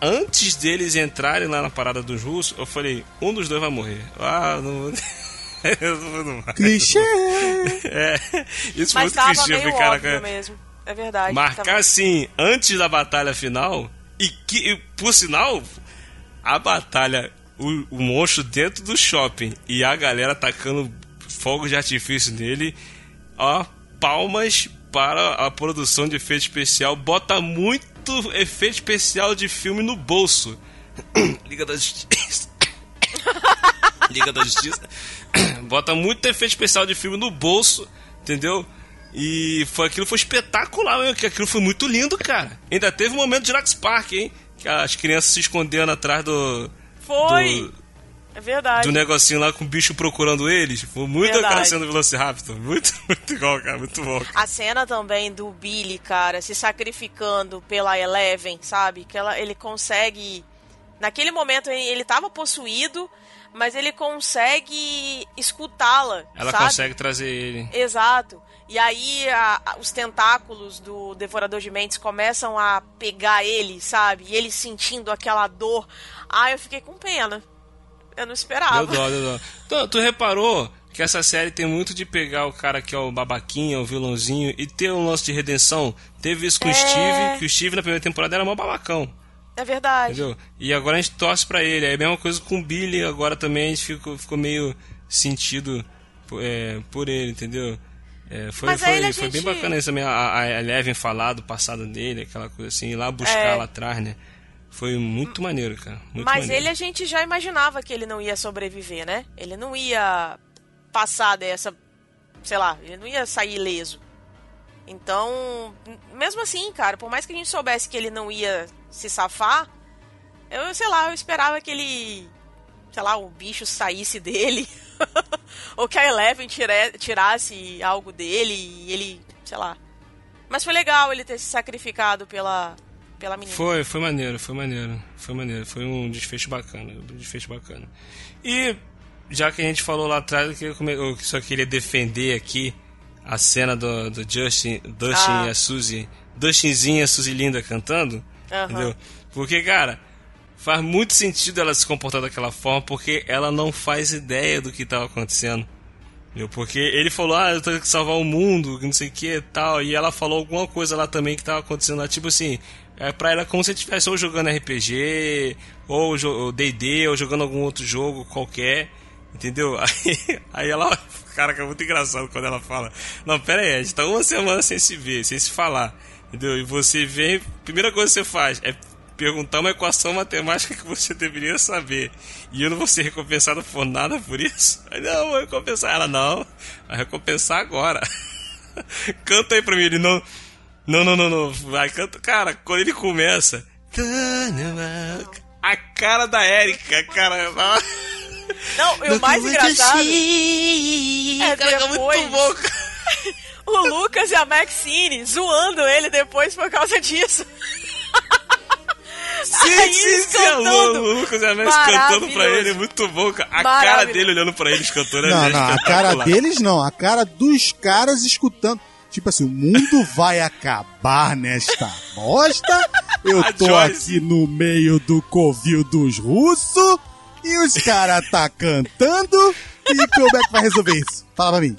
antes deles entrarem lá na parada dos russos, eu falei, um dos dois vai morrer. Ah, não. Eu não- não vai. Clichê! É, isso Mas foi muito clichê. Meio óbvio caraca, mesmo. É verdade. marcar tava- assim, antes da batalha final, e que, e, por sinal, a batalha, o, o monstro dentro do shopping e a galera atacando fogos de artifício nele, ó, palmas para a produção de efeito especial, bota muito efeito especial de filme no bolso. Liga da Justiça. Liga da Justiça. Bota muito efeito especial de filme no bolso, entendeu? E foi, aquilo foi espetacular, meu, que aquilo foi muito lindo, cara. Ainda teve um momento de Jurassic Park, hein? Que as crianças se escondendo atrás do. Foi! do- É verdade. do negocinho lá com o bicho procurando eles. Foi muito Verdade. aquela cena do Velociraptor. Muito, muito igual, cara. Muito bom. cara. A cena também do Billy, cara, se sacrificando pela Eleven, sabe? Que ela, ele consegue. Naquele momento ele ele tava possuído, mas ele consegue escutá-la. Ela sabe? consegue trazer ele. Exato. E aí a- a- os tentáculos do Devorador de Mentes começam a pegar ele, sabe? E ele sentindo aquela dor. Ah, eu fiquei com pena. Eu não esperava. Deu dó, deu dó. Tu, tu reparou que essa série tem muito de pegar o cara que é o babaquinha, o vilãozinho, e ter um lance de redenção? Teve isso com o É. Steve, que o Steve na primeira temporada era mó babacão. É verdade. Entendeu? E agora a gente torce pra ele. É a mesma coisa com o Billy, agora também a gente ficou, ficou meio sentido é, por ele, entendeu? É, foi, Mas foi, foi bem gente- bacana isso também, a, Eleven falar do passado dele, aquela coisa assim, ir lá buscar É. lá atrás, né? Foi muito maneiro, cara. Muito Mas maneiro. ele a gente já imaginava que ele não ia sobreviver, né? Ele não ia passar dessa, sei lá, ele não ia sair ileso. Então, mesmo assim, cara, por mais que a gente soubesse que ele não ia se safar, eu, sei lá, eu esperava que ele, sei lá, o bicho saísse dele. Ou que a Eleven tira- tirasse algo dele e ele, sei lá. Mas foi legal ele ter se sacrificado pela, pela menina. Foi, foi maneiro, foi maneiro, foi maneiro, foi um desfecho bacana, um desfecho bacana. E já que a gente falou lá atrás que eu eu só queria defender aqui a cena do, do Justin, Dustin Ah. e a Suzy, Dustinzinha e a Suzy Linda cantando, Aham. entendeu? Porque, cara, faz muito sentido ela se comportar daquela forma porque ela não faz ideia do que estava acontecendo. Entendeu? Porque ele falou, ah, eu tenho que salvar o mundo, não sei o que tal. E ela falou alguma coisa lá também que tava acontecendo lá, tipo assim, é pra ela como se estivesse ou jogando RPG, ou D&D, ou jogando algum outro jogo qualquer, entendeu? Aí, aí ela, que é muito engraçado quando ela fala, não, pera aí, a gente tá uma semana sem se ver, sem se falar, entendeu? E você vem, primeira coisa que você faz é perguntar uma equação matemática que você deveria saber. E eu não vou ser recompensado por nada por isso? Aí, não, vou recompensar. Ela, não, vai recompensar agora. Canta aí pra mim, ele não... Não, não, não, não. Vai, canta. Cara, quando ele começa. A cara da Erika, cara. Não, e o mais engraçado é Cara, é muito bom, cara. o Lucas e a Maxine zoando ele depois por causa disso. Sim, sim, sim. O Lucas e a cantando pra ele. É muito bom, cara. A cara dele olhando pra eles cantando é Não, não, a cara deles não, a cara dos caras escutando. Tipo assim, o mundo vai acabar nesta bosta. Eu tô aqui no meio do covil dos russos e os caras tá cantando. E como é que vai resolver isso? Fala pra mim.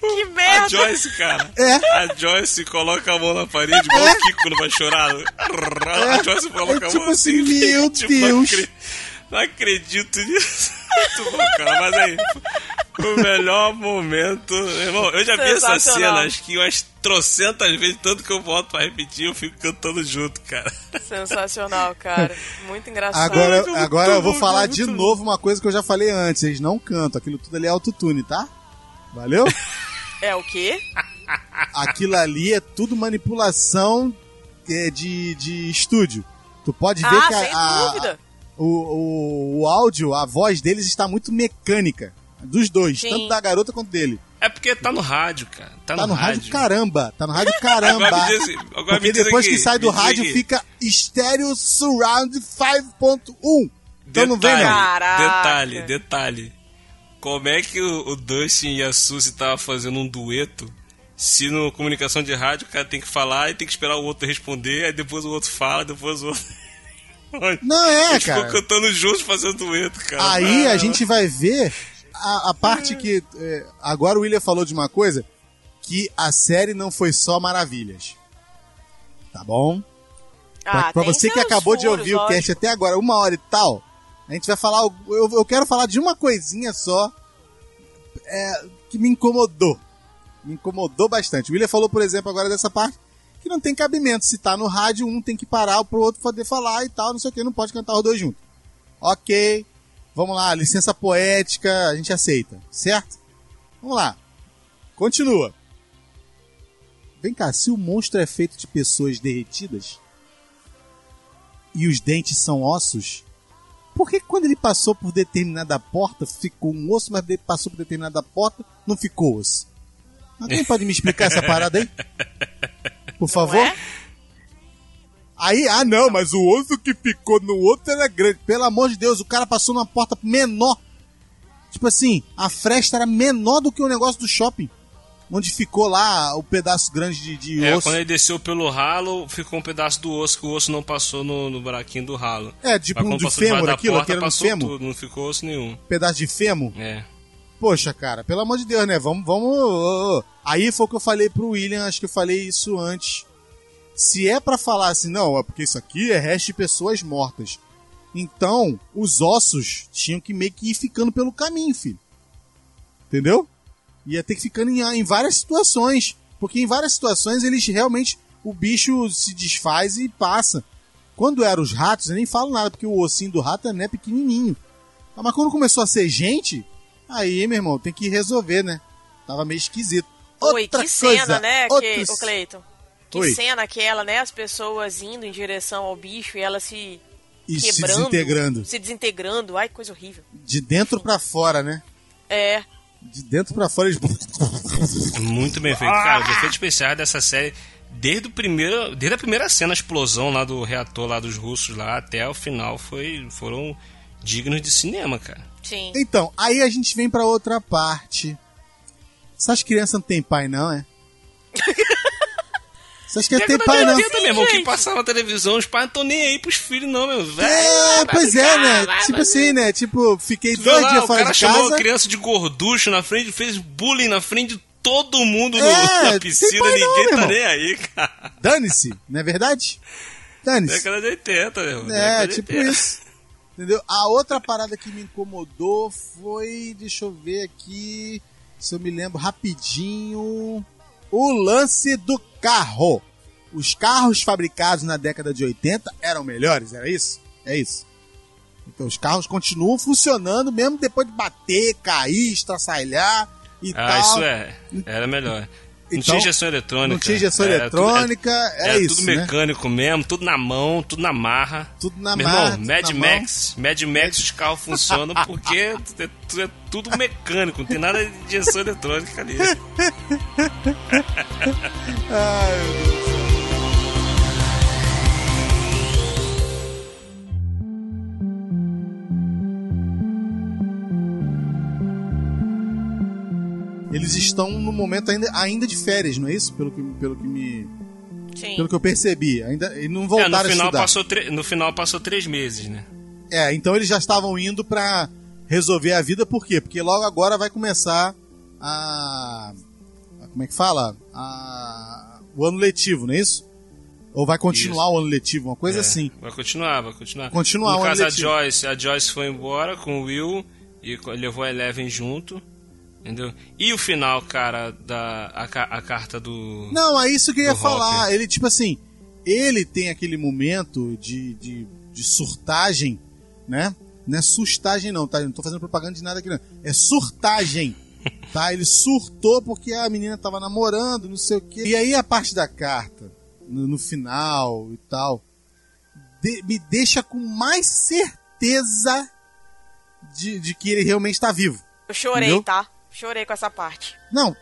Que A merda! Joyce, cara. É. A Joyce coloca a mão na parede, igual o Kiko não vai chorar. A Joyce coloca É a tipo mão assim, assim. meu tipo, Não, Deus. acre- não acredito nisso. Muito bom, cara. Mas aí, o melhor momento. Irmão, eu já vi essa cena acho que umas trocentas vezes, tanto que eu volto pra repetir, eu fico cantando junto, cara. Sensacional, cara. Muito engraçado. Agora, muito agora eu vou bom, falar de bom. novo uma coisa que eu já falei antes. Eles não cantam, aquilo tudo ali é autotune, tá? Valeu? É o quê? aquilo ali é tudo manipulação é, de, de estúdio. Tu pode ver Ah, que a- sem a- dúvida. o, o, o áudio, a voz deles está muito mecânica. Dos dois, Sim. tanto da garota quanto dele. É porque tá no rádio, cara. Tá, Tá no rádio caramba, tá no rádio caramba. Agora me diz, assim, agora me Porque diz depois aqui, que sai do me rádio aqui. fica Stereo Surround 5.1. Então não vem Detalhe, não. Caraca. Detalhe, detalhe. Como é que o, o Dustin e a Suzy tava fazendo um dueto? Se no comunicação de rádio o cara tem que falar e tem que esperar o outro responder, aí depois o outro fala, depois o outro. Não é, Eles cara. cantando juntos fazendo dueto, cara. Aí Ah, a gente vai ver a, a parte que. é, agora o William falou de uma coisa: que a série não foi só maravilhas. Tá bom? Pra, Ah, pra tem você que acabou de furos, ouvir o lógico. cast até agora, uma hora e tal, a gente vai falar. Eu, eu quero falar de uma coisinha só é, que me incomodou. Me incomodou bastante. O William falou, por exemplo, agora dessa parte que não tem cabimento. Se tá no rádio, um tem que parar pro outro poder falar e tal, não sei o que, não pode cantar os dois juntos. Ok, vamos lá, licença poética, a gente aceita, certo? Vamos lá, continua. Vem cá, se o monstro é feito de pessoas derretidas e os dentes são ossos, por que quando ele passou por determinada porta ficou um osso, mas ele passou por determinada porta não ficou osso? Alguém pode me explicar essa parada aí? Por favor? é? Aí, ah não, mas o osso que ficou no outro era grande. Pelo amor de Deus, o cara passou numa porta menor. Tipo assim, a fresta era menor do que o negócio do shopping. Onde ficou lá o pedaço grande de, de É, osso. quando ele desceu pelo ralo, ficou um pedaço do osso que o osso não passou no, no buraquinho do ralo. É, tipo um de fêmur, aquilo, porta, aquele passou fêmur. tudo, não ficou osso nenhum. Pedaço de fêmur. É. Poxa, cara, pelo amor de Deus, né? Vamos, vamos. Aí foi o que eu falei pro William, acho que eu falei isso antes. Se é pra falar assim, não, é porque isso aqui é resto de pessoas mortas. Então, os ossos tinham que meio que ir ficando pelo caminho, filho. Entendeu? Ia ter que ficando em, em várias situações. Porque em várias situações eles realmente. O bicho se desfaz e passa. Quando eram os ratos, eu nem falo nada, porque o ossinho do rato é pequenininho. Ah, Mas quando começou a ser gente, aí, meu irmão, tem que resolver, né? Tava meio esquisito. Oi, Outra que cena, coisa, né, que, outros- o Cleiton? Que Oi. cena aquela, né? As pessoas indo em direção ao bicho e ela se E se quebrando. desintegrando. Se desintegrando. Ai, coisa horrível. De dentro pra fora, né? É. De dentro pra fora eles. Muito bem feito. Cara, os efeitos especiais dessa série, desde, o primeiro, desde a primeira cena, a explosão lá do reator lá dos russos lá, até o final, foi, foram dignos de cinema, cara. Sim. Então, aí a gente vem pra outra parte. Essas crianças não têm pai, não, é? Você acha que é ter pai, de não? 80, meu irmão, que passava na televisão, os pais não estão nem aí pros filhos, não, meu. Vai, É, pois é, né? vai, Tipo vai. assim, né? Tipo, fiquei Tu dois lá, dias o fora cara de chamou casa. a criança de gorducho na frente, fez bullying na frente de todo mundo no- É, na tem piscina, pai não, ninguém meu tá irmão. nem aí, cara. Dane-se, não é verdade? Dane-se. Década de 80, meu. É, década de tipo 80. isso. Entendeu? A outra parada que me incomodou foi. Deixa eu ver aqui. Se eu me lembro rapidinho. O lance do carro. Os carros fabricados na década de 80 eram melhores, era isso? É isso. Então os carros continuam funcionando mesmo depois de bater, cair, estraçalhar e Ah, tal. isso é. Era melhor. Não Então, tinha injeção eletrônica. Não tinha injeção Era eletrônica, tudo, era era isso, tudo né? mecânico mesmo, tudo na mão, tudo na marra. Tudo na Meu marra, irmão, Mad na mão. Max, Mad Max os carros funcionam porque é, tu- é tudo mecânico, não tem nada de injeção eletrônica ali. Ai, meu Deus. Eles estão no momento ainda, ainda de férias, não é isso? Pelo que, pelo que me. Sim. Pelo que eu percebi. Ainda, e não É, voltaram no, a final estudar. passou no final passou três meses, né? É, então eles já estavam indo pra resolver a vida, por quê? Porque logo agora vai começar a. a- Como é que fala? A, o ano letivo, não é isso? Ou vai continuar o ano letivo, uma coisa É, assim. Vai continuar, vai continuar. Continuar No o caso, a letivo. Joyce, a Joyce foi embora com o Will e levou a Eleven junto. Entendeu? E o final, cara, da a, a carta do. Não, é isso que eu ia Do falar. Hopper. Ele, tipo assim, ele tem aquele momento de, de, de surtagem, né? Não é sustagem, não, tá? Eu não tô fazendo propaganda de nada aqui, não. É surtagem, tá? Ele surtou porque a menina tava namorando, não sei o quê. E aí a parte da carta, no, no final e tal, de- me deixa com mais certeza de, de que ele realmente tá vivo. Eu chorei, Entendeu? tá? Chorei com essa parte. Não,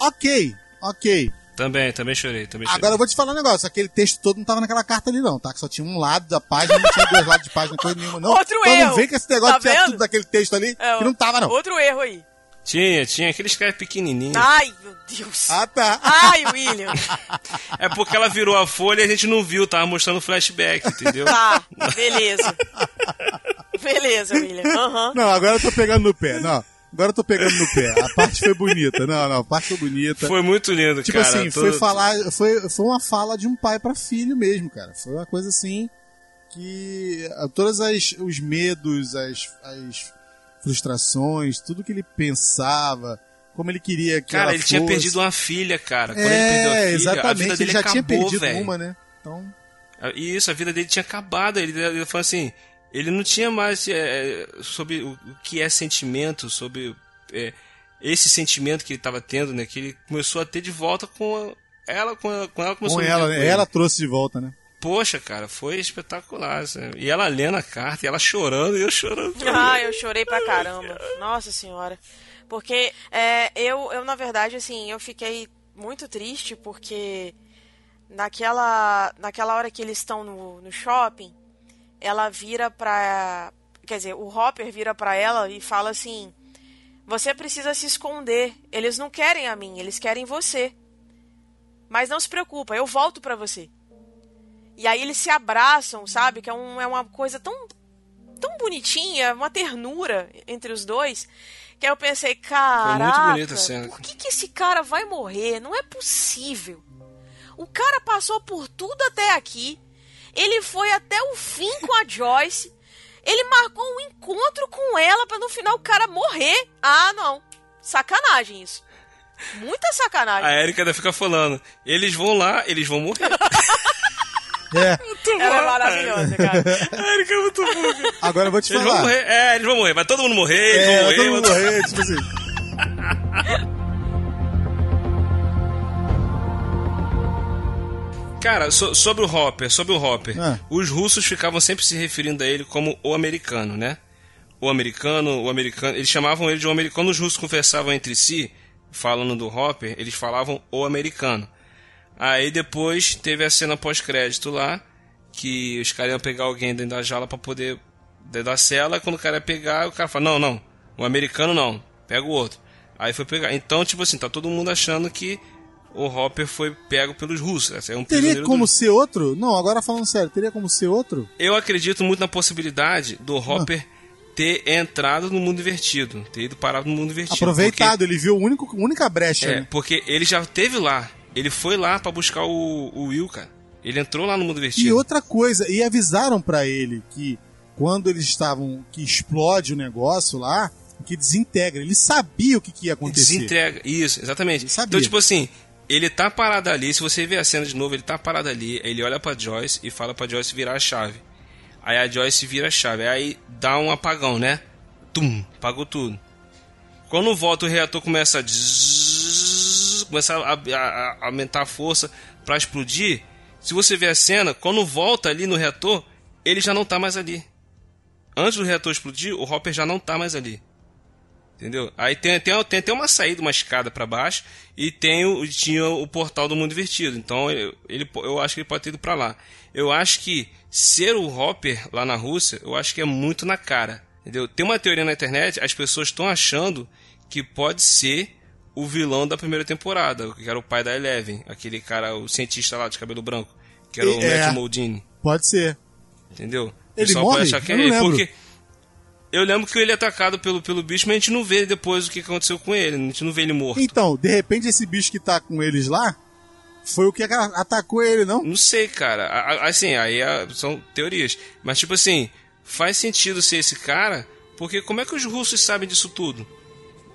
ok, ok. Também, também chorei, também chorei. Agora eu vou te falar um negócio, aquele texto todo não tava naquela carta ali não, tá? Que só tinha um lado da página, não tinha dois lados de página, coisa nenhuma não. Outro então erro. não vem com esse negócio Tá de tinha tudo daquele texto ali, É, que não tava não. Outro erro aí. Tinha, tinha, aquele escreve pequenininho. Ai, meu Deus. Ah, tá. Ai, William. É porque ela virou a folha e a gente não viu, tava mostrando flashback, entendeu? Tá, beleza. Beleza, William. Aham. Não, agora eu tô pegando no pé, não. Agora eu tô pegando no pé. A parte foi bonita. Não, não, a parte foi bonita. Foi muito lindo, tipo cara. assim, todo- foi falar, foi, foi uma fala de um pai pra filho mesmo, cara. Foi uma coisa assim que as os medos, as, as frustrações, tudo que ele pensava, como ele queria que Cara, ele tinha fosse. perdido uma filha, cara. Quando ele perdeu a É, filha, a exatamente, vida ele dele já acabou, tinha perdido velho. uma, né? Então, Isso, a vida dele tinha acabado. Ele, ele falou assim, ele não tinha mais é, sobre o, o que é sentimento, sobre é, esse sentimento que ele estava tendo, né? Que ele começou a ter de volta com ela, com ela, com ela começou com a ela, né? ele. ela trouxe de volta, né? Poxa, cara, foi espetacular. sabe? E ela lendo a carta, e ela chorando, e eu chorando. Ah, eu chorei pra caramba. Nossa senhora. Porque é, eu, eu, na verdade, assim, eu fiquei muito triste porque naquela, naquela hora que eles estão no, no shopping, ela vira pra. Quer dizer, o Hopper vira pra ela e fala assim: Você precisa se esconder. Eles não querem a mim, eles querem você. Mas não se preocupa, eu volto pra você. E aí eles se abraçam, sabe? Que é, um, é uma coisa tão tão bonitinha, uma ternura entre os dois, que aí eu pensei, caraca, bonita a cena. por que, que esse cara vai morrer? Não é possível. O cara passou por tudo até aqui, ele foi até o fim com a Joyce, ele marcou um encontro com ela pra no final o cara morrer. Ah, não. Sacanagem isso. Muita sacanagem. A Erika ainda fica falando, eles vão lá, eles vão morrer. É. Ela é maravilhosa, cara. A Erika é muito boa. cara. Agora eu vou te Eles vão falar. morrer, é, eles vão morrer, vai todo mundo morrer, eles É, vão morrer. todo mundo vai- morrer, tipo assim. Cara, so- sobre o Hopper, sobre o Hopper, Ah. os russos ficavam sempre se referindo a ele como o americano, né? O americano, o americano, eles chamavam ele de o americano. Quando os russos conversavam entre si, falando do Hopper, eles falavam o americano. Aí depois teve a cena pós-crédito lá, que os caras iam pegar alguém dentro da jaula pra poder dentro da cela, quando o cara ia pegar, o cara fala: "Não, não, o americano não, pega o outro". Aí foi pegar. Então, tipo assim, tá todo mundo achando que o Hopper foi pego pelos russos. É um Teria como do- ser outro? Não, agora falando sério, teria como ser outro? Eu acredito muito na possibilidade do Hopper ter entrado no mundo invertido, ter ido parar no mundo invertido. Aproveitado, ele viu a único, única brecha. Porque, é, né? porque ele já teve lá. Ele foi lá pra buscar o, o Will, cara. Ele entrou lá no mundo invertido. E outra coisa, e avisaram pra ele que quando eles estavam, que explode o negócio lá, que desintegra. Ele sabia o que, que ia acontecer. Desintegra. Isso, exatamente. Então, tipo assim, ele tá parado ali. Se você ver a cena de novo, ele tá parado ali. Ele olha pra Joyce e fala pra Joyce virar a chave. Aí a Joyce vira a chave. Aí dá um apagão, né? Tum, apagou tudo. Quando volta, o reator começa a. começa a, a- a- aumentar a força pra explodir. Se você ver a cena, quando volta ali no reator, ele já não tá mais ali. Antes do reator explodir, o Hopper já não tá mais ali. Entendeu? Aí tem, tem, tem até uma saída, uma escada pra baixo e tem o, tinha o portal do mundo invertido. Então eu, ele, eu acho que ele pode ter ido pra lá. Eu acho que ser o Hopper lá na Rússia, eu acho que é muito na cara. Entendeu? Tem uma teoria na internet, as pessoas estão achando que pode ser o vilão da primeira temporada, que era o pai da Eleven, aquele cara, o cientista lá de cabelo branco, que era o É. Matt Moldini. Pode ser. Entendeu? O Ele morre? pode achar que é ele, porque eu lembro que ele é atacado pelo, pelo bicho, mas a gente não vê depois o que aconteceu com ele. A gente não vê ele morto. Então, de repente esse bicho que tá com eles lá foi o que atacou ele, não? Não sei, cara. Assim, aí ah, são teorias. Mas, tipo assim, faz sentido ser esse cara, porque como é que os russos sabem disso tudo?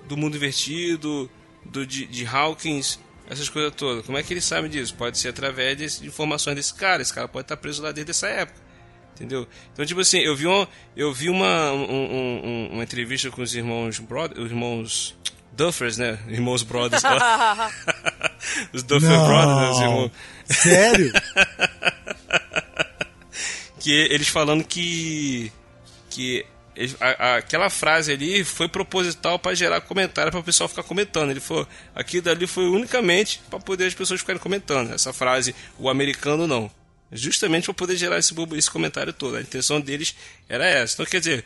Do mundo invertido, do, de, de Hawkins, essas coisas todas. Como é que eles sabem disso? Pode ser através de informações desse cara. Esse cara pode estar preso lá desde essa época. Entendeu? Então, tipo assim, eu vi, uma, eu vi uma, um- um- um- uma entrevista com os irmãos Brod, os irmãos Duffers, né? Irmãos Brothers. os Duffer Brothers, né? Os irmãos Sério? que eles falando que que a- a- aquela frase ali foi proposital para gerar comentário para o pessoal ficar comentando. Ele falou, aquilo dali foi unicamente para poder as pessoas ficarem comentando. Essa frase, o americano não. Justamente para poder gerar esse, esse comentário todo. A intenção deles era essa. Então, quer dizer,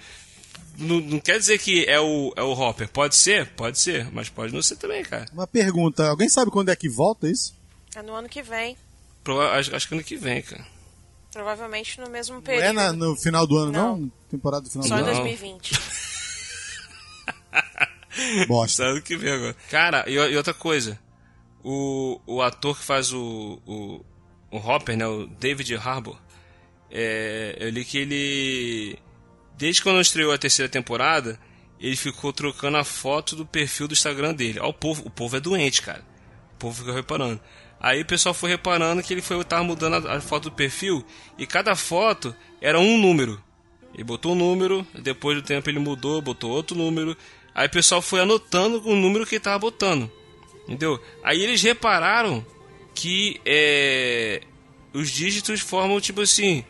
não, não quer dizer que é o, é o Hopper. Pode ser? Pode ser. Mas pode não ser também, cara. Uma pergunta, alguém sabe quando é que volta isso? É no ano que vem. Prova- acho, acho que ano que vem, cara. Provavelmente no mesmo Não período. é na- no final do ano, não? Não. Temporada do final Só do em ano? Não. 2020. Bosta. Sabe o que vem agora. Cara, e, e outra coisa. O, o ator que faz o, o, o Hopper, né? O David Harbour. É, eu li que ele. Desde quando estreou a terceira temporada, ele ficou trocando a foto do perfil do Instagram dele. Ó, o povo, o povo é doente, cara. O povo fica reparando. Aí o pessoal foi reparando que ele foi tava mudando a, a foto do perfil e cada foto era um número. Ele botou um número, depois do tempo ele mudou, botou outro número. Aí o pessoal foi anotando o número que ele tava botando. Entendeu? Aí eles repararam que é, os dígitos formam tipo assim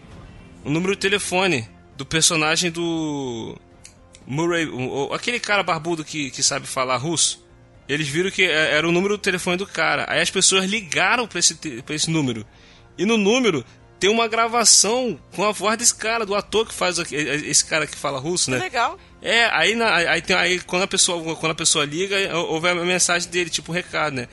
o número de telefone do personagem do Murray, aquele cara barbudo que, que sabe falar russo. Eles viram que é- era o número do telefone do cara. Aí as pessoas ligaram pra esse, pra esse número. E no número tem uma gravação com a voz desse cara, do ator que faz aqui- esse cara que fala russo, né? Legal. É, aí, na- aí, tem, aí quando, a pessoa, quando a pessoa liga, ouve a mensagem dele, tipo um recado, né?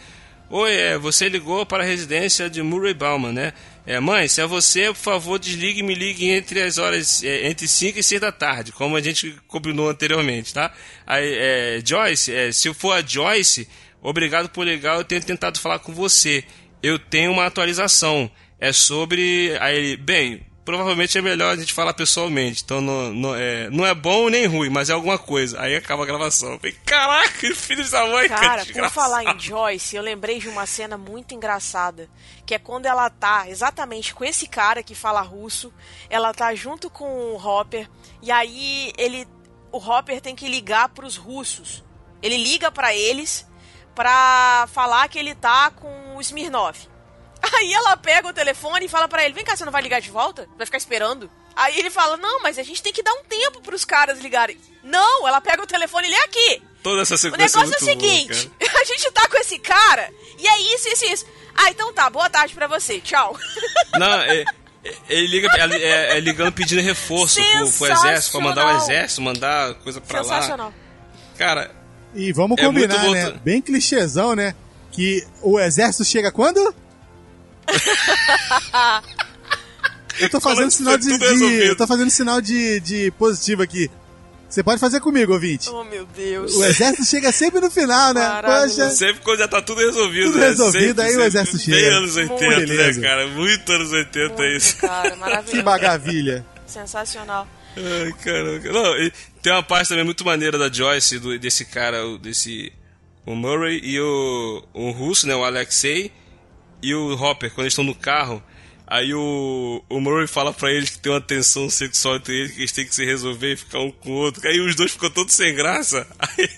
Oi, é, você ligou para a residência de Murray Bauman, né? É, mãe, se é você, por favor, desligue e me ligue entre as horas, é, entre 5 e 6 da tarde, como a gente combinou anteriormente, tá? Aí, é, Joyce, é, se for a Joyce, obrigado por ligar, eu tenho tentado falar com você. Eu tenho uma atualização. É sobre. Aí, bem, provavelmente é melhor a gente falar pessoalmente. Então não, não, é, não é bom nem ruim, mas é alguma coisa. Aí acaba a gravação. Eu falei, caraca, filho da mãe, Cara, por desgraçado." falar em Joyce, eu lembrei de uma cena muito engraçada. Que é quando ela tá exatamente com esse cara que fala russo. Ela tá junto com o Hopper. E aí ele. O Hopper tem que ligar pros russos. Ele liga pra eles pra falar que ele tá com o Smirnov. Aí ela pega o telefone e fala pra ele: Vem cá, você não vai ligar de volta? Vai ficar esperando? Aí ele fala: Não, mas a gente tem que dar um tempo pros caras ligarem. Não, ela pega o telefone e lê aqui. Toda essa O sequência negócio é o muito boa, seguinte: cara. a gente tá com esse cara e é isso, isso, isso. Ah, então tá, boa tarde pra você, tchau. Não, é, é- ele liga é, é- é ligando pedindo reforço pro, pro exército, pra mandar o Sensacional. exército, mandar coisa pra lá. Sensacional. Cara, E vamos É combinar, muito bom né? Bem clichêzão, né? que o exército chega quando? Eu tô fazendo sinal de, de- eu tô fazendo sinal de, de positivo aqui. Você pode fazer comigo, ouvinte. Oh, meu Deus. O exército chega sempre no final, né? Poxa. Sempre quando já tá tudo resolvido. Tudo né? resolvido, Sempre, aí o sempre. exército Bem chega. anos 80, Beleza. né, cara? Muito anos 80 isso. Cara, Que bagavilha. Sensacional. Ai, caramba. Não, e tem uma parte também muito maneira da Joyce, do- desse cara, o- desse. O Murray e o, o russo, né? O Alexei e o Hopper, quando eles estão no carro. Aí o, o Murray fala pra eles que tem uma tensão sexual entre eles, que eles têm que se resolver e ficar um com o outro. Aí os dois ficam todos sem graça. Aí,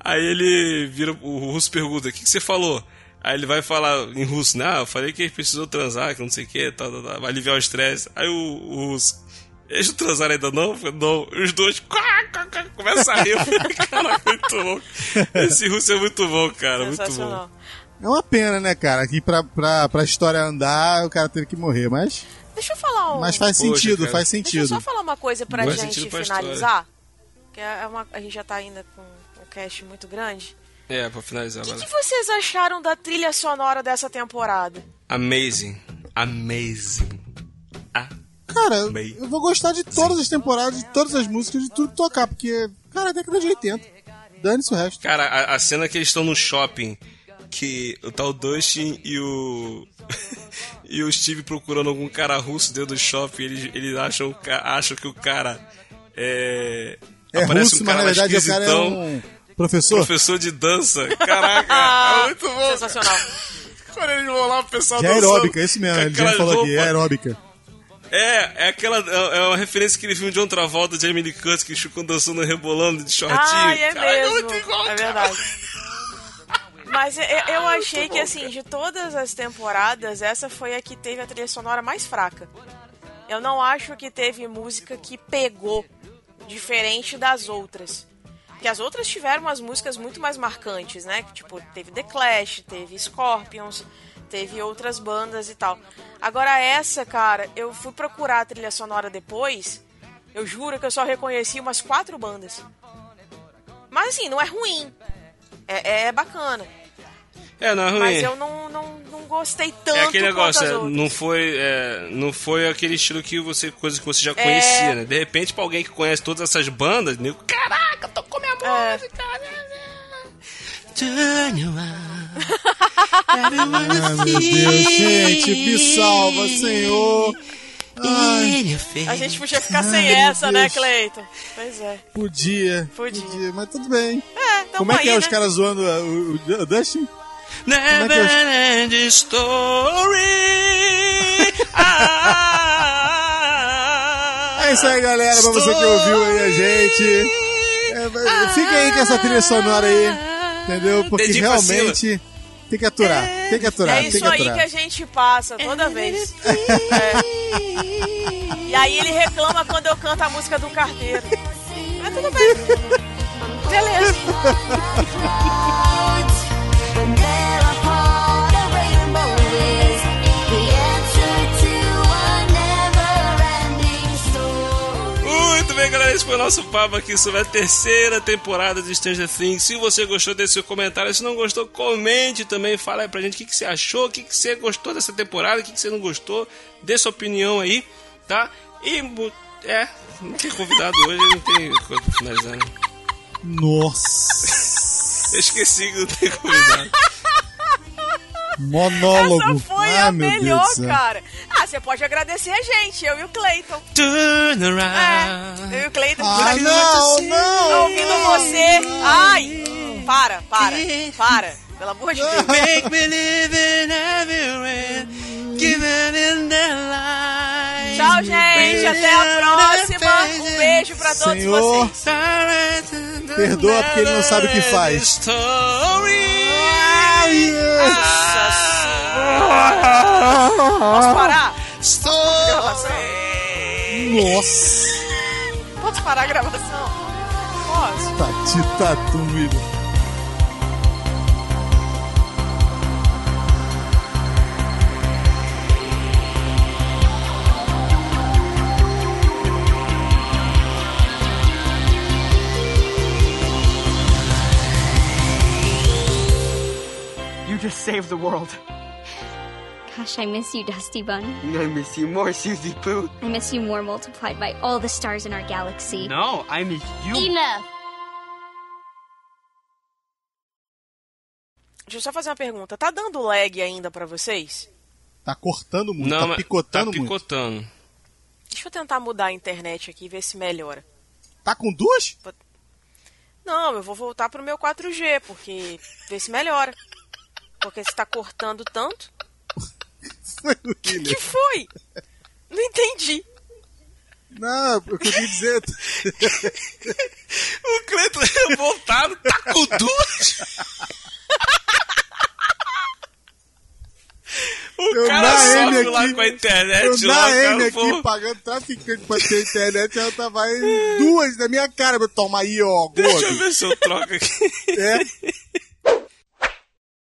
aí ele vira, o russo pergunta: O que, que você falou? Aí ele vai falar em russo, né? Ah, eu falei que eles precisou transar, que não sei o que, tal, tal, tal, vai aliviar o estresse. Aí o, o russo. Eles não transaram ainda não? Não. Os dois quá, quá, quá, começam a rir. Caraca, muito bom. Esse russo é muito bom, cara. Muito bom. É uma pena, né, cara? Que pra, pra, pra história andar, o cara teve que morrer, mas, Deixa eu falar um... mas faz Poxa, sentido, cara. faz Deixa eu sentido. só falar uma coisa pra Faz gente sentido pra finalizar. Que é uma, a gente já tá ainda com um cast muito grande. É, pra finalizar, O que, que vocês acharam da trilha sonora dessa temporada? Amazing. Amazing. Ah. Cara, Bem. eu vou gostar de todas as temporadas, de todas as músicas, de tudo tocar, porque, cara, é década de 80. Dane-se o resto. Cara, a, a cena que eles estão no shopping, que o tal Dustin e o. e o Steve procurando algum cara russo dentro do shopping, eles, eles acham, acham que o cara é. É russo, um mas cara na mais verdade o cara é um professor. professor de dança. Caraca, é muito bom. Sensacional. Quando eles vão lá, o pessoal De dançando aeróbica, esse mesmo, ele já falou aqui, é aeróbica. É, é aquela. É é uma referência que ele viu de John Travolta, Jamie Lee Curtis, que ficam dançando, rebolando de shortinho. Ah, é Caraca, mesmo. muito igual, é cara. verdade. Mas eu, eu achei que, assim, de todas as temporadas, essa foi a que teve a trilha sonora mais fraca. Eu não acho que teve música que pegou diferente das outras. Porque as outras tiveram umas músicas muito mais marcantes, né? Tipo, teve The Clash, teve Scorpions, teve outras bandas e tal. Agora essa, cara, eu fui procurar a trilha sonora depois. Eu juro que eu só reconheci umas quatro bandas. Mas assim, não é ruim. É, é bacana. É, não é ruim. Mas eu não, não, não gostei tanto É aquele quanto negócio, é, não foi, é, não foi aquele estilo que você, coisa que você já É. conhecia, né? De repente, pra alguém que conhece todas essas bandas, nego, caraca, tocou minha É. música, né? Turn you on. Meu Deus, gente, me salva, Senhor. Ai, A gente podia ficar sem Ai, meu essa, né, Deus. Cleiton? Pois é. podia, Podia. mas tudo bem. É, Como é que aí, é né? os caras zoando uh, o, o, o Dustin? Never Como end story. Ah, É isso aí, galera, pra você que ouviu aí a gente. É, fica aí com essa trilha sonora aí, entendeu? Porque Dedinho pra realmente tem que aturar, tem que aturar, É isso que aí aturar. que a gente passa toda vez. É. E aí ele reclama quando eu canto a música do carteiro. Mas tudo bem. Beleza. esse foi o nosso papo aqui sobre a terceira temporada de Stranger Things. Se você gostou, deixe seu comentário. Se não gostou, comente também. Fala aí pra gente o que, que você achou, o que, que você gostou dessa temporada, o que, que você não gostou. Dê sua opinião aí, tá? E, é, não tem convidado hoje, não tem coisa pra finalizar, né? Nossa, Eu esqueci que não tem convidado. Monólogo. Essa foi Ai, a meu melhor, cara. Ah, você pode agradecer a gente, eu e o Cleiton. Turn É, around. eu e o Cleiton. Ah, não, não. ouvindo você. Ai, para, para, para. Pelo amor de Deus. Make me live in everywhere, in lives. Tchau, gente. Até a próxima. Um beijo pra todos Senhor. vocês. Perdoa porque ele não sabe o que faz. Story. Nossa Posso parar? Gravação? Nossa, Posso parar a gravação? Posso. Tati Tatum, filho. You just save the world. Gosh, I miss you, Dusty Bun. I miss you more, Susie Pooh. I miss you more multiplied by all the stars in our galaxy. No, I miss you. Enough! Deixa eu só fazer uma pergunta. Tá dando lag ainda pra vocês? Tá cortando muito, Não, tá picotando tá muito. picotando. Deixa eu tentar mudar a internet aqui e ver se melhora. Tá com duas? Não, eu vou voltar pro meu 4G, porque ver se melhora. Porque se tá cortando tanto. O que William. foi? Não entendi. Não, o que eu queria dizer. O Cleiton revoltado, tá com duas? O Eu cara sofre M lá aqui- com a internet Eu lá, na M aqui falou- pagando traficante pra ter internet, ela tava em duas na minha cara. Toma aí, ó, Deixa eu gordo. ver se eu troco aqui. É.